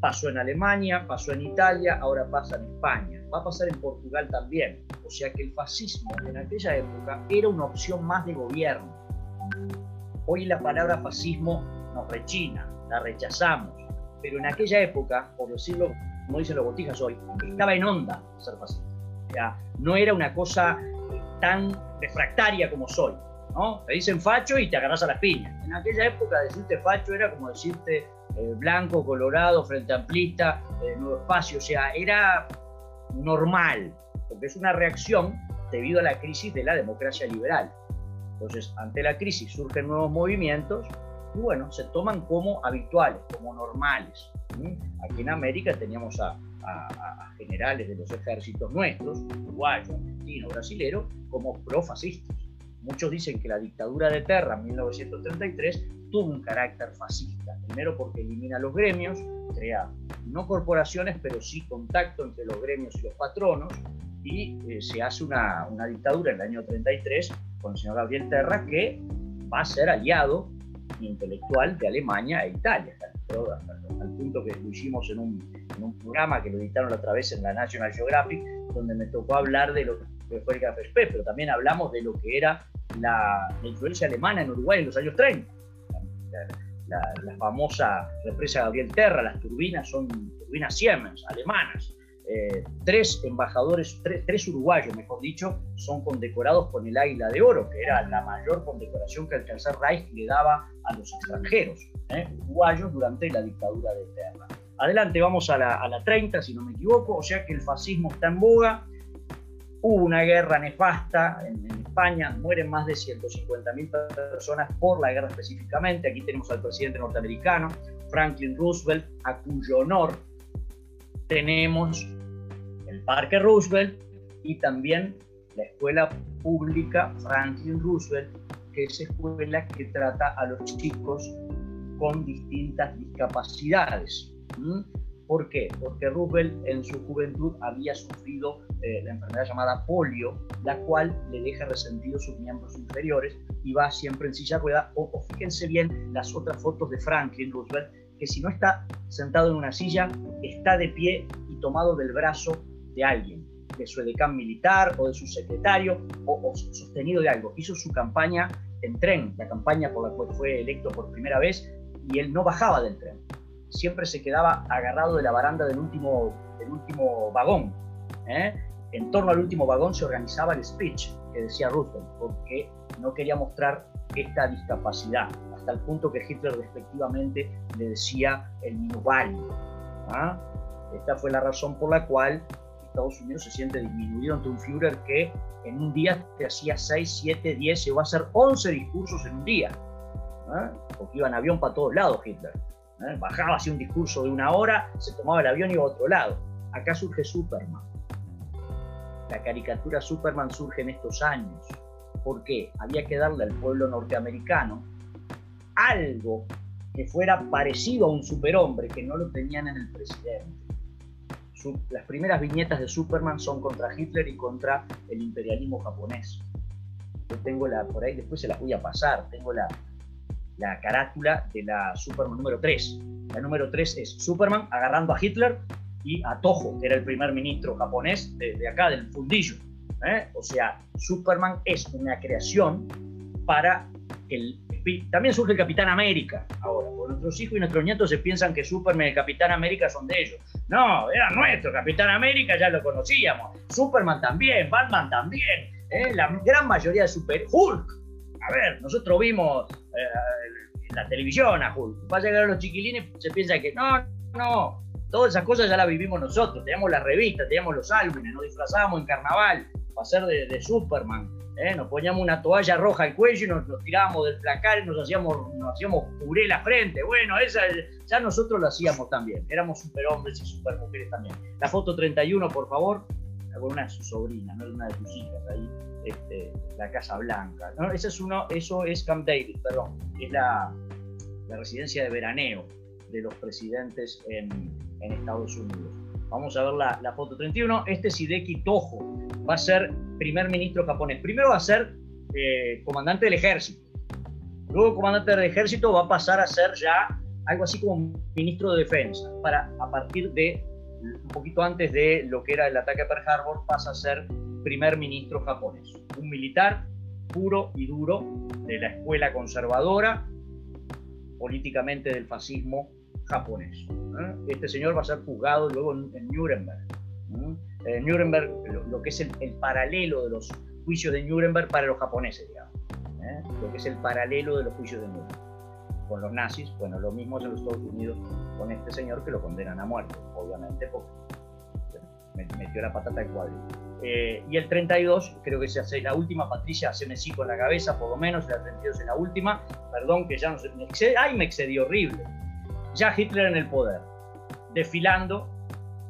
pasó en Alemania, pasó en Italia, ahora pasa en España, va a pasar en Portugal también. O sea que el fascismo en aquella época era una opción más de gobierno. Hoy la palabra fascismo nos rechina, la rechazamos, pero en aquella época, por decirlo como dicen los botijas hoy, estaba en onda ser fascista. O sea, no era una cosa tan refractaria como soy. ¿no? Te dicen facho y te agarras a las piñas. En aquella época decirte facho era como decirte eh, blanco, colorado, frente amplista, eh, nuevo espacio, o sea, era normal, porque es una reacción debido a la crisis de la democracia liberal. Entonces, ante la crisis surgen nuevos movimientos bueno, se toman como habituales, como normales. Aquí en América teníamos a, generales de los ejércitos nuestros, uruguayos, argentinos, brasileros, como profascistas. Muchos dicen que la dictadura de Terra en 1933 tuvo un carácter fascista. Primero porque elimina los gremios, crea no corporaciones, pero sí contacto entre los gremios y los patronos, y eh, se hace una, una, dictadura en el año 33 con el señor Gabriel Terra que va a ser aliado intelectual de Alemania e Italia, al punto que hicimos en un, en un programa que lo editaron otra vez en la National Geographic, donde me tocó hablar de lo que fue el Café pero también hablamos de lo que era la, influencia alemana en Uruguay en los años 30. La, famosa represa Gabriel Terra, las turbinas son turbinas Siemens, alemanas. Eh, tres embajadores, tres, uruguayos, mejor dicho, son condecorados con el Águila de Oro, que era la mayor condecoración que el Reich le daba a los extranjeros, eh, uruguayos, durante la dictadura de Terra. Adelante, vamos a la, a la 30, si no me equivoco, o sea que el fascismo está en boga, Hubo una guerra nefasta en, España, mueren más de 150.000 personas por la guerra específicamente. Aquí tenemos al presidente norteamericano, Franklin Roosevelt, a cuyo honor tenemos el Parque Roosevelt y también la escuela pública Franklin Roosevelt, que es escuela que trata a los chicos con distintas discapacidades. ¿Por qué? Porque Roosevelt en su juventud había sufrido eh, la enfermedad llamada polio, la cual le deja resentidos sus miembros inferiores y va siempre en silla rueda. O, o, fíjense bien las otras fotos de Franklin Roosevelt, que si no está sentado en una silla, está de pie y tomado del brazo de alguien, de su edecán militar o de su secretario o, sostenido de algo. Hizo su campaña en tren, la campaña por la cual fue electo por primera vez, y él no bajaba del tren siempre se quedaba agarrado de la baranda del último, del último vagón. ¿eh? En torno al último vagón se organizaba el speech que decía Roosevelt, porque no quería mostrar esta discapacidad, hasta el punto que Hitler respectivamente le decía el minusválido. ¿ah? Esta fue la razón por la cual Estados Unidos se siente disminuido ante un Führer que en un día te hacía 6, 7, 10, llegó a hacer 11 discursos en un día. ¿ah? Porque iba en avión para todos lados Hitler. ¿eh? Bajaba, hacía un discurso de una hora, se tomaba el avión y iba a otro lado. Acá surge Superman. La caricatura Superman surge en estos años. ¿Por qué? Había que darle al pueblo norteamericano algo que fuera parecido a un superhombre que no lo tenían en el presidente. Las primeras viñetas de Superman son contra Hitler y contra el imperialismo japonés. Yo tengo la, por ahí después se las voy a pasar, tengo la, la carátula de la Superman número 3. La número 3 es Superman agarrando a Hitler y a Toho, que era el primer ministro japonés de, acá, del fundillo. ¿eh? O sea, Superman es una creación para el... También surge el Capitán América ahora. Nuestros hijos y nuestros nietos se piensan que Superman y el Capitán América son de ellos. No, era nuestro. Capitán América ya lo conocíamos. Superman también, Batman también. ¿eh? La gran mayoría de Super... Hulk. A ver, nosotros vimos eh, en la televisión a Hulk. Va a llegar a los chiquilines, se piensa que no, no, Todas esas cosas ya las vivimos nosotros. Teníamos las revistas, teníamos los álbumes, nos disfrazábamos en carnaval para ser de, Superman. ¿eh? Nos poníamos una toalla roja al cuello y nos, tirábamos del placar y nos hacíamos, nos hacíamos puré la frente. Bueno, esa, ya nosotros lo hacíamos también. Éramos superhombres y supermujeres también. La foto 31, por favor, con una de sus sobrinas, no una de sus hijas ahí. Este, la Casa Blanca. ¿no? Ese es uno, eso es Camp David, perdón, es la, la residencia de veraneo de los presidentes en, en Estados Unidos. Vamos a ver la, la, foto 31. Este es Hideki Tojo, va a ser primer ministro japonés. Primero va a ser eh, comandante del ejército. Luego comandante del ejército va a pasar a ser ya algo así como ministro de defensa. Para a partir de un poquito antes de lo que era el ataque a Pearl Harbor pasa a ser primer ministro japonés. Un militar puro y duro de la escuela conservadora políticamente del fascismo japonés. Este señor va a ser juzgado luego en, Nuremberg. En Nuremberg, lo, que es el, paralelo de los juicios de Nuremberg para los japoneses, digamos. ¿eh? Lo que es el paralelo de los juicios de Nuremberg. Con los nazis, bueno, lo mismo en los Estados Unidos con este señor que lo condenan a muerte, obviamente, porque metió la patata al cuadro. Eh, y el 32, creo que se hace la última, Patricia, se me sigo en la cabeza, por lo menos, la 32 es la última, perdón que ya no se me ay, me excedí horrible. Ya Hitler en el poder, desfilando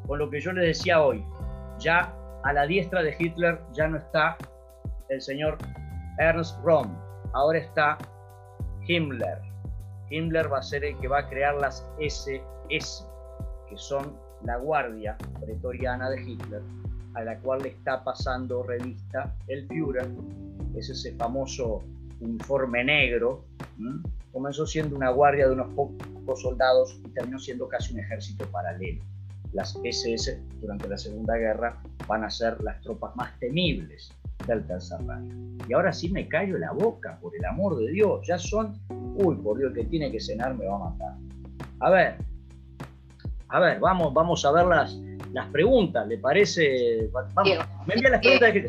con lo que yo les decía hoy, ya a la diestra de Hitler ya no está el señor Ernst Röhm, ahora está Himmler. Himmler va a ser el que va a crear las SS, que son la guardia pretoriana de Hitler, a la cual le está pasando revista el Führer, es ese famoso uniforme negro, comenzó siendo una guardia de unos pocos soldados y terminó siendo casi un ejército paralelo. Las SS durante la Segunda Guerra van a ser las tropas más temibles del Tercer Reich. Y ahora sí me callo la boca, por el amor de Dios, ya son, uy, por Dios, que tiene que cenar me va a matar. A ver, a ver, vamos, vamos a ver las, las preguntas, ¿le parece? Vamos, me envían las preguntas de gente.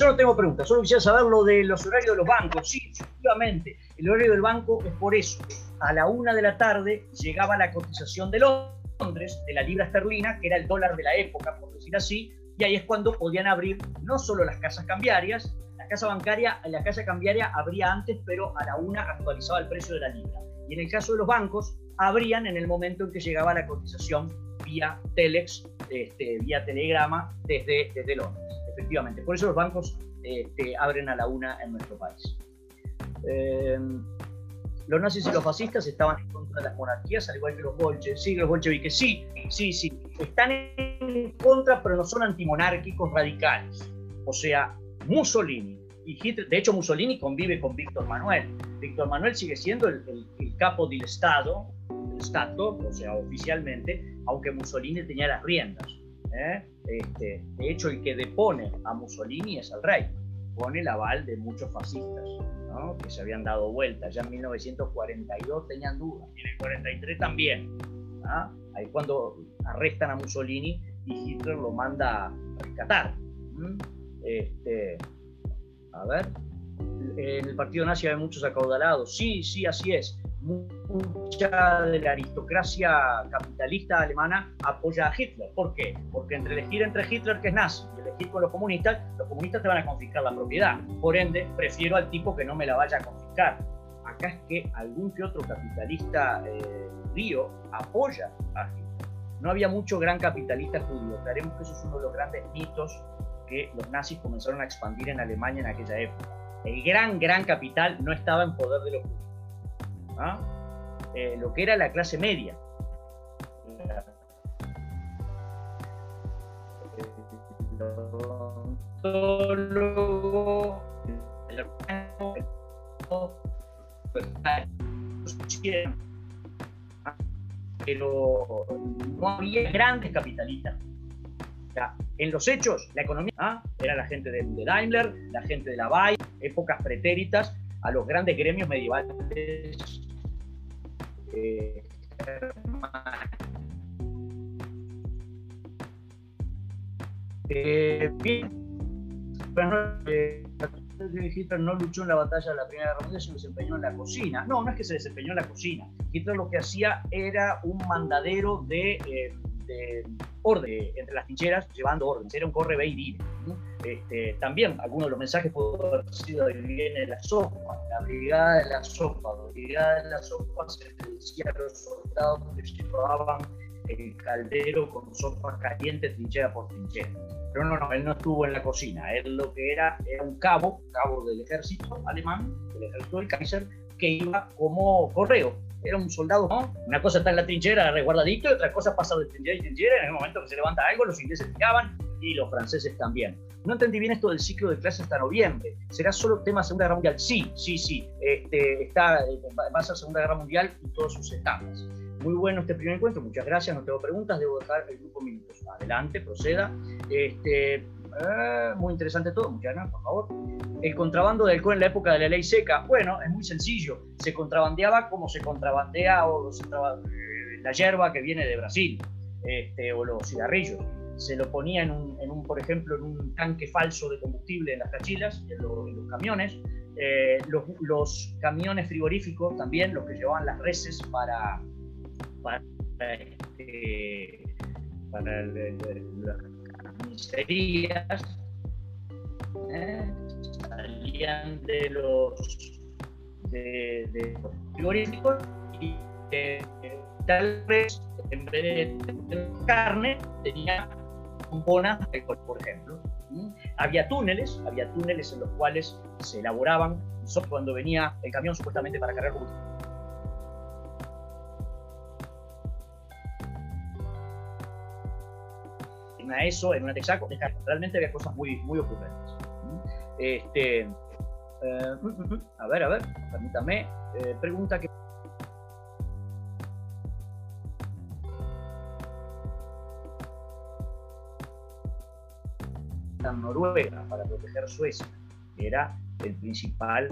yo no tengo preguntas, solo quisiera saber lo de los horarios de los bancos. Sí, efectivamente, el horario del banco es por eso. A la una de la tarde llegaba la cotización de Londres, de la libra esterlina, que era el dólar de la época, por decir así, y ahí es cuando podían abrir no solo las casas cambiarias, la casa bancaria, la casa cambiaria abría antes, pero a la una actualizaba el precio de la libra. Y en el caso de los bancos, abrían en el momento en que llegaba la cotización vía Telex, este, vía telegrama desde, Londres, efectivamente. Por eso los bancos este, abren a la una en nuestro país. Eh, los nazis y los fascistas estaban en contra de las monarquías, al igual que los bolcheviques. Sí, los bolcheviques, sí, sí, sí. Están en contra, pero no son antimonárquicos radicales. O sea, Mussolini y Hitler, de hecho Mussolini convive con Víctor Manuel. Víctor Manuel sigue siendo el, el capo del Estado, Stato, o sea, oficialmente, aunque Mussolini tenía las riendas. ¿eh? Este, de hecho, el que depone a Mussolini es el rey, pone el aval de muchos fascistas que se habían dado vuelta. Ya en 1942 tenían dudas, y en el 43 también. ¿ah? Ahí cuando arrestan a Mussolini y Hitler lo manda a rescatar. Este, a ver, en el partido nazi hay muchos acaudalados. Sí, sí, así es mucha de la aristocracia capitalista alemana apoya a Hitler. ¿Por qué? Porque entre elegir entre Hitler, que es nazi, y elegir con los comunistas, los comunistas te van a confiscar la propiedad. Por ende, prefiero al tipo que no me la vaya a confiscar. Acá es que algún que otro capitalista eh, judío apoya a Hitler. No había mucho gran capitalista judío. Creemos que eso es uno de los grandes mitos que los nazis comenzaron a expandir en Alemania en aquella época. El gran, gran capital no estaba en poder de los judíos ¿ah? Eh, lo que era la clase media. pero no había grandes capitalistas. en los hechos, la economía ¿ah? era la gente de, Daimler, la gente de la Bay, épocas pretéritas a los grandes gremios medievales eh, Hitler no luchó en la batalla de la Primera Guerra Mundial, se desempeñó en la cocina. No, no es que se desempeñó en la cocina. Hitler lo que hacía era un mandadero de, eh, orden entre las trincheras, llevando orden. Era un corre ve y viene. Este, también algunos de los mensajes pueden haber sido viene la sopa, la brigada de la sopa, la brigada de la sopa se decía a los soldados que llevaban el caldero con sopa caliente trinchera por trinchera. Pero no, no, él no estuvo en la cocina, él lo que era era un cabo, cabo del ejército alemán, del ejército del Kaiser, que iba como correo. Era un soldado, ¿no? Una cosa está en la trinchera resguardadito y otra cosa pasa de trinchera y trinchera. En el momento que se levanta algo, los ingleses llegaban y los franceses también. No entendí bien esto del ciclo de clases hasta noviembre. ¿Será solo tema Segunda Guerra Mundial? Sí, sí, sí. Este, está, va a ser Segunda Guerra Mundial y todas sus etapas. Muy bueno este primer encuentro, muchas gracias, no tengo preguntas, debo dejar el grupo minutos. Adelante, proceda. Este, eh, muy interesante todo, gracias, por favor. El contrabando del alcohol en la época de la ley seca, bueno, es muy sencillo. Se contrabandeaba como se contrabandea o se eh, la hierba que viene de Brasil, este, o los cigarrillos se lo ponía en un, por ejemplo, en un tanque falso de combustible en las cachilas, en, los camiones. Eh, los, camiones frigoríficos también, los que llevaban las reses para, para, este, para las carnicerías, ¿eh? salían de los, de, frigoríficos y eh, tal vez en vez de carne tenía bonas, por ejemplo. Había túneles, había túneles en los cuales se elaboraban, cuando venía el camión supuestamente para cargar En eso, en una Texaco, realmente había cosas muy, muy ocurrentes. Este, eh, mm, mm, mm, a ver, a ver, permítame, eh, pregunta que Noruega para proteger Suecia, era el principal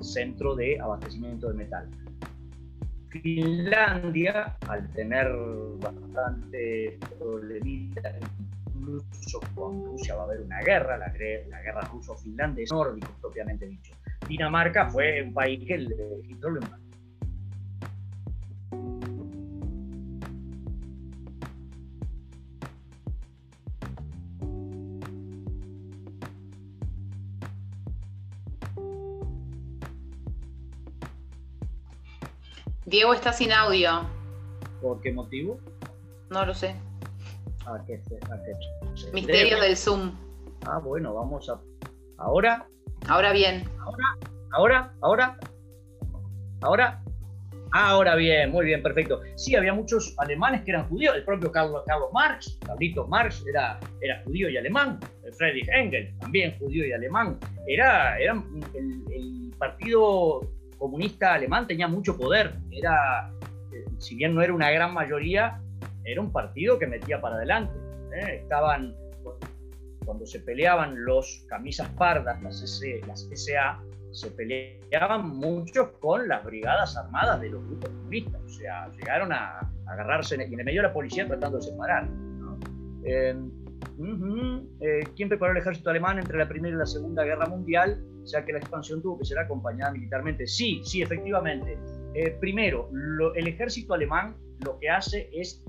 centro de abastecimiento de metal. Finlandia, al tener bastante problemitas, incluso con Rusia va a haber una guerra, la, guerra ruso-finlandesa, nórdico propiamente dicho. Dinamarca fue un país que el Hitler lo Diego está sin audio. ¿Por qué motivo? No lo sé. ¿A qué, Misterios del Zoom. Ah, bueno, vamos a. ¿Ahora? Ahora bien. ¿Ahora? ¿Ahora? ¿Ahora? ¿Ahora? Ahora bien, muy bien, perfecto. Sí, había muchos alemanes que eran judíos. El propio Carlos, Carlos Marx, Carlito Marx, era, era judío y alemán. Friedrich Engel, también judío y alemán. Era, era el, el partido comunista alemán tenía mucho poder. Era, eh, si bien no era una gran mayoría, era un partido que metía para adelante. ¿eh? Estaban, cuando se peleaban los camisas pardas, las, las SA, se peleaban mucho con las brigadas armadas de los grupos comunistas. O sea, llegaron a, agarrarse y en el medio de la policía tratando de separar. Eh, ¿Quién preparó el ejército alemán entre la Primera y la Segunda Guerra Mundial? ya que la expansión tuvo que ser acompañada militarmente. Sí, sí, efectivamente. Eh, primero, el ejército alemán lo que hace es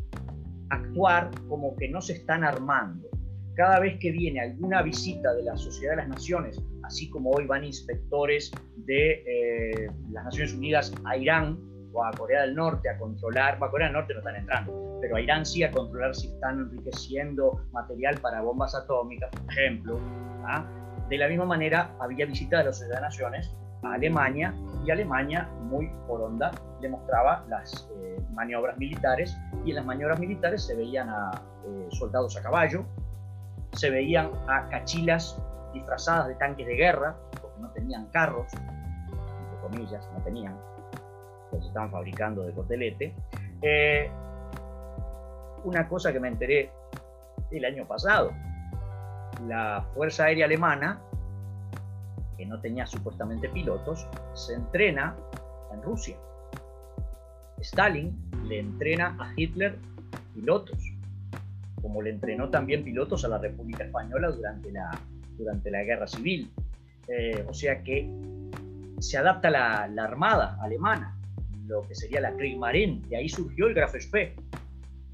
actuar como que no se están armando. Cada vez que viene alguna visita de la Sociedad de las Naciones, así como hoy van inspectores de eh, las Naciones Unidas a Irán o a Corea del Norte a controlar, a Corea del Norte no están entrando, pero a Irán sí a controlar si están enriqueciendo material para bombas atómicas, por ejemplo. ¿ah? De la misma manera, había visitado a las Naciones a Alemania y Alemania, muy por onda, le mostraba las eh, maniobras militares y en las maniobras militares se veían a eh, soldados a caballo, se veían a cachilas disfrazadas de tanques de guerra, porque no tenían carros, entre comillas, no tenían, los estaban fabricando de cotelete. Eh, una cosa que me enteré el año pasado, la Fuerza Aérea Alemana, que no tenía supuestamente pilotos, se entrena en Rusia. Stalin le entrena a Hitler pilotos, como le entrenó también pilotos a la República Española durante la, durante la Guerra Civil. Eh, o sea que se adapta la, la, armada alemana, lo que sería la Kriegsmarine, y ahí surgió el Graf Spee.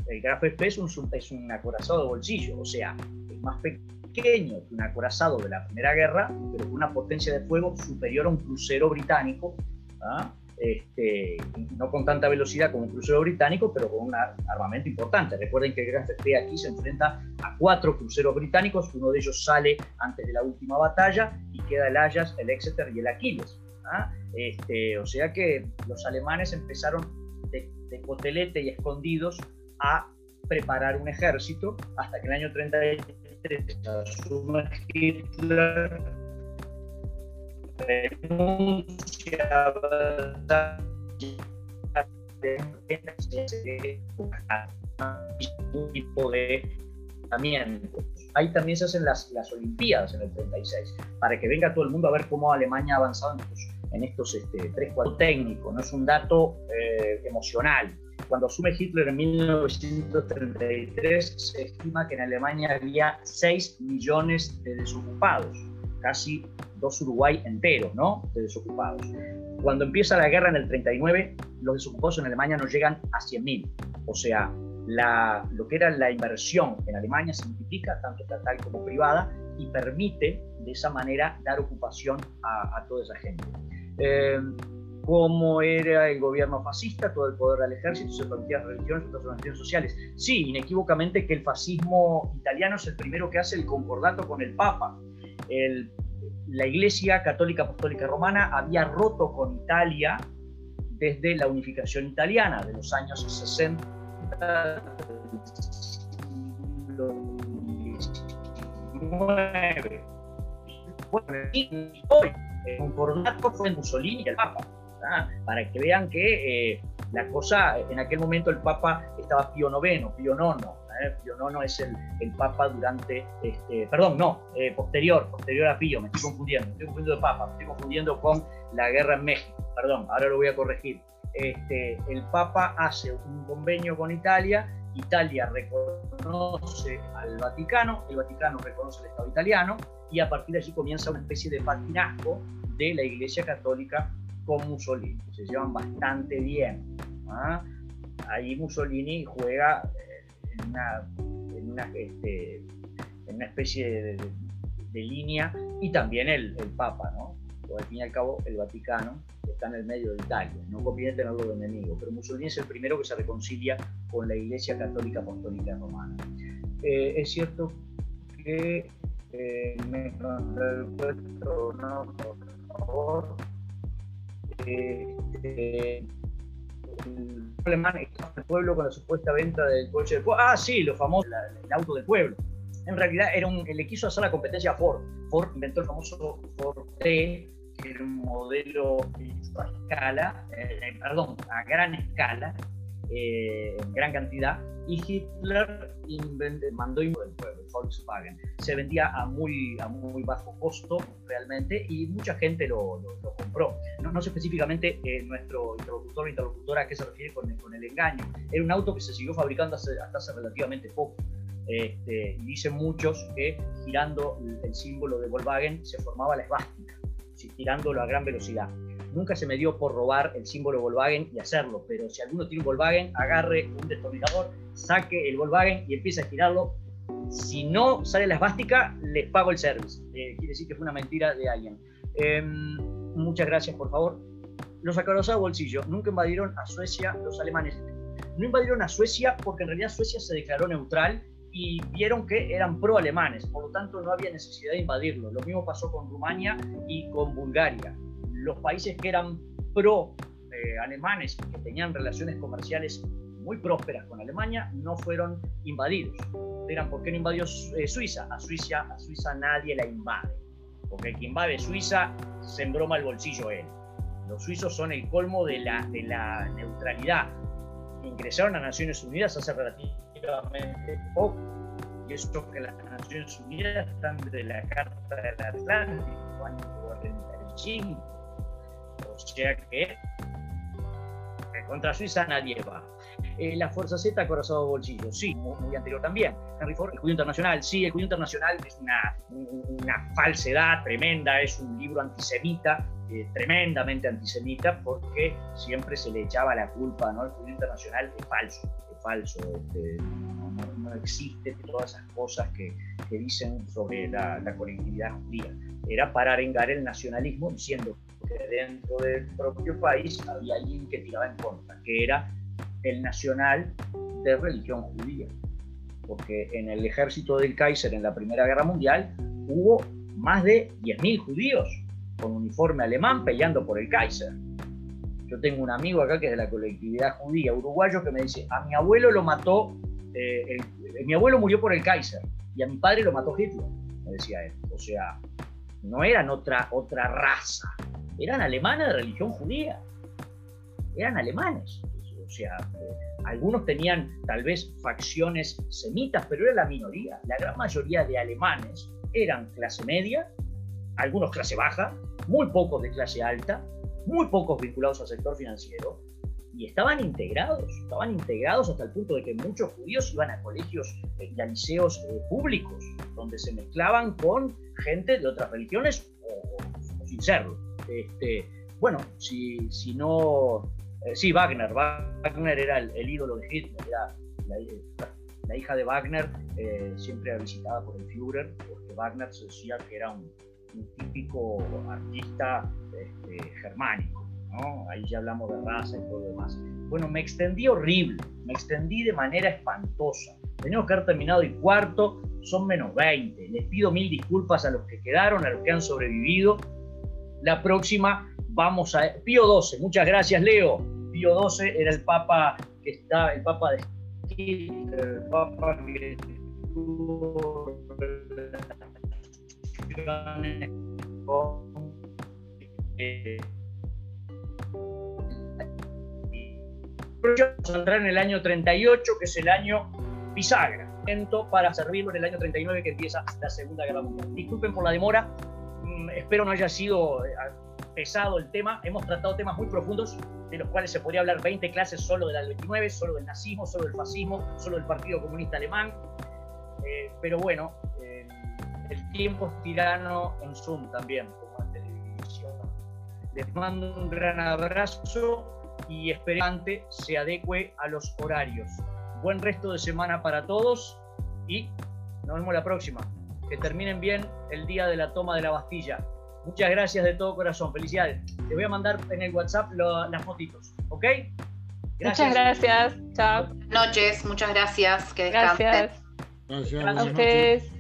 el Graf Spee es un, es un acorazado de bolsillo, o sea, es más pequeño que un acorazado de la Primera Guerra, pero con una potencia de fuego superior a un crucero británico. ¿ah? Este, no con tanta velocidad como un crucero británico, pero con un armamento importante. Recuerden que Gran aquí se enfrenta a cuatro cruceros británicos, uno de ellos sale antes de la última batalla y queda el Ajax, el Exeter y el Aquiles. ¿ah? Este, o sea que los alemanes empezaron de, de cotelete y escondidos a preparar un ejército hasta que el año 33 Hitler renuncia un tipo de Ahí también se hacen las, las Olimpiadas en el 36, para que venga todo el mundo a ver cómo Alemania ha avanzado en estos, en estos este, tres, cuatro técnicos, no es un dato eh, emocional. Cuando asume Hitler en 1933, se estima que en Alemania había 6 millones de desocupados casi dos Uruguay enteros, ¿no? De desocupados. Cuando empieza la guerra en el 39, los desocupados en Alemania no llegan a 100.000. O sea, la, lo que era la inversión en Alemania se multiplica, tanto estatal como privada, y permite de esa manera dar ocupación a, toda esa gente. Eh, como era el gobierno fascista, todo el poder del ejército, se permitía religiones, otras organizaciones sociales. Sí, inequívocamente que el fascismo italiano es el primero que hace el concordato con el Papa. La Iglesia Católica Apostólica Romana había roto con Italia desde la unificación italiana de los años 60 Bueno, y hoy el concordato fue Mussolini y el Papa, para que vean que eh, la cosa, en aquel momento el Papa estaba Pío IX, Pío IX, ¿eh? Pío IX es el, el, Papa durante, este, perdón, no, eh, posterior, posterior a Pío, me estoy confundiendo, me estoy confundiendo de Papa, me estoy confundiendo con la guerra en México, perdón, ahora lo voy a corregir. Este, el Papa hace un convenio con Italia, Italia reconoce al Vaticano, el Vaticano reconoce al Estado italiano y a partir de allí comienza una especie de patinazgo de la Iglesia Católica con Mussolini. Se llevan bastante bien. ¿ah? Ahí Mussolini juega en una, en una, este, especie de, de, línea y también el, el Papa, ¿no? Porque al fin y al cabo el Vaticano está en el medio de Italia, no conviene tenerlo de enemigo, pero Mussolini es el primero que se reconcilia con la Iglesia Católica Apostólica Romana. Eh, es cierto que eh, me el por favor. Eh, el estaba en el pueblo con la supuesta venta del coche del pueblo. Ah, sí, lo famoso, el auto del pueblo. En realidad era un, le quiso hacer la competencia a Ford. Ford inventó el famoso Ford T, que era un modelo a escala, eh, perdón, a gran escala, eh, en gran cantidad, y Hitler mandó el pueblo, Volkswagen. Se vendía a muy, a muy bajo costo realmente y mucha gente lo, lo, compró. No, no, sé específicamente eh, nuestro interlocutor o interlocutora a qué se refiere con, con, el engaño. Era un auto que se siguió fabricando hasta hace relativamente poco. Este, dicen muchos que girando el, símbolo de Volkswagen se formaba la esvástica, girándolo a gran velocidad nunca se me dio por robar el símbolo Volkswagen y hacerlo, pero si alguno tiene un Volkswagen, agarre un destornillador, saque el Volkswagen y empiece a girarlo. Si no sale la esvástica, les pago el service. Eh, quiere decir que fue una mentira de alguien. Em, muchas gracias, por favor. Los acorazados bolsillo nunca invadieron a Suecia los alemanes. No invadieron a Suecia porque en realidad Suecia se declaró neutral y vieron que eran pro-alemanes, por lo tanto no había necesidad de invadirlo. Lo mismo pasó con Rumania y con Bulgaria los países que eran pro eh, que tenían relaciones comerciales muy prósperas con Alemania, no fueron invadidos. Dirán, ¿por qué no invadió eh, Suiza? A Suiza? a Suiza nadie la invade, porque el que invade Suiza se embroma el bolsillo él. Los suizos son el colmo de la, de la neutralidad. Ingresaron a Naciones Unidas hace relativamente poco, y eso que las Naciones Unidas están de la Carta del Atlántico, año 45 o sea que contra Suiza nadie va. Eh, la Fuerza Z, acorazado bolsillo, sí, muy, anterior también. Henry Ford, el judío internacional, sí, el judío internacional es una, una falsedad tremenda, es un libro antisemita, eh, tremendamente antisemita, porque siempre se le echaba la culpa, ¿no? El judío internacional es falso, falso, este, no, existe todas esas cosas que, que dicen sobre la, la colectividad judía. Era para arengar el nacionalismo diciendo que dentro del propio país había alguien que tiraba en contra, que era el nacional de religión judía. Porque en el ejército del Kaiser en la Primera Guerra Mundial hubo más de 10.000 judíos con uniforme alemán peleando por el Kaiser. Yo tengo un amigo acá que es de la colectividad judía uruguayo que me dice, a mi abuelo lo mató, eh, mi abuelo murió por el Kaiser y a mi padre lo mató Hitler, me decía él. O sea, no eran otra, otra raza, eran alemanes de religión judía, eran alemanes. O sea, eh, algunos tenían tal vez facciones semitas, pero era la minoría. La gran mayoría de alemanes eran clase media, algunos clase baja, muy pocos de clase alta, muy pocos vinculados al sector financiero, y estaban integrados, estaban integrados hasta el punto de que muchos judíos iban a colegios eh, y a liceos eh, públicos, donde se mezclaban con gente de otras religiones o, sin serlo. Este, bueno, si, si no... Eh, sí, Wagner. Wagner era el, ídolo de Hitler, era la, hija de Wagner, eh, siempre visitada por el Führer, porque Wagner se decía que era un, típico artista este, germánico. ¿no? Ahí ya hablamos de raza y todo lo demás. Bueno, me extendí horrible, me extendí de manera espantosa. Tenemos que haber terminado el cuarto, son menos 20. Les pido mil disculpas a los que quedaron, a los que han sobrevivido. La próxima vamos a... Pío 12, muchas gracias Leo. Pío 12 era el papa que está, el papa de el papa que saldrá en el año 38, que es el año bisagra, para servirlo en el año 39 que empieza la Segunda Guerra Mundial. Disculpen por la demora, mm, espero no haya sido eh, pesado el tema. Hemos tratado temas muy profundos, de los cuales se podría hablar 20 clases solo del 29, solo del nazismo, solo del fascismo, solo del Partido Comunista Alemán. Eh, pero bueno, eh, el tiempo es tirano en Zoom también, como en televisión. Les mando un gran abrazo y espero que se adecue a los horarios. Buen resto de semana para todos y nos vemos la próxima. Que terminen bien el día de la toma de la Bastilla. Muchas gracias de todo corazón. Felicidades. Te voy a mandar en el WhatsApp las fotitos. ¿Ok? Muchas gracias. Chao. Buenas noches. Muchas gracias. Que descansen. Gracias. Gracias. A ustedes.